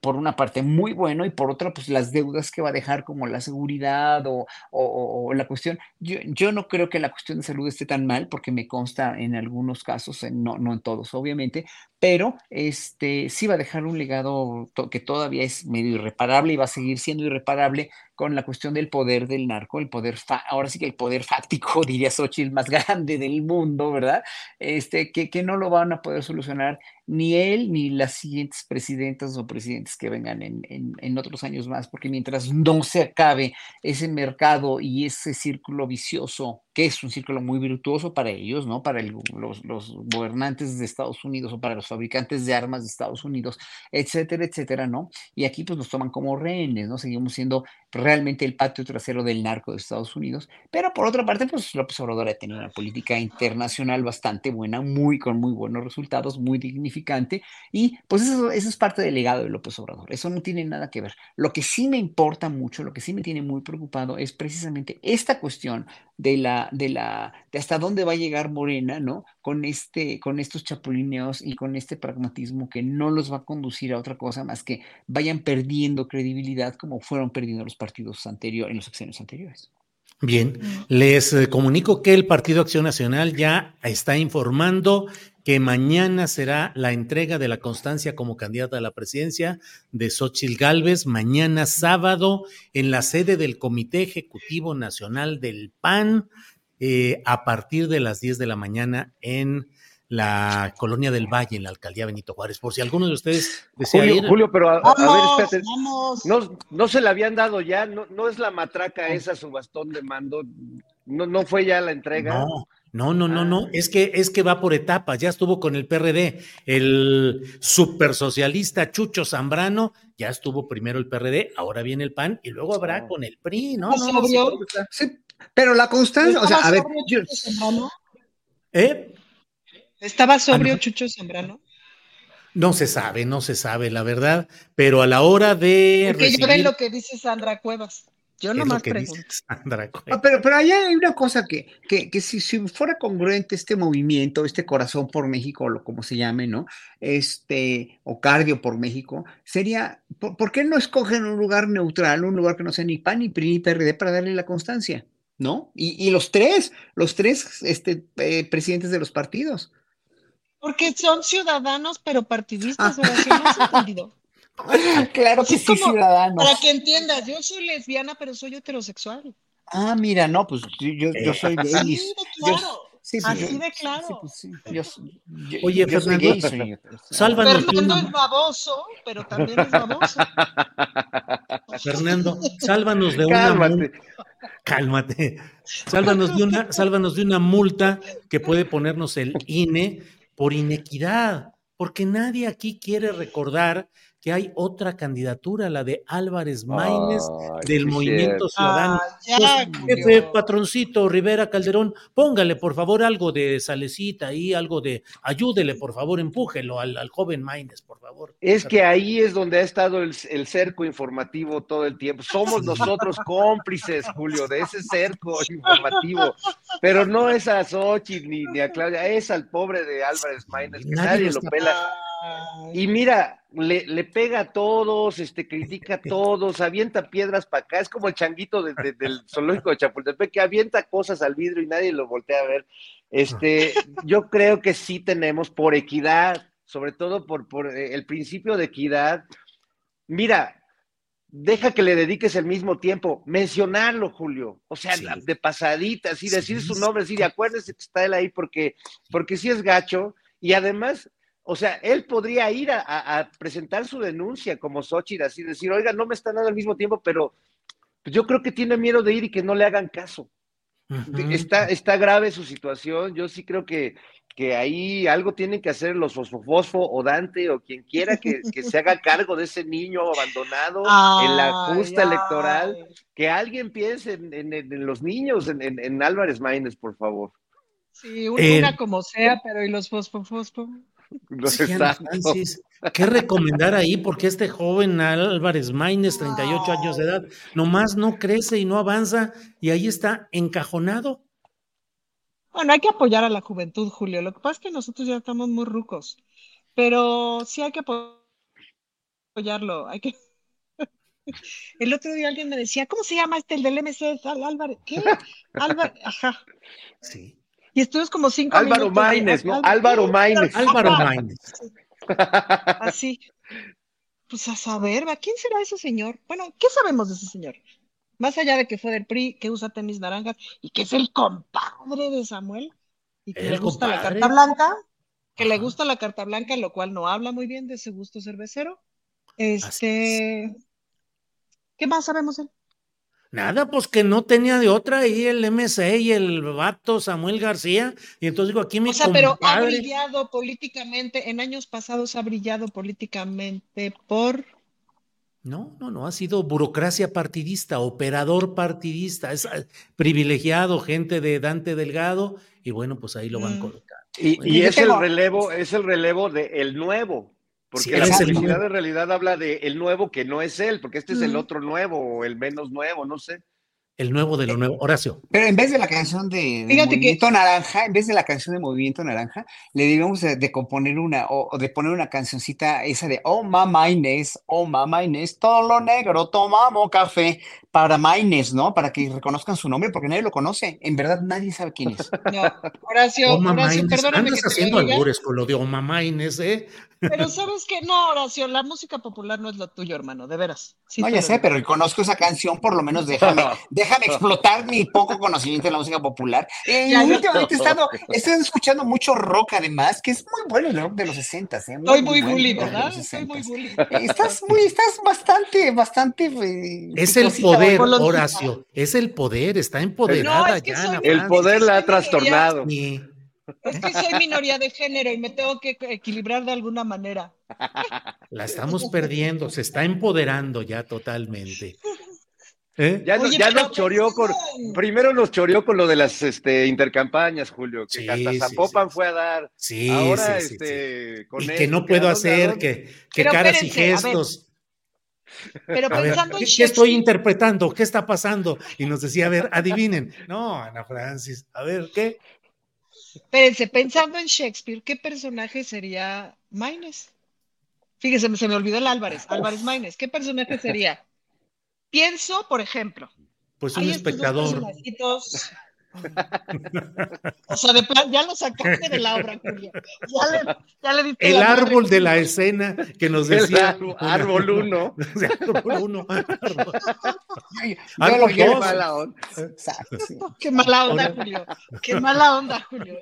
por una parte, muy bueno y por otra, pues las deudas que va a dejar como la seguridad o, la cuestión. Yo, yo, no creo que la cuestión de salud esté tan mal, porque me consta en algunos casos, no, no en todos, obviamente, pero este, sí va a dejar un legado que todavía es medio irreparable y va a seguir siendo irreparable con la cuestión del poder del narco, el poder, ahora sí que el poder fáctico, [LAUGHS] diría Xochitl, más grande del mundo, ¿verdad? Este, que, que no lo van a poder solucionar ni él ni las siguientes presidentas o presidentes que vengan en, en, otros años más, porque mientras no se acabe ese mercado y ese círculo vicioso, que es un círculo muy virtuoso para ellos, ¿no? Para los, los, gobernantes de Estados Unidos o para los fabricantes de armas de Estados Unidos, etcétera, etcétera, ¿no? Y aquí pues nos toman como rehenes, ¿no? Seguimos siendo realmente el patio trasero del narco de Estados Unidos, pero por otra parte, pues López Obrador ha tenido una política internacional bastante buena, muy con muy buenos resultados, muy dignificante, y pues eso, eso es parte del legado de López Obrador, eso no tiene nada que ver. Lo que sí me importa mucho, lo que sí me tiene muy preocupado es precisamente esta cuestión de la, de la, de hasta dónde va a llegar Morena, ¿no? Con este, con estos chapulineos y con este pragmatismo que no los va a conducir a otra cosa más que vayan perdiendo credibilidad como fueron perdiendo los partidos anteriores, en los acciones anteriores. Bien, les eh, comunico que el Partido Acción Nacional ya está informando que mañana será la entrega de la constancia como candidata a la presidencia de Xochitl Gálvez, mañana sábado en la sede del Comité Ejecutivo Nacional del PAN, eh, a partir de las 10 de la mañana en la colonia del Valle, en la alcaldía Benito Juárez. Por si alguno de ustedes desea Julio, ir. Julio, pero a, ver, espérate. No, no se le habían dado ya, no, no es la matraca esa su bastón de mando, no, no fue ya la entrega. No. No, no, no, no, es que es que va por etapas, ya estuvo con el PRD, el supersocialista Chucho Zambrano, ya estuvo primero el PRD, ahora viene el PAN y luego habrá con el PRI, ¿no? no, no, sí, pero la constancia, o sea, a ver, yo, ¿eh? ¿Estaba sobrio Chucho Zambrano? No se sabe, no se sabe, la verdad, pero a la hora de. Porque recibir... ven lo que dice Sandra Cuevas. Yo nomás pregunto. Sandra. Ah, pero, pero allá hay una cosa que, que, que si, si, fuera congruente este movimiento, este corazón por México, o como se llame, ¿no? Este, o cardio por México, sería, ¿por, ¿por, qué no escogen un lugar neutral, un lugar que no sea ni PAN, ni PRI, ni PRD para darle la constancia? ¿No? Y, y los tres, los tres este, eh, presidentes de los partidos. Porque son ciudadanos, pero partidistas, ah. ¿verdad? no [LAUGHS] entendido. Claro que sí, ciudadanos. Para que entiendas, yo soy lesbiana, pero soy heterosexual. Ah, mira, no, pues yo, yo soy [LAUGHS] gay. Así de claro. Sí, pues, Así de claro. Sí, pues, yo, Oye, yo Fernando, soy gay, soy, sálvanos Fernando es baboso, pero también es baboso. [LAUGHS] Fernando, sálvanos de una Cálmate. Cálmate. Sálvanos de una, sálvanos de una multa que puede ponernos el INE por inequidad, porque nadie aquí quiere recordar que hay otra candidatura, la de Álvarez Maínez del Movimiento cierto. Ciudadano. Ah, ya, Pues, jefe, patroncito Rivera Calderón, póngale por favor algo de salecita ahí, algo de, ayúdele por favor, empújelo al, al joven Maínez, por favor. Es que ahí es donde ha estado el, el cerco informativo todo el tiempo. Somos nosotros cómplices, Julio, de ese cerco informativo. Pero no es a Xochitl ni, ni a Claudia, es al pobre de Álvarez Maínez, que Nadie nadie, lo lo está- pela. Y mira, le, le pega a todos, este, critica a [LAUGHS] todos, avienta piedras para acá. Es como el changuito de- de- del zoológico de Chapultepec, que avienta cosas al vidrio y nadie lo voltea a ver. Este, [LAUGHS] yo creo que sí tenemos por equidad, sobre todo por, por eh, el principio de equidad. Mira, deja que le dediques el mismo tiempo, mencionarlo, Julio. O sea, Sí. la- de pasadita, así, Sí, decir su sí. nombre, decir, acuérdese que está él ahí porque, porque sí es gacho. Y además, o sea, él podría ir a, a- a presentar su denuncia como Xochitl, así decir, oiga, no me están dando al mismo tiempo, pero yo creo que tiene miedo de ir y que no le hagan caso. Está, está grave su situación. Yo sí creo que, que ahí algo tienen que hacer los Fosfofosfo o Dante o quien quiera que, que se haga cargo de ese niño abandonado en la justa ay. electoral. Que alguien piense en, en- en los niños, en, en- en Álvarez Maínez, por favor. Sí, un- Eh, una como sea, pero ¿y los fosfo, fosfo? Los Sí, Ana. Francis, ¿qué recomendar ahí? Porque este joven Álvarez Maínez, 38 años de edad, nomás no crece y no avanza y ahí está encajonado. Bueno, hay que apoyar a la juventud, Julio. Lo que pasa es que nosotros ya estamos muy rucos, pero sí hay que apo- apoyarlo. Hay que... [LAUGHS] El otro día alguien me decía, ¿cómo se llama este, el del MC? Al- Álvarez, ¿qué? Álvarez, ajá. Sí. Y estuvimos como cinco Álvaro minutos. Maínez, ¿no? Al- Álvaro Maínez. Álvaro Maínez. Así. Pues a saber, ¿va? ¿quién será ese señor? Bueno, ¿qué sabemos de ese señor? Más allá de que fue del PRI, que usa tenis naranjas y que es el compadre de Samuel y que le gusta la carta blanca, que le gusta la carta blanca, lo cual no habla muy bien de ese gusto cervecero. Este, ¿qué más sabemos de él? Nada, pues que no tenía de otra ahí el MC y el vato Samuel García. Y entonces digo, aquí mi O sea, pero ha compadre. brillado políticamente, en años pasados ha brillado políticamente por No, no, no, ha sido burocracia partidista, operador partidista, es eh, privilegiado, gente de Dante Delgado, y bueno, pues ahí lo van Mm. colocando. Y, Bueno, y es el relevo, es el relevo de el nuevo. Porque Sí, la publicidad en realidad habla de el nuevo que no es él, porque este es el otro nuevo o el menos nuevo, no sé. El nuevo de lo nuevo. Horacio. Pero en vez de la canción de, de Fíjate que- Movimiento Naranja, en vez de la canción de Movimiento Naranja, le debemos de, de componer una, o, o de poner una cancioncita esa de Oh mamá Inés, oh mamá Inés, todo lo negro, tomamos café, para Maines, ¿no? Para que reconozcan su nombre, porque nadie lo conoce. En verdad, nadie sabe quién es. [LAUGHS] No, Horacio, Oma Horacio, perdóname Andas que haciendo albures con lo de Oma Maines, ¿eh? pero [LAUGHS] sabes que no, Horacio, la música popular no es lo tuyo, hermano, de veras. Sí no, ya sé, pero reconozco esa canción, por lo menos déjame, [LAUGHS] déjame explotar mi poco conocimiento de la música popular. Eh, Ya, últimamente he estado, he estado escuchando mucho rock, además, que es muy bueno el rock de los 60, ¿eh? Estoy muy bully, rock de ¿verdad? Estoy muy 60s. bully. Estás muy, estás bastante, bastante. eh, Es el poder. Horacio. Es el poder, está empoderada No, es que ya. soy- El poder la ha trastornado. Sí. Es que soy minoría de género y me tengo que equilibrar de alguna manera. La estamos perdiendo, se está empoderando ya totalmente. ¿Eh? Ya, Oye, nos choreó con, pensando- primero nos choreó con lo de las este, intercampañas, Julio, que Sí, hasta Zapopan sí. fue a dar. Sí, Ahora, sí, sí, este, con Y que no puedo ¿a dónde, a hacer, que, que caras y espérense, gestos. Pero A ver, pensando ¿qué, en qué estoy Shakespeare, interpretando? ¿Qué está pasando? Y nos decía, a ver, adivinen. No, Ana Francis, a ver, ¿qué? espérense, pensando en Shakespeare, ¿qué personaje sería Maines? Fíjese, se me olvidó el Álvarez, Álvarez Maines. ¿Qué personaje sería? Pienso, por ejemplo, Pues un espectador. O sea, de plan, ya lo sacaste de la obra, Julio. Ya le, ya le diste El la madre, árbol de la escena que nos El decía. árbol- árbol uno. [LAUGHS] árbol uno. árbol- Yo- yo Árbol lo- dos. yo lo- Mala onda. Exacto, sí. Qué mala onda, Julio. Qué mala onda, Julio.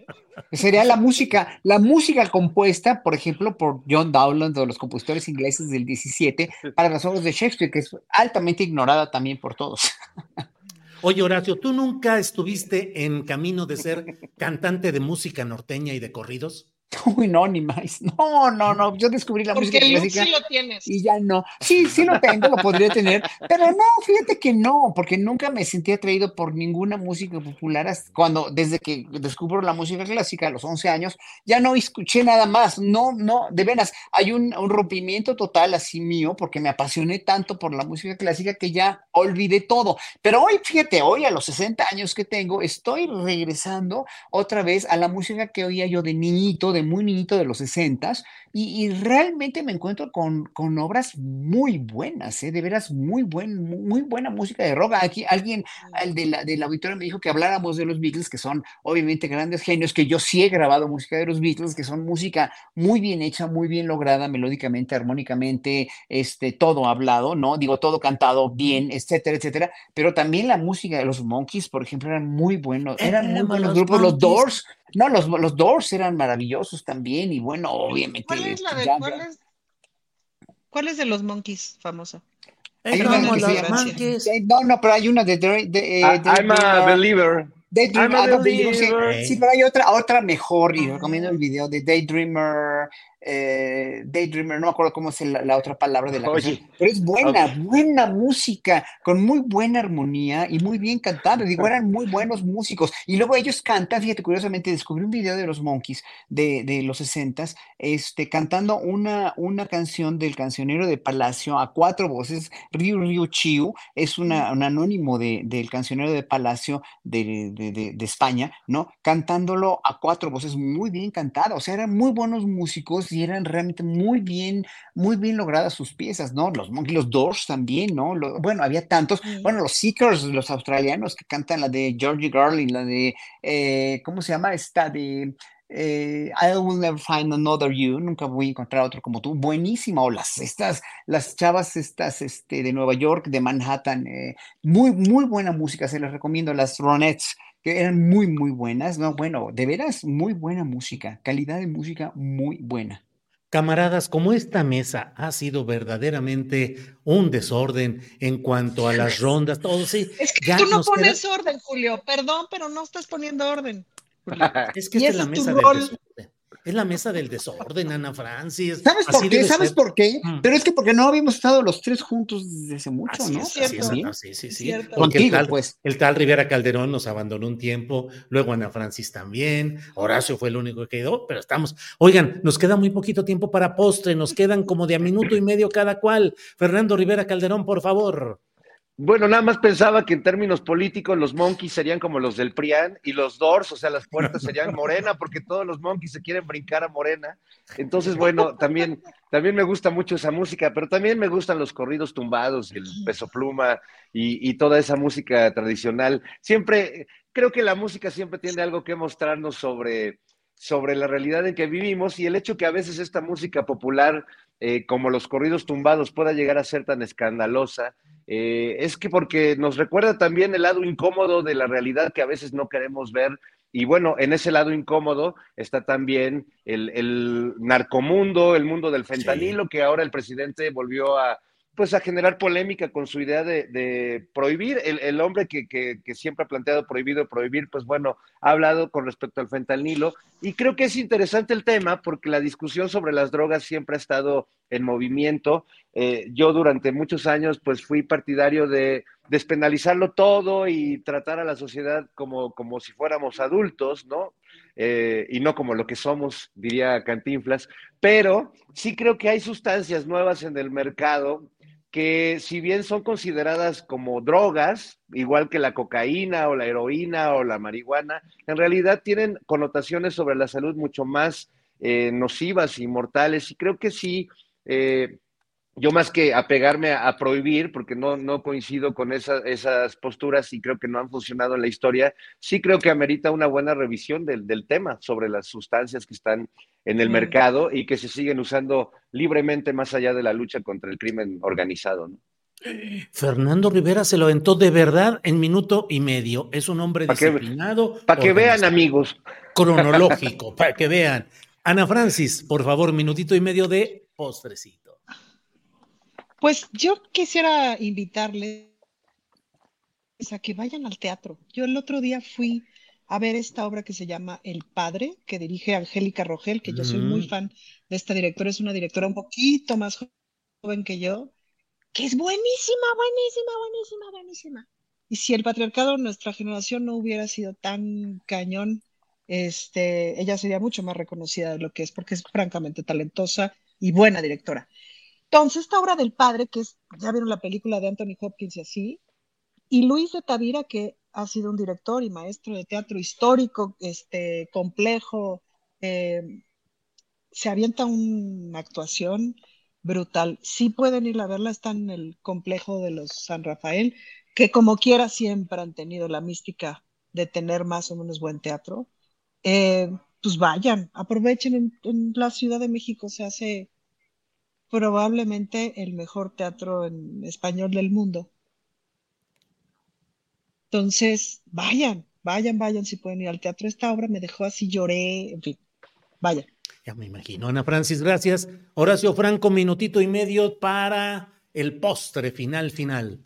Sería la música, la música compuesta, por ejemplo, por John Dowland o los compositores ingleses del 17 para las obras de Shakespeare, que es altamente ignorada también por todos. [LAUGHS] Oye, Horacio, ¿tú nunca estuviste en camino de ser cantante de música norteña y de corridos? [LAUGHS] Uy, no, ni más. [LAUGHS] No, no, no. Yo descubrí la Porque música el clásica. sí lo tienes. Y ya no. Sí, sí lo tengo, lo podría tener, pero no, fíjate que no, porque nunca me sentí atraído por ninguna música popular hasta cuando, desde que descubro la música clásica a los 11 años, ya no escuché nada más. No, no, de veras, hay un, un rompimiento total así mío, porque me apasioné tanto por la música clásica que ya olvidé todo. Pero hoy, fíjate, hoy a los 60 años que tengo, estoy regresando otra vez a la música que oía yo de niñito, de muy niñito de los 60 y, y realmente me encuentro con, con obras muy buenas, ¿eh? de veras muy, buen, muy, buena música de rock. Aquí alguien el de la, del auditorio me dijo que habláramos de los Beatles, que son obviamente grandes genios, que yo sí he grabado música de los Beatles, que son música muy bien hecha, muy bien lograda, melódicamente, armónicamente, este, todo hablado, ¿no? Digo, todo cantado bien, etcétera, etcétera. Pero también la música de los Monkeys, por ejemplo, eran muy buenos, eran muy buenos los grupos. Los. Doors, no, los, los Doors eran maravillosos también, y bueno, obviamente. ¿Cuál es la de, ya- cuál es, cuál es de los Monkeys famosa? Hay Perdón una la que se llama- ignorancia. de- No, no, pero hay una de, de, de, I- de- I'm a de- believer. Daydream, ah, no, sí. pero hay otra, otra mejor y recomiendo el video de Daydreamer, eh, Daydreamer, no me acuerdo cómo es la, la otra palabra de la Oye, canción, pero es buena, buena música, con muy buena armonía y muy bien cantado. Digo, eran muy buenos músicos. Y luego ellos cantan, fíjate, curiosamente, descubrí un video de los Monkeys de, de los 60 este, cantando una, una canción del cancionero de Palacio a cuatro voces, Ryu Ryu Chiu, es una, un anónimo de, del cancionero de Palacio de, de- de- de España, ¿no? Cantándolo a cuatro voces, muy bien cantado, o sea, eran muy buenos músicos y eran realmente muy bien, muy bien logradas sus piezas, ¿no? Los Monkeys, los Doors también, ¿no? Lo- bueno, había tantos, bueno, los Seekers, los australianos que cantan la de Georgie Garland, la de, eh, ¿cómo se llama? Esta de... eh, I will never find another you, nunca voy a encontrar otro como tú, buenísima, o las, estas, las chavas estas, este, de Nueva York, de Manhattan, eh, muy, muy buena música, se les recomiendo, las Ronettes, que eran muy, muy buenas, no, bueno, de veras, muy buena música, calidad de música muy buena. Camaradas, como esta mesa ha sido verdaderamente un desorden en cuanto a las [LAUGHS] rondas, todo sí. Es que ya tú no queda- pones orden, Julio. Perdón, pero no estás poniendo orden. Es que esta es la mesa del rol. desorden. Es la mesa del desorden, Ana Francis. ¿Sabes por qué? ¿Sabes ser. por qué? Mm. Pero es que porque no habíamos estado los tres juntos desde hace mucho, Así ¿no? es, así es, También. Ana, sí, sí, sí. Cierto. Porque el tal, pues. el tal Rivera Calderón nos abandonó un tiempo, luego Ana Francis también, Horacio fue el único que quedó, pero estamos. Oigan, nos queda muy poquito tiempo para postre, nos quedan como de a minuto y medio cada cual. Fernando Rivera Calderón, por favor. Bueno, nada más pensaba que en términos políticos los Monkeys serían como los del PRIAN y los Doors, o sea, las puertas serían Morena, porque todos los Monkeys se quieren brincar a Morena. Entonces, bueno, también, también me gusta mucho esa música, pero también me gustan los corridos tumbados el peso pluma y, y toda esa música tradicional. Siempre, creo que la música siempre tiene algo que mostrarnos sobre, sobre la realidad en que vivimos y el hecho que a veces esta música popular, eh, como los corridos tumbados, pueda llegar a ser tan escandalosa, eh, es que porque nos recuerda también el lado incómodo de la realidad que a veces no queremos ver. Y bueno, en ese lado incómodo está también el, el narcomundo, el mundo del fentanilo, que ahora el presidente volvió a, pues a generar polémica con su idea de, prohibir. El, hombre que, siempre ha planteado prohibido prohibir, pues bueno, ha hablado con respecto al fentanilo. Y creo que es interesante el tema porque la discusión sobre las drogas siempre ha estado en movimiento. Eh, yo durante muchos años pues fui partidario de despenalizarlo todo y tratar a la sociedad como, como si fuéramos adultos, ¿no? Eh, y no como lo que somos, diría Cantinflas. Pero sí creo que hay sustancias nuevas en el mercado que si bien son consideradas como drogas, igual que la cocaína o la heroína o la marihuana, en realidad tienen connotaciones sobre la salud mucho más eh, nocivas y mortales. Y creo que sí, eh, yo más que apegarme a, a prohibir, porque no, no coincido con esa, esas posturas y creo que no han funcionado en la historia, sí creo que amerita una buena revisión del, del tema sobre las sustancias que están en el mm. mercado y que se siguen usando libremente más allá de la lucha contra el crimen organizado. ¿no? Fernando Rivera se lo aventó de verdad en minuto y medio. Es un hombre disciplinado. Para que vean, amigos. Cronológico, [LAUGHS] para que vean. Ana Francis, por favor, minutito y medio de postrecito. Pues yo quisiera invitarles a que vayan al teatro. Yo el otro día fui a ver esta obra que se llama El Padre, que dirige Angélica Rogel, que yo soy muy Mm. fan de esta directora, es una directora un poquito más joven que yo, que es buenísima, buenísima, buenísima, buenísima. Y si el patriarcado de nuestra generación no hubiera sido tan cañón, este, ella sería mucho más reconocida de lo que es, porque es francamente talentosa y buena directora. Entonces, esta obra del padre, que es, ya vieron la película de Anthony Hopkins y así, y Luis de Tavira, que ha sido un director y maestro de teatro histórico, este, complejo, eh, se avienta una actuación brutal. Sí pueden ir a verla, está en el complejo de los San Rafael, que como quiera siempre han tenido la mística de tener más o menos buen teatro. Eh, pues vayan, aprovechen en, en la Ciudad de México, se hace probablemente el mejor teatro en español del mundo. Entonces, vayan, vayan, vayan si pueden ir al teatro. Esta obra me dejó así, lloré, en fin, vayan. Ya me imagino. Ana Francis, gracias. Horacio Franco, minutito y medio para el postre final, final.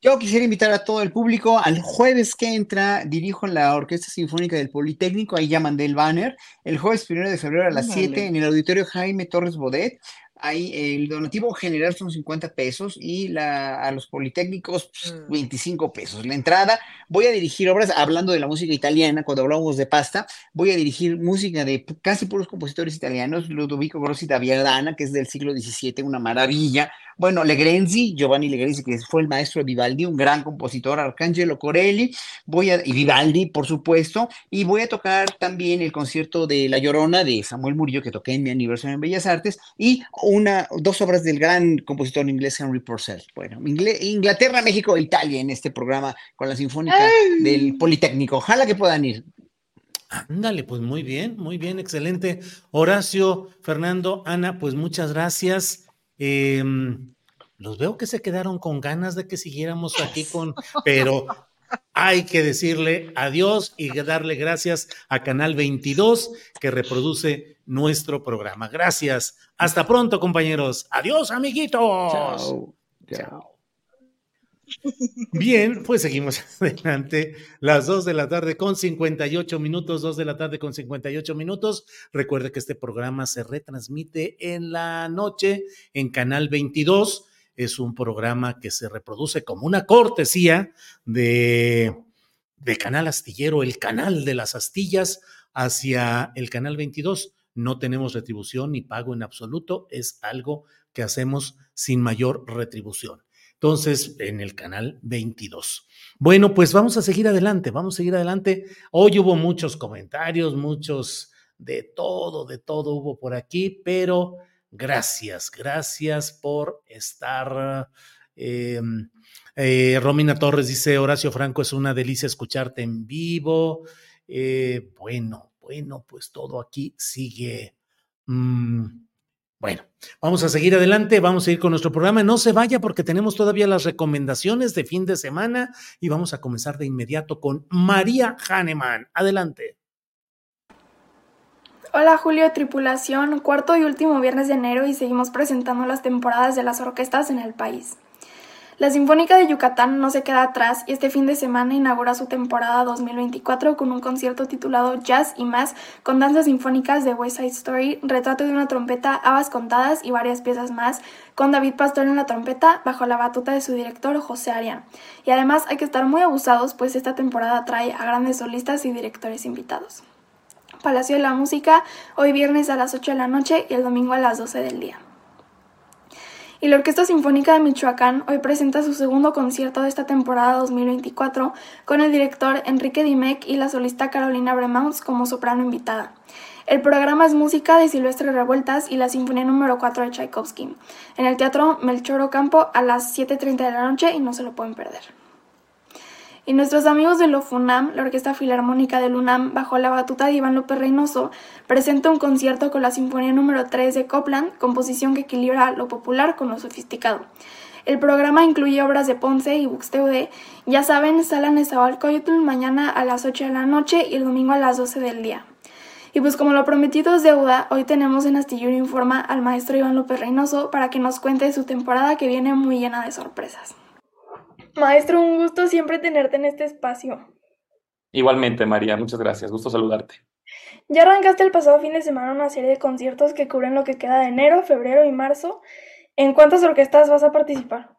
Yo quisiera invitar a todo el público al jueves que entra, dirijo la Orquesta Sinfónica del Politécnico, ahí ya mandé el banner, el jueves primero de febrero a las Ándale. 7 en el auditorio Jaime Torres Bodet. Ahí el donativo general son 50 pesos y la, a los politécnicos pues, 25 pesos. La entrada, voy a dirigir obras, hablando de la música italiana, cuando hablamos de pasta, voy a dirigir música de casi puros compositores italianos, Ludovico Grossi da Viardana, que es del siglo XVII, una maravilla. Bueno, Legrenzi, Giovanni Legrenzi, que fue el maestro de Vivaldi, un gran compositor, Arcangelo Corelli, voy a, y Vivaldi, por supuesto, y voy a tocar también el concierto de La Llorona de Samuel Murillo, que toqué en mi aniversario en Bellas Artes, y una, dos obras del gran compositor inglés Henry Purcell. Bueno, Inglaterra, México e Italia en este programa con la Sinfónica del Politécnico. Ojalá que puedan ir. Ándale, pues muy bien, muy bien, excelente. Horacio, Fernando, Ana, pues muchas gracias. Eh, los veo que se quedaron con ganas de que siguiéramos aquí con, pero hay que decirle adiós y darle gracias a Canal 22 que reproduce nuestro programa. Gracias. Hasta pronto, compañeros. Adiós, amiguitos. Chao. Chao. Bien, pues seguimos [LAUGHS] adelante. Las 2 de la tarde con 58 minutos, 2 de la tarde con 58 minutos. Recuerde que este programa se retransmite en la noche en Canal 22. Es un programa que se reproduce como una cortesía de, de Canal Astillero, el canal de las astillas, hacia el Canal 22. No tenemos retribución ni pago en absoluto, es algo que hacemos sin mayor retribución. Entonces, en el canal 22. Bueno, pues vamos a seguir adelante, vamos a seguir adelante. Hoy hubo muchos comentarios, muchos de todo, de todo hubo por aquí, pero gracias, gracias por estar. eh, eh, Romina Torres dice, Horacio Franco, es una delicia escucharte en vivo. Eh, bueno, bueno, pues todo aquí sigue. mm, bueno, vamos a seguir adelante, vamos a ir con nuestro programa. No se vaya porque tenemos todavía las recomendaciones de fin de semana y vamos a comenzar de inmediato con María Hahnemann. Adelante. Hola Julio, tripulación, cuarto y último viernes de enero y seguimos presentando las temporadas de las orquestas en el país. La Sinfónica de Yucatán no se queda atrás y este fin de semana inaugura su temporada 2024 con un concierto titulado Jazz y más con danzas sinfónicas de West Side Story, retrato de una trompeta, habas contadas y varias piezas más, con David Pastor en la trompeta bajo la batuta de su director José Arián. Y además hay que estar muy abusados pues esta temporada trae a grandes solistas y directores invitados. Palacio de la Música, hoy viernes a las 8 de la noche y el domingo a las 12 del día. Y la Orquesta Sinfónica de Michoacán hoy presenta su segundo concierto de esta temporada 2024 con el director Enrique Dimec y la solista Carolina Bremaus como soprano invitada. El programa es música de Silvestre Revueltas y la Sinfonía número 4 de Tchaikovsky, en el Teatro Melchor Ocampo a las 7.30 de la noche y no se lo pueden perder. Y nuestros amigos de LOFUNAM, la Orquesta Filarmónica del UNAM, bajo la batuta de Iván López Reynoso, presenta un concierto con la Sinfonía número 3 de Copland, composición que equilibra lo popular con lo sofisticado. El programa incluye obras de Ponce y Buxtehude. Ya saben, sala Nezahualcóyotl mañana a las 8 de la noche y el domingo a las 12 del día. Y pues como lo prometido es deuda, hoy tenemos en Astillero Informa al maestro Iván López Reynoso para que nos cuente su temporada que viene muy llena de sorpresas. Maestro, un gusto siempre tenerte en este espacio. Igualmente, María, muchas gracias. Gusto saludarte. Ya arrancaste el pasado fin de semana una serie de conciertos que cubren lo que queda de enero, febrero y marzo. ¿En cuántas orquestas vas a participar?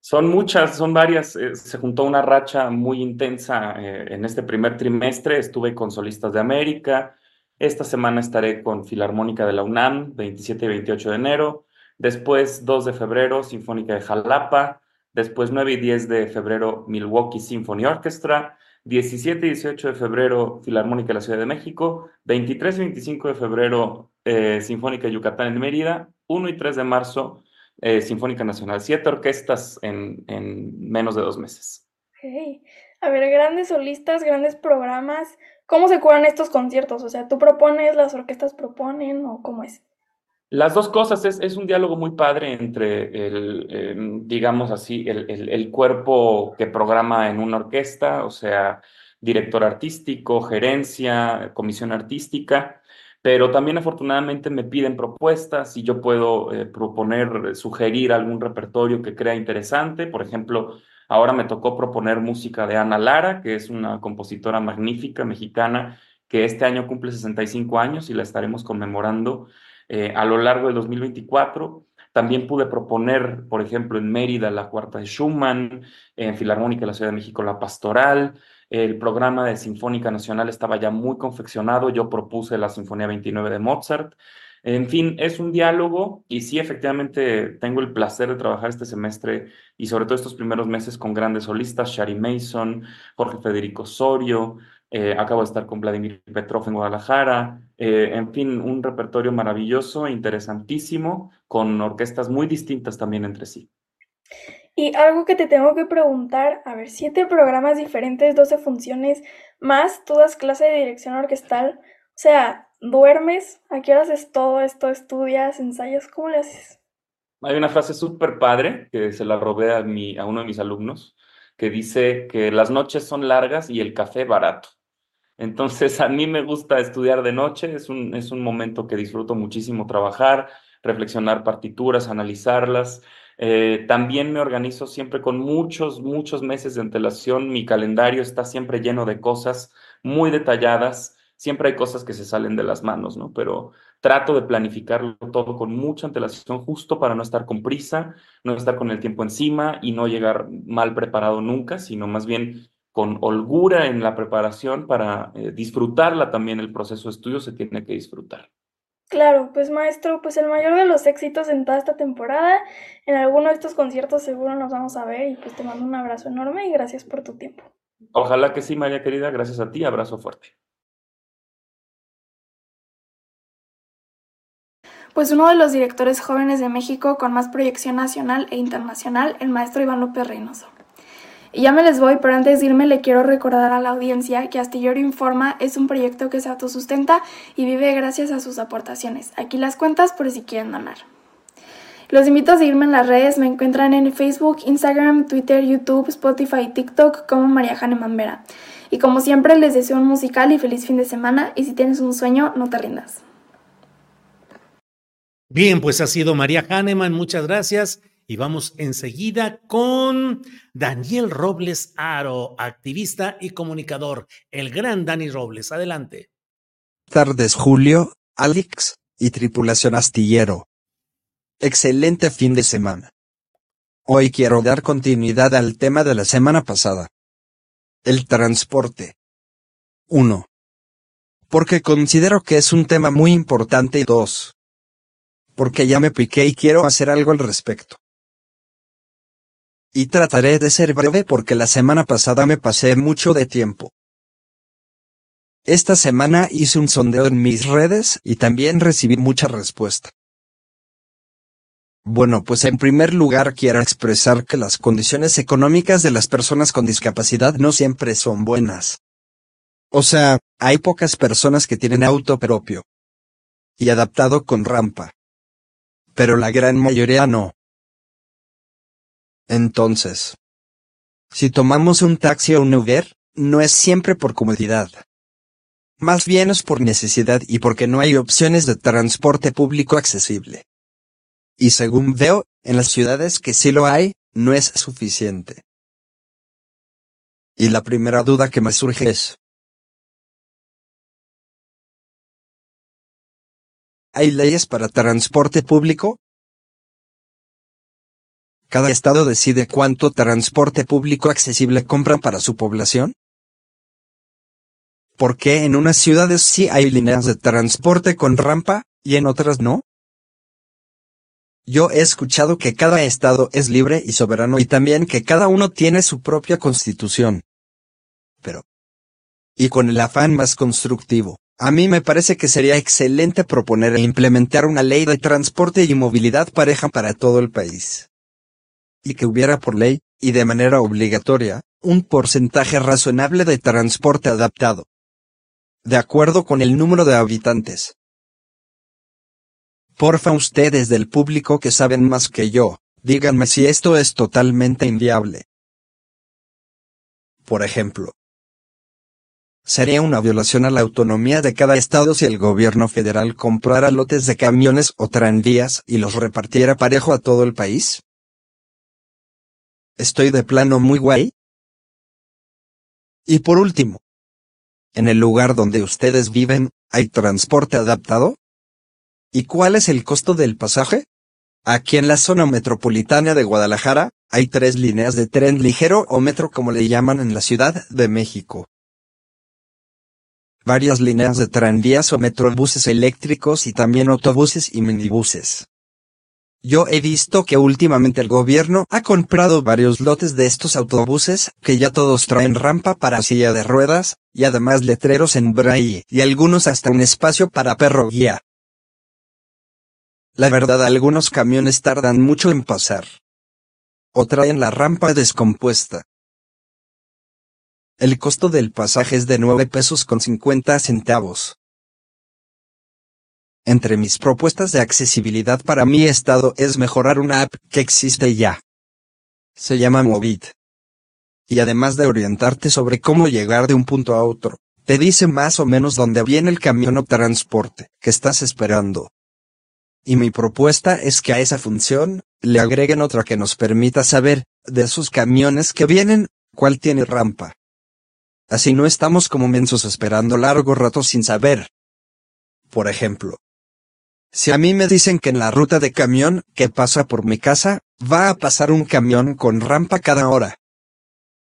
Son muchas, son varias. Eh, se juntó una racha muy intensa eh, en este primer trimestre. Estuve con Solistas de América. Esta semana estaré con Filarmónica de la UNAM, 27 y 28 de enero. Después, 2 de febrero, Sinfónica de Jalapa. Después, 9 y 10 de febrero, Milwaukee Symphony Orchestra. 17 y 18 de febrero, Filarmónica de la Ciudad de México. 23 y 25 de febrero, eh, Sinfónica de Yucatán en Mérida. 1 y 3 de marzo, eh, Sinfónica Nacional. Siete orquestas en, en menos de dos meses. Okay. A ver, grandes solistas, grandes programas. ¿Cómo se curan estos conciertos? O sea, ¿tú propones, las orquestas proponen o cómo es? Las dos cosas, es, es un diálogo muy padre entre el, em, digamos así, el, el, cuerpo que programa en una orquesta, o sea, director artístico, gerencia, comisión artística, pero también afortunadamente me piden propuestas y yo puedo eh, proponer, sugerir algún repertorio que crea interesante. Por ejemplo, ahora me tocó proponer música de Ana Lara, que es una compositora magnífica mexicana que este año cumple 65 años y la estaremos conmemorando eh, a lo largo del 2024. También pude proponer, por ejemplo, en Mérida la cuarta de Schumann, en Filarmónica de la Ciudad de México la pastoral. El programa de Sinfónica Nacional estaba ya muy confeccionado. Yo propuse la Sinfonía 29 de Mozart. En fin, es un diálogo y sí, efectivamente, tengo el placer de trabajar este semestre y sobre todo estos primeros meses con grandes solistas, Shari Mason, Jorge Federico Osorio, eh, acabo de estar con Vladimir Petrov en Guadalajara, eh, en fin, un repertorio maravilloso, interesantísimo, con orquestas muy distintas también entre sí. Y algo que te tengo que preguntar, a ver, siete programas diferentes, doce funciones, más tú das clase de dirección orquestal, o sea, ¿duermes? ¿A qué horas haces todo esto? ¿Estudias? ¿Ensayas? ¿Cómo le haces? Hay una frase súper padre que se la robé a, mi, a uno de mis alumnos, que dice que las noches son largas y el café barato. Entonces, a mí me gusta estudiar de noche, es un, es un momento que disfruto muchísimo trabajar, reflexionar partituras, analizarlas. Eh, también me organizo siempre con muchos, muchos meses de antelación. Mi calendario está siempre lleno de cosas muy detalladas. Siempre hay cosas que se salen de las manos, ¿no? Pero trato de planificarlo todo con mucha antelación justo para no estar con prisa, no estar con el tiempo encima y no llegar mal preparado nunca, sino más bien con holgura en la preparación para eh, disfrutarla también el proceso de estudio se tiene que disfrutar. Claro, pues maestro, pues el mayor de los éxitos en toda esta temporada. En alguno de estos conciertos seguro nos vamos a ver y pues te mando un abrazo enorme y gracias por tu tiempo. Ojalá que sí, María querida, gracias a ti, abrazo fuerte. Pues uno de los directores jóvenes de México con más proyección nacional e internacional, el maestro Iván López Reynoso. Y ya me les voy, pero antes de irme le quiero recordar a la audiencia que Astillero Informa es un proyecto que se autosustenta y vive gracias a sus aportaciones. Aquí las cuentas por si quieren donar. Los invito a seguirme en las redes, me encuentran en Facebook, Instagram, Twitter, YouTube, Spotify TikTok como María Hahnemann Vera. Y como siempre les deseo un musical y feliz fin de semana y si tienes un sueño, no te rindas. Bien, pues ha sido María Hahnemann, muchas gracias. Y vamos enseguida con Daniel Robles Aro, activista y comunicador. El gran Dani Robles. Adelante. Tardes, Julio, Alex y tripulación astillero. Excelente fin de semana. Hoy quiero dar continuidad al tema de la semana pasada. El transporte. 1. Porque considero que es un tema muy importante y 2. Porque ya me piqué y quiero hacer algo al respecto. Y trataré de ser breve porque la semana pasada me pasé mucho de tiempo. Esta semana hice un sondeo en mis redes y también recibí mucha respuesta. Bueno, pues en primer lugar quiero expresar que las condiciones económicas de las personas con discapacidad no siempre son buenas. O sea, hay pocas personas que tienen auto propio. Y adaptado con rampa. Pero la gran mayoría no. Entonces, si tomamos un taxi o un Uber, no es siempre por comodidad. Más bien es por necesidad y porque no hay opciones de transporte público accesible. Y según veo, en las ciudades que sí lo hay, no es suficiente. Y la primera duda que me surge es, ¿hay leyes para transporte público? ¿Cada estado decide cuánto transporte público accesible compran para su población? ¿Por qué en unas ciudades sí hay líneas de transporte con rampa y en otras no? Yo he escuchado que cada estado es libre y soberano y también que cada uno tiene su propia constitución. Pero... Y con el afán más constructivo, a mí me parece que sería excelente proponer e implementar una ley de transporte y movilidad pareja para todo el país. Y que hubiera por ley, y de manera obligatoria, un porcentaje razonable de transporte adaptado. De acuerdo con el número de habitantes. Porfa ustedes del público que saben más que yo, díganme si esto es totalmente inviable. Por ejemplo, sería una violación a la autonomía de cada estado si el gobierno federal comprara lotes de camiones o tranvías y los repartiera parejo a todo el país. Estoy de plano muy guay. Y por último, ¿en el lugar donde ustedes viven, hay transporte adaptado? ¿Y cuál es el costo del pasaje? Aquí en la zona metropolitana de Guadalajara, hay tres líneas de tren ligero o metro como le llaman en la Ciudad de México. Varias líneas de tranvías o metrobuses eléctricos y también autobuses y minibuses. Yo he visto que últimamente el gobierno ha comprado varios lotes de estos autobuses, que ya todos traen rampa para silla de ruedas, y además letreros en braille, y algunos hasta un espacio para perro guía. La verdad algunos camiones tardan mucho en pasar. O traen la rampa descompuesta. El costo del pasaje es de 9 pesos con 50 centavos. Entre mis propuestas de accesibilidad para mi estado es mejorar una app que existe ya. Se llama Movit. Y además de orientarte sobre cómo llegar de un punto a otro, te dice más o menos dónde viene el camión o transporte que estás esperando. Y mi propuesta es que a esa función, le agreguen otra que nos permita saber, de esos camiones que vienen, cuál tiene rampa. Así no estamos como mensos esperando largo rato sin saber. Por ejemplo, si a mí me dicen que en la ruta de camión que pasa por mi casa, va a pasar un camión con rampa cada hora.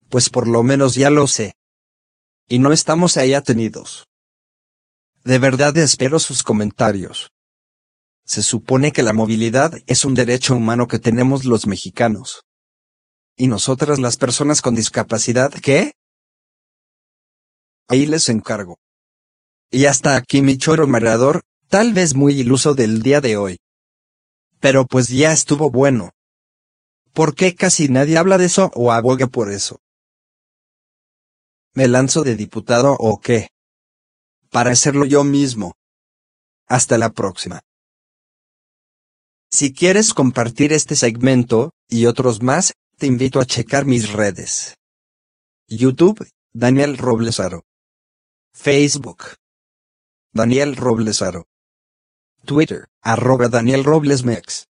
Pues por lo menos ya lo sé. Y no estamos ahí atenidos. De verdad espero sus comentarios. Se supone que la movilidad es un derecho humano que tenemos los mexicanos. ¿Y nosotras las personas con discapacidad qué? Ahí les encargo. Y hasta aquí mi choro mareador, tal vez muy iluso del día de hoy. Pero pues ya estuvo bueno. ¿Por qué casi nadie habla de eso o aboga por eso? ¿Me lanzo de diputado o qué? Para hacerlo yo mismo. Hasta la próxima. Si quieres compartir este segmento, y otros más, te invito a checar mis redes. YouTube, Daniel Roblesaro. Facebook. Daniel Roblesaro. Twitter, arroba Daniel Roblesmex.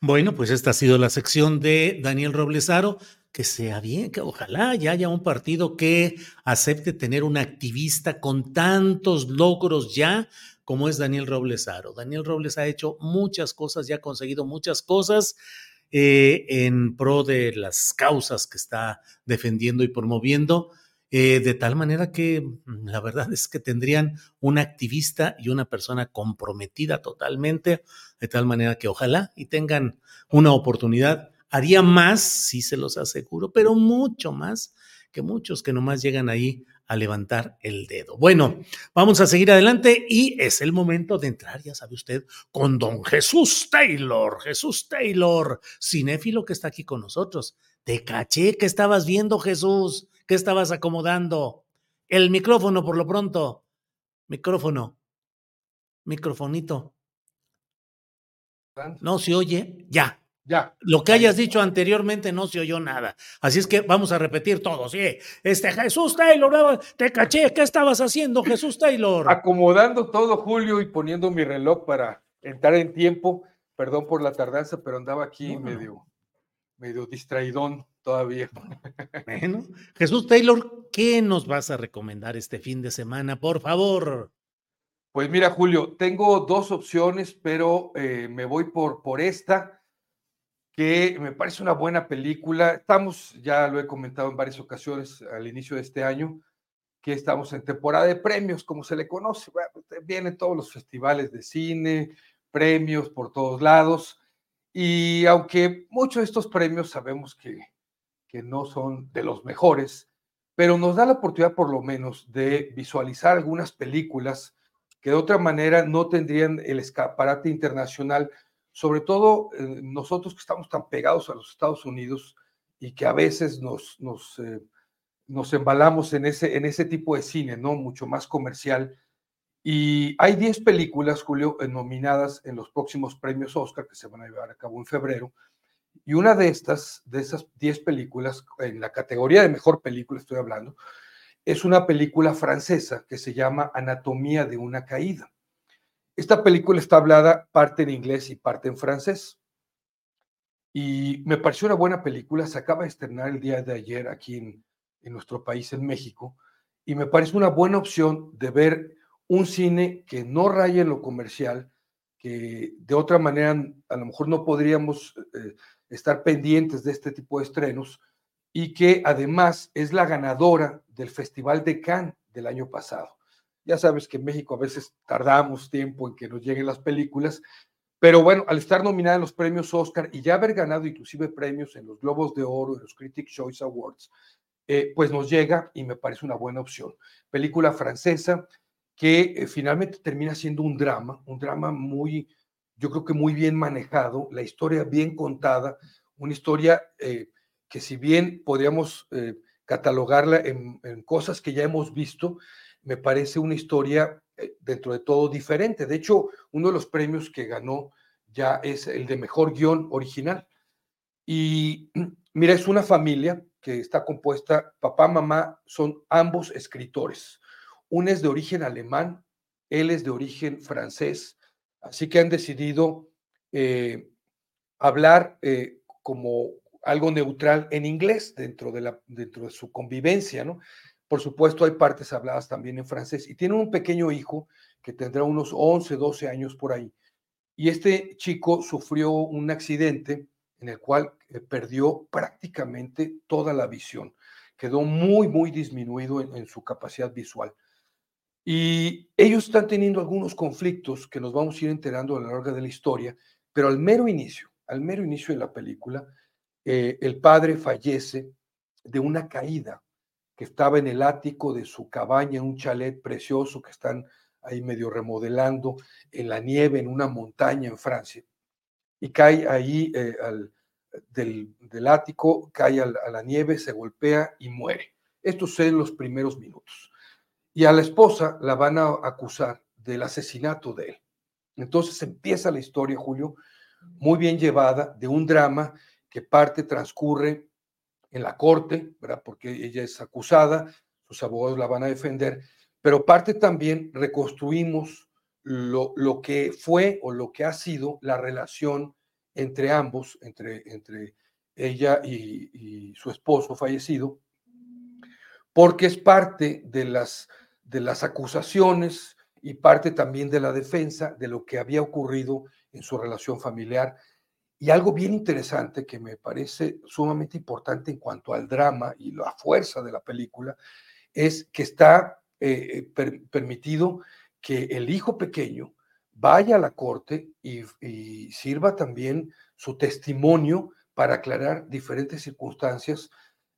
Bueno, pues esta ha sido la sección de Daniel Roblesaro que sea bien, que ojalá ya haya un partido que acepte tener un activista con tantos logros ya como es Daniel Roblesaro. Daniel Robles ha hecho muchas cosas y ha conseguido muchas cosas eh, en pro de las causas que está defendiendo y promoviendo. Eh, de tal manera que mm, la verdad es que tendrían un activista y una persona comprometida totalmente, de tal manera que ojalá y tengan una oportunidad haría más, sí se los aseguro, pero mucho más que muchos que nomás llegan ahí a levantar el dedo. Bueno, vamos a seguir adelante y es el momento de entrar, ya sabe usted, con don Jesús Taylor, Jesús Taylor, cinéfilo que está aquí con nosotros. Te caché que estabas viendo, Jesús, que estabas acomodando. El micrófono por lo pronto. Micrófono. Microfonito. No se oye. Ya. Ya. Lo que hayas dicho anteriormente no se oyó nada. Así es que vamos a repetir todos. Sí. Este Jesús Taylor, te caché. ¿Qué estabas haciendo, Jesús Taylor? Acomodando todo, Julio, y poniendo mi reloj para entrar en tiempo. Perdón por la tardanza, pero andaba aquí medio, medio distraidón todavía. Bueno, Jesús Taylor, ¿qué nos vas a recomendar este fin de semana, por favor? Pues mira, Julio, tengo dos opciones, pero eh, me voy por, por esta, que me parece una buena película. Estamos, ya lo he comentado en varias ocasiones al inicio de este año, que estamos en temporada de premios, como se le conoce. vienen todos los festivales de cine, premios por todos lados. Y aunque muchos de estos premios sabemos que, que no son de los mejores, pero nos da la oportunidad por lo menos de visualizar algunas películas que de otra manera no tendrían el escaparate internacional, sobre todo eh, nosotros que estamos tan pegados a los Estados Unidos y que a veces nos, nos, eh, nos embalamos en ese, en ese tipo de cine, ¿no? Mucho más comercial. Y hay 10 películas, Julio, eh, nominadas en los próximos premios Oscar que se van a llevar a cabo en febrero. Y una de estas, de esas 10 películas, en la categoría de mejor película estoy hablando, es una película francesa que se llama Anatomía de una caída. Esta película está hablada parte en inglés y parte en francés. Y me pareció una buena película. Se acaba de estrenar el día de ayer aquí en, nuestro país, en México. Y me parece una buena opción de ver un cine que no raya en lo comercial, que de otra manera a lo mejor no podríamos eh, estar pendientes de este tipo de estrenos, y que además es la ganadora del Festival de Cannes del año pasado. Ya sabes que en México a veces tardamos tiempo en que nos lleguen las películas, pero bueno, al estar nominada en los premios Oscar y ya haber ganado inclusive premios en los Globos de Oro, en los Critics' Choice Awards, eh, pues nos llega y me parece una buena opción. Película francesa que eh, finalmente termina siendo un drama, un drama muy, yo creo que muy bien manejado, la historia bien contada, una historia eh, que si bien podríamos eh, catalogarla en, cosas que ya hemos visto, me parece una historia eh, dentro de todo diferente. De hecho, uno de los premios que ganó ya es el de mejor guion original. Y [CLEARS THROAT] mira, es una familia que está compuesta, papá, mamá, son ambos escritores. Uno es de origen alemán, él es de origen francés, así que han decidido eh, hablar como algo neutral en inglés dentro de, su convivencia, ¿no? Por supuesto, hay partes habladas también en francés y tiene un pequeño hijo que tendrá unos 11, 12 años por ahí. Y este chico sufrió un accidente en el cual eh, perdió prácticamente toda la visión. Quedó muy, muy disminuido en su capacidad visual. Y ellos están teniendo algunos conflictos que nos vamos a ir enterando a lo largo de la historia, pero al mero inicio, al mero inicio de la película, eh, el padre fallece de una caída que estaba en el ático de su cabaña, un chalet precioso que están ahí medio remodelando en la nieve, en una montaña en Francia. Y cae ahí eh, del, ático, cae a la, nieve, se golpea y muere. Esto es en los primeros minutos. Y a la esposa la van a acusar del asesinato de él. Entonces empieza la historia, Julio, muy bien llevada, de un drama que parte transcurre en la corte, ¿verdad? Porque ella es acusada, sus abogados la van a defender, pero parte también reconstruimos lo, lo que fue o lo que ha sido la relación entre ambos, entre, entre ella y, y su esposo fallecido, porque es parte de las, de las acusaciones y parte también de la defensa de lo que había ocurrido en su relación familiar. Y algo bien interesante que me parece sumamente importante en cuanto al drama y la fuerza de la película es que está eh, permitido que el hijo pequeño vaya a la corte y, sirva también su testimonio para aclarar diferentes circunstancias,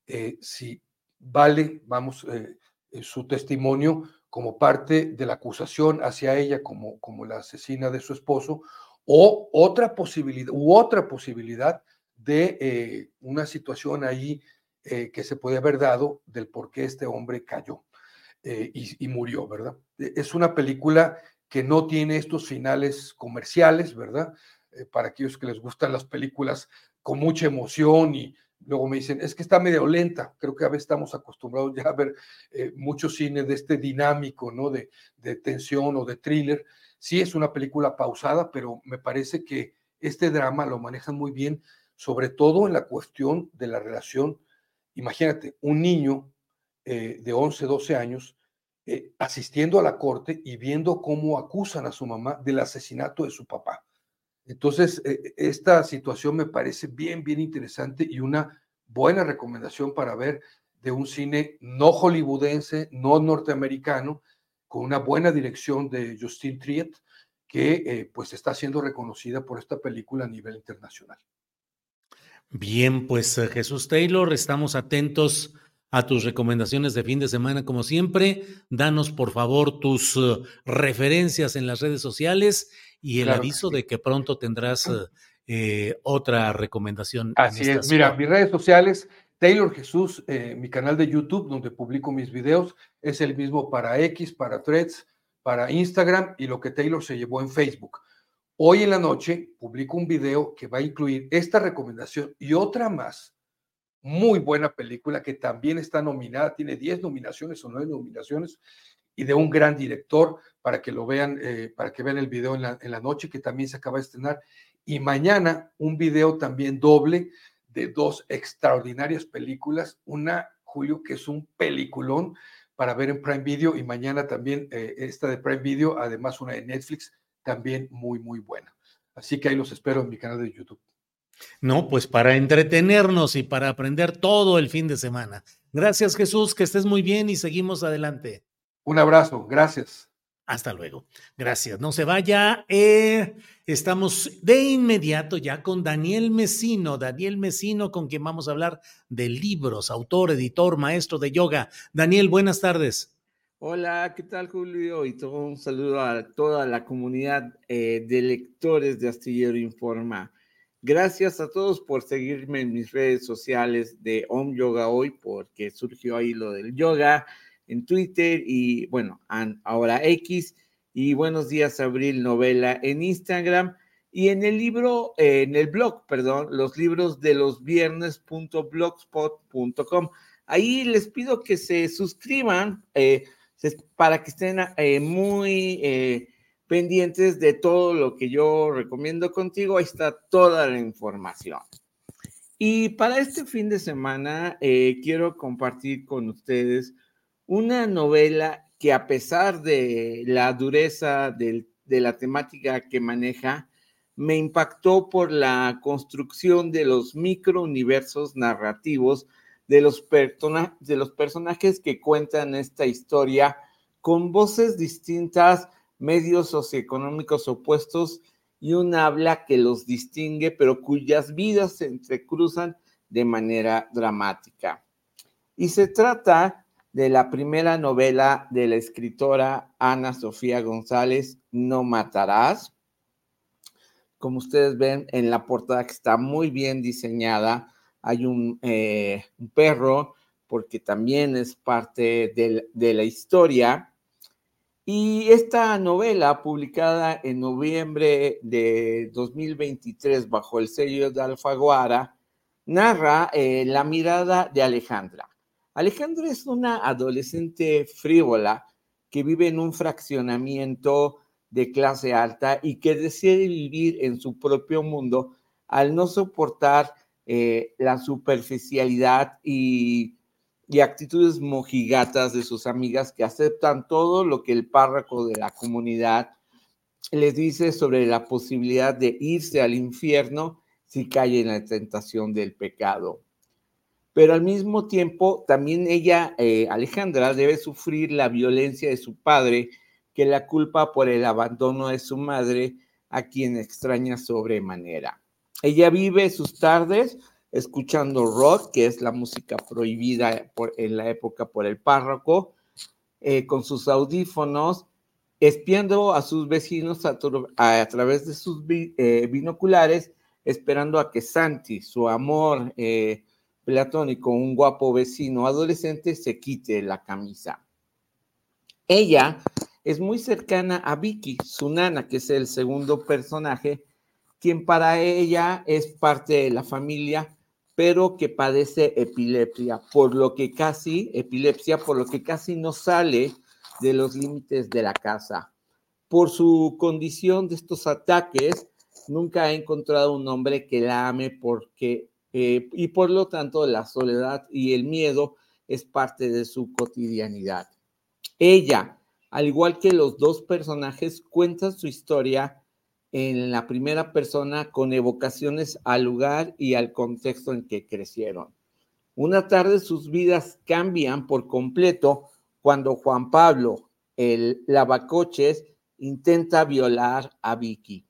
eh, si vale, vamos, eh, su testimonio como parte de la acusación hacia ella como, como la asesina de su esposo o otra posibilidad, u otra posibilidad de eh, una situación ahí eh, que se puede haber dado del por qué este hombre cayó eh, y, murió, ¿verdad? E, es una película que no tiene estos finales comerciales, ¿verdad? para aquellos que les gustan las películas con mucha emoción y luego me dicen, es que está medio lenta, creo que a veces estamos acostumbrados ya a ver mucho cine de este dinámico, ¿no? De, de tensión o de thriller Sí es una película pausada, pero me parece que este drama lo manejan muy bien, sobre todo en la cuestión de la relación. Imagínate, un niño eh, de 11, 12 años eh, asistiendo a la corte y viendo cómo acusan a su mamá del asesinato de su papá. Entonces, eh, esta situación me parece bien, bien interesante y una buena recomendación para ver de un cine no hollywoodense, no norteamericano, con una buena dirección de Justin Triet, que eh, pues está siendo reconocida por esta película a nivel internacional. Bien, pues eh, Jesús Taylor, estamos atentos a tus recomendaciones de fin de semana como siempre. Danos por favor tus uh, referencias en las redes sociales y el Claro aviso sí. de que pronto tendrás uh, eh, otra recomendación. en Así es, mira, mis redes sociales, Taylor Jesús, eh, mi canal de YouTube donde publico mis videos, es el mismo para X, para Threads, para Instagram y lo que Taylor se llevó en Facebook. Hoy en la noche publico un video que va a incluir esta recomendación y otra más. Muy buena película que también está nominada, tiene 10 nominaciones o 9 nominaciones y de un gran director para que lo vean, eh, para que vean el video en la, noche que también se acaba de estrenar. Y mañana un video también doble de dos extraordinarias películas. Una, Julio, que es un peliculón para ver en Prime Video y mañana también eh, esta de Prime Video, además una de Netflix, también muy, muy buena. Así que ahí los espero en mi canal de YouTube. No, pues para entretenernos y para aprender todo el fin de semana. Gracias Jesús, que estés muy bien y seguimos adelante. Un abrazo, gracias. Hasta luego. Gracias. No se vaya. eh, estamos de inmediato ya con Daniel Mesino. Daniel Mesino, con quien vamos a hablar de libros, autor, editor, maestro de yoga. Daniel, buenas tardes. Hola, ¿qué tal Julio? Y todo un saludo a toda la comunidad eh, de lectores de Astillero Informa. Gracias a todos por seguirme en mis redes sociales de Om Yoga Hoy, porque surgió ahí lo del yoga en Twitter y bueno, ahora X. Y buenos días, Abril Novela en Instagram. Y en el libro, eh, en el blog, perdón, los libros de los viernes.blogspot.com. Ahí les pido que se suscriban eh, para que estén eh, muy pendientes de todo lo que yo recomiendo contigo. Ahí está toda la información. Y para este fin de semana eh, quiero compartir con ustedes una novela que a pesar de la dureza del- de la temática que maneja, me impactó por la construcción de los microuniversos narrativos de los, de los personajes que cuentan esta historia con voces distintas, medios socioeconómicos opuestos y un habla que los distingue, pero cuyas vidas se entrecruzan de manera dramática. Y se trata de la primera novela de la escritora Ana Sofía González, No Matarás. Como ustedes ven en la portada que está muy bien diseñada, hay un, eh, perro porque también es parte de la historia. Y esta novela, publicada en noviembre de 2023 bajo el sello de Alfaguara, narra eh, la mirada de Alejandra. Alejandra es una adolescente frívola que vive en un fraccionamiento de clase alta y que decide vivir en su propio mundo al no soportar eh, la superficialidad y y actitudes mojigatas de sus amigas que aceptan todo lo que el párroco de la comunidad les dice sobre la posibilidad de irse al infierno si cae en la tentación del pecado. Pero al mismo tiempo, también ella, eh, Alejandra, debe sufrir la violencia de su padre, que la culpa por el abandono de su madre, a quien extraña sobremanera. Ella vive sus tardes escuchando rock, que es la música prohibida en la época por el párroco, eh, con sus audífonos, espiando a sus vecinos a, través de sus eh, binoculares, esperando a que Santi, su amor eh, platónico, un guapo vecino adolescente, se quite la camisa. Ella es muy cercana a Vicky, su nana, que es el segundo personaje, quien para ella es parte de la familia, pero que padece epilepsia, por lo que casi, epilepsia, por lo que casi no sale de los límites de la casa. Por su condición de estos ataques, nunca ha encontrado un hombre que la ame porque, eh, y por lo tanto la soledad y el miedo es parte de su cotidianidad. Ella, al igual que los dos personajes, cuenta su historia en la primera persona con evocaciones al lugar y al contexto en que crecieron. Una tarde sus vidas cambian por completo cuando Juan Pablo, el lavacoches, intenta violar a Vicky.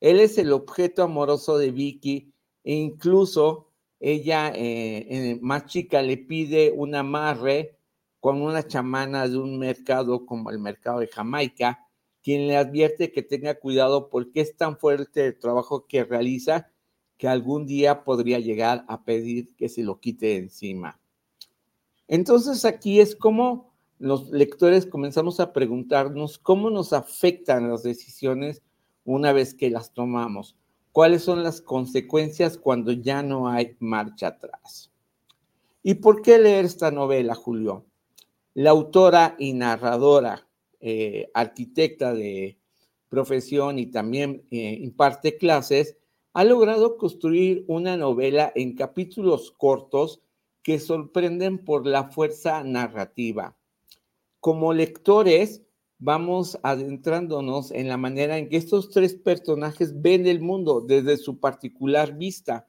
Él es el objeto amoroso de Vicky e incluso ella, eh, más chica, le pide un amarre con una chamana de un mercado como el mercado de Jamaica, quien le advierte que tenga cuidado porque es tan fuerte el trabajo que realiza que algún día podría llegar a pedir que se lo quite encima. Entonces aquí es como los lectores comenzamos a preguntarnos cómo nos afectan las decisiones una vez que las tomamos. ¿Cuáles son las consecuencias cuando ya no hay marcha atrás? ¿Y por qué leer esta novela, Julio? La autora y narradora, eh, arquitecta de profesión y también eh, imparte clases, ha logrado construir una novela en capítulos cortos que sorprenden por la fuerza narrativa. Como lectores, vamos adentrándonos en la manera en que estos tres personajes ven el mundo desde su particular vista.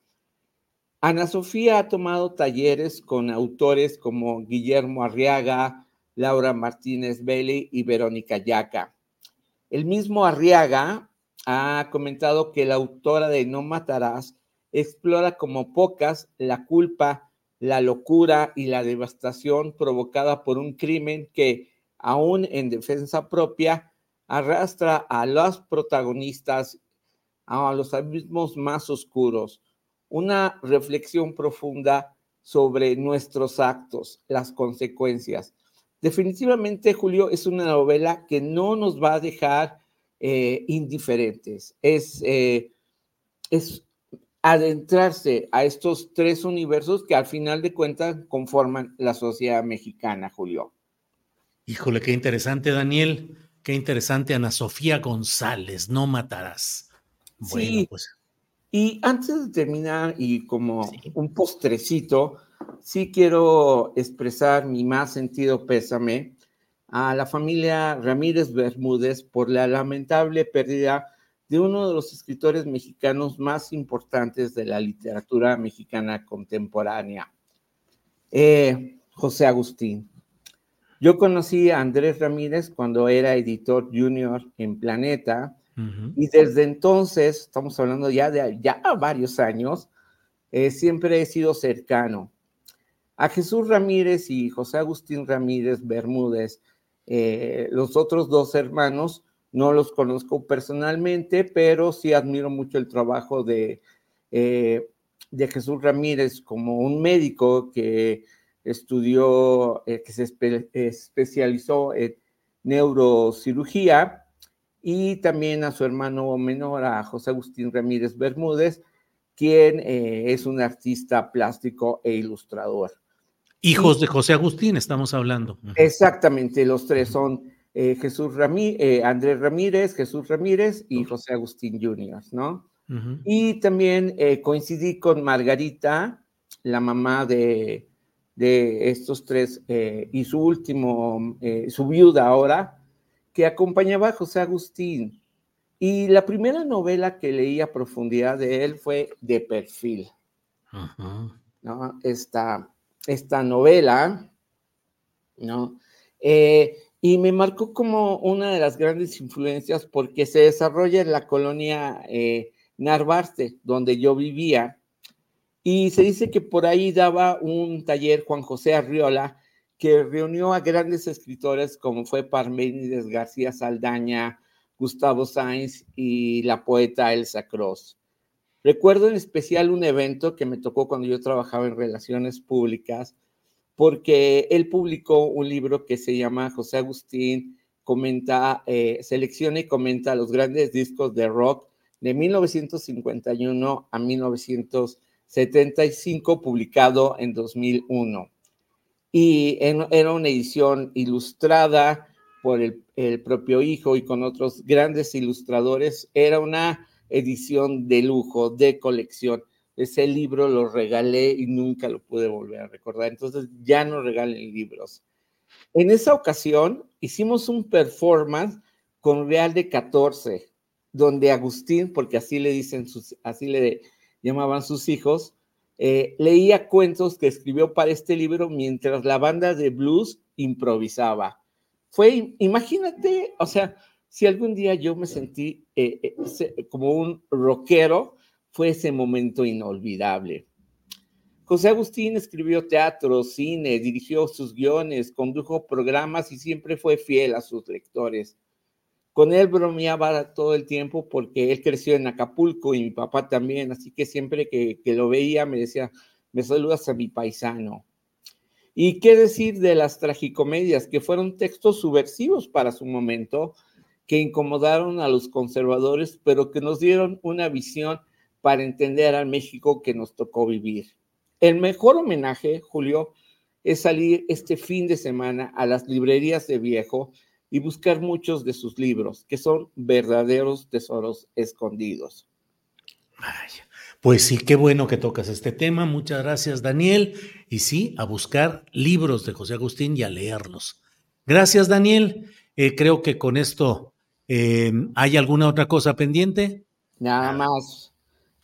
Ana Sofía ha tomado talleres con autores como Guillermo Arriaga, Laura Martínez Belli y Verónica Yaca. El mismo Arriaga ha comentado que la autora de No Matarás explora como pocas la culpa, la locura y la devastación provocada por un crimen que aún en defensa propia, arrastra a los protagonistas a los abismos más oscuros. Una reflexión profunda sobre nuestros actos, las consecuencias. Definitivamente, Julio, es una novela que no nos va a dejar eh, indiferentes. Es, eh, es adentrarse a estos tres universos que al final de cuentas conforman la sociedad mexicana, Julio. Híjole, qué interesante, Daniel. Qué interesante, Ana Sofía González, no matarás. Bueno, sí. pues. Y antes de terminar, y como un postrecito, sí quiero expresar mi más sentido pésame a la familia Ramírez Bermúdez por la lamentable pérdida de uno de los escritores mexicanos más importantes de la literatura mexicana contemporánea, eh, José Agustín. Yo conocí a Andrés Ramírez cuando era editor junior en Planeta y desde entonces, estamos hablando ya de ya varios años, eh, siempre he sido cercano. A Jesús Ramírez y José Agustín Ramírez Bermúdez, eh, los otros dos hermanos, no los conozco personalmente, pero sí admiro mucho el trabajo de, eh, Jesús Ramírez como un médico que estudió, eh, que se especializó en neurocirugía, y también a su hermano menor, a José Agustín Ramírez Bermúdez, quien es un artista plástico e ilustrador. Hijos de José Agustín, estamos hablando. Exactamente, los tres son eh, Jesús Ramírez, Andrés Ramírez, Jesús Ramírez y José Agustín Jr., ¿no? Y también coincidí con Margarita, la mamá de, de estos tres eh, y su último, eh, su viuda ahora, que acompañaba a José Agustín. Y la primera novela que leí a profundidad de él fue De Perfil. ¿no? Esta, esta novela, ¿no? Eh, y me marcó como una de las grandes influencias porque se desarrolla en la colonia Narvarte, donde yo vivía, y se dice que por ahí daba un taller Juan José Arriola, que reunió a grandes escritores como fue Parménides García Saldaña, Gustavo Sainz y la poeta Elsa Cross. Recuerdo en especial un evento que me tocó cuando yo trabajaba en relaciones públicas, porque él publicó un libro que se llama José Agustín comenta, eh, selecciona y comenta los grandes discos de rock de 1951 a 1950 75, publicado en 2001. Y era una edición ilustrada por el, propio hijo y con otros grandes ilustradores. Era una edición de lujo, de colección. Ese libro lo regalé y nunca lo pude volver a recordar. Entonces ya no regalen libros. En esa ocasión hicimos un performance con Real de 14, donde Agustín, porque así le dicen sus, así le llamaban sus hijos, eh, leía cuentos que escribió para este libro mientras la banda de blues improvisaba. Fue, imagínate, o sea, si algún día yo me sentí eh, eh, como un rockero, fue ese momento inolvidable. José Agustín escribió teatro, cine, dirigió sus guiones, condujo programas y siempre fue fiel a sus lectores. Con él bromeaba todo el tiempo porque él creció en Acapulco y mi papá también, así que siempre que, que lo veía me decía, me saludas a mi paisano. ¿Y qué decir de las tragicomedias, que fueron textos subversivos para su momento, que incomodaron a los conservadores, pero que nos dieron una visión para entender al México que nos tocó vivir? El mejor homenaje, Julio, es salir este fin de semana a las librerías de viejo y buscar muchos de sus libros, que son verdaderos tesoros escondidos. Pues sí, qué bueno que tocas este tema. Muchas gracias, Daniel. Y sí, a buscar libros de José Agustín y a leerlos. Gracias, Daniel. Eh, creo que con esto, eh, ¿hay alguna otra cosa pendiente? Nada más.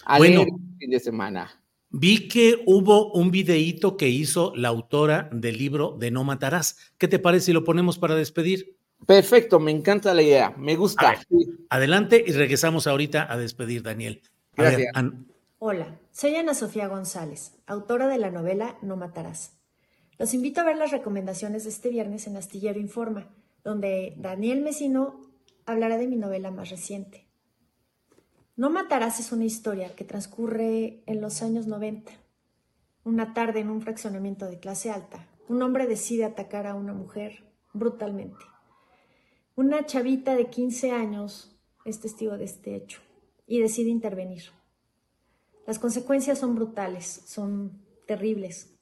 A Bueno. fin de semana. Vi que hubo un videíto que hizo la autora del libro de No Matarás. ¿Qué te parece si lo ponemos para despedir? Perfecto, me encanta la idea, me gusta. Adelante y regresamos ahorita a despedir, Daniel. A ver, Gracias. An- Hola, soy Ana Sofía González, autora de la novela No Matarás. Los invito a ver las recomendaciones de este viernes en Astillero Informa, donde Daniel Mesino hablará de mi novela más reciente. No Matarás es una historia que transcurre en los años 90. Una tarde en un fraccionamiento de clase alta, un hombre decide atacar a una mujer brutalmente. Una chavita de 15 años es testigo de este hecho y decide intervenir. Las consecuencias son brutales, son terribles.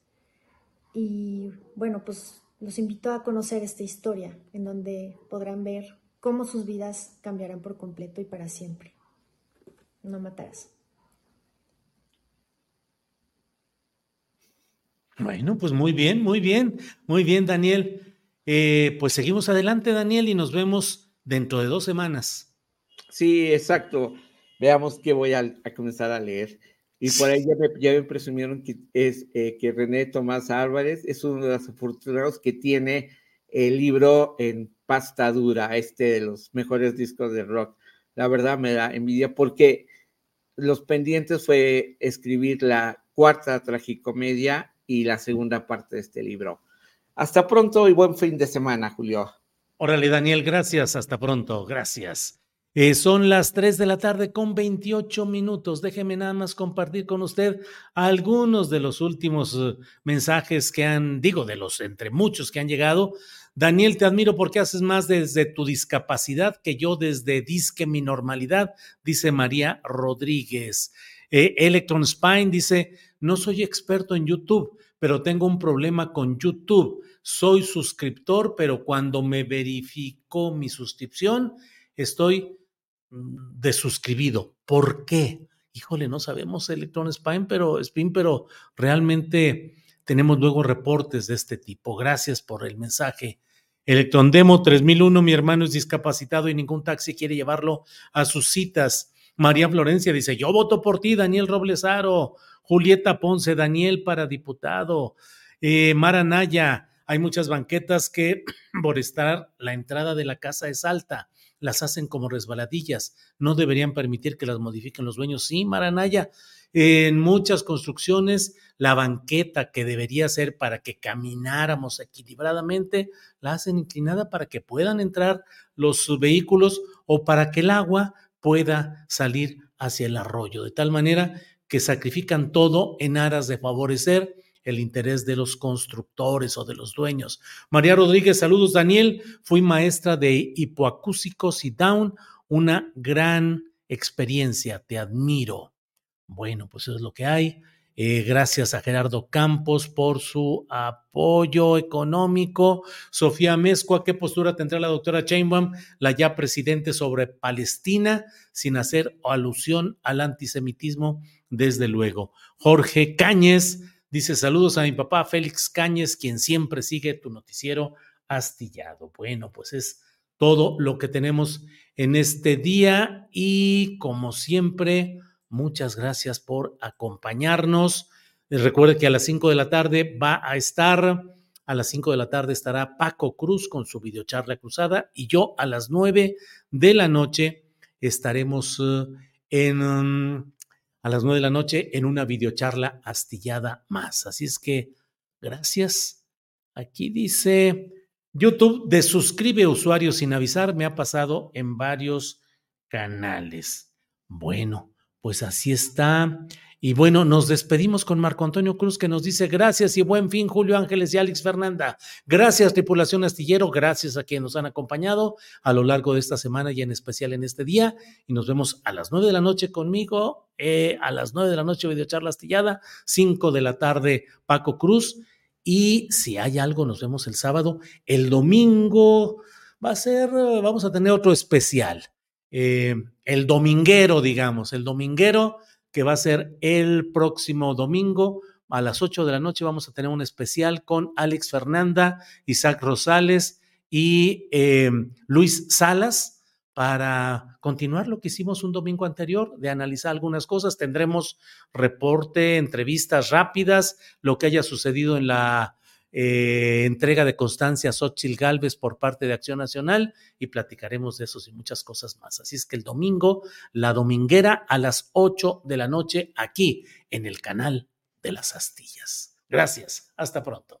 Y bueno, pues los invito a conocer esta historia en donde podrán ver cómo sus vidas cambiarán por completo y para siempre. No matarás. Bueno, pues muy bien, muy bien, muy bien, Daniel. Eh, pues seguimos adelante, Daniel, y nos vemos dentro de dos semanas. Sí, exacto. Veamos qué voy a, a comenzar a leer. Y por ahí ya me, ya me presumieron que, es, eh, que René Tomás Álvarez es uno de los afortunados que tiene el libro en pasta dura, este de los mejores discos de rock. La verdad me da envidia porque los pendientes fue escribir la cuarta tragicomedia y la segunda parte de este libro. Hasta pronto y buen fin de semana, Julio. Órale, Daniel, gracias. Hasta pronto. Gracias. Eh, son las 3 de la tarde con 28 minutos. Déjeme nada más compartir con usted algunos de los últimos eh, mensajes que han, digo, de los entre muchos que han llegado. Daniel, te admiro porque haces más desde tu discapacidad que yo desde disque mi normalidad, dice María Rodríguez. Eh, Electron Spine dice, no soy experto en YouTube, pero tengo un problema con YouTube. Soy suscriptor, pero cuando me verificó mi suscripción, estoy mm, desuscribido. ¿Por qué? Híjole, no sabemos Electron Spine, pero Spin, pero realmente tenemos luego reportes de este tipo. Gracias por el mensaje. Electron Demo 3001, mi hermano es discapacitado y ningún taxi quiere llevarlo a sus citas. María Florencia dice, yo voto por ti, Daniel Roblesaro. Julieta Ponce, Daniel para diputado. Eh, Mara Naya, hay muchas banquetas que [CLEARS THROAT] por estar la entrada de la casa es alta, las hacen como resbaladillas. No deberían permitir que las modifiquen los dueños. Sí, Maranaya, en muchas construcciones la banqueta que debería ser para que camináramos equilibradamente, la hacen inclinada para que puedan entrar los vehículos o para que el agua pueda salir hacia el arroyo, de tal manera que sacrifican todo en aras de favorecer el interés de los constructores o de los dueños. María Rodríguez, saludos Daniel, fui maestra de hipoacúsicos y down, una gran experiencia, te admiro. Bueno, pues eso es lo que hay. Eh, gracias a Gerardo Campos por su apoyo económico. Sofía Mezcua, ¿qué postura tendrá la doctora Chainbaum, la ya presidente sobre Palestina, sin hacer alusión al antisemitismo, desde luego? Jorge Cáñez dice saludos a mi papá Félix Cáñez, quien siempre sigue tu noticiero astillado. Bueno, pues es todo lo que tenemos en este día y como siempre Muchas gracias por acompañarnos. Les recuerdo que a las 5 de la tarde va a estar, a las 5 de la tarde estará Paco Cruz con su videocharla cruzada y yo a las 9 de la noche estaremos eh, en, a las 9 de la noche en una videocharla astillada más. Así es que, gracias. Aquí dice YouTube, de suscribe usuario sin avisar, me ha pasado en varios canales. Bueno, pues así está. Y bueno, nos despedimos con Marco Antonio Cruz que nos dice gracias y buen fin, Julio Ángeles y Alex Fernanda. Gracias, tripulación astillero. Gracias a quienes nos han acompañado a lo largo de esta semana y en especial en este día. Y nos vemos a las nueve de la noche conmigo, eh, a las nueve de la noche videocharla astillada, cinco de la tarde Paco Cruz. Y si hay algo, nos vemos el sábado. El domingo va a ser, vamos a tener otro especial. Eh, el dominguero, digamos, el dominguero que va a ser el próximo domingo a las 8 de la noche vamos a tener un especial con Alex Fernanda, Isaac Rosales y eh, Luis Salas para continuar lo que hicimos un domingo anterior, de analizar algunas cosas. Tendremos reporte, entrevistas rápidas, lo que haya sucedido en la eh, entrega de constancia a Xochitl Galvez por parte de Acción Nacional y platicaremos de eso y muchas cosas más. Así es que el domingo, la dominguera a las 8 de la noche aquí en el canal de las astillas. Gracias. Hasta pronto.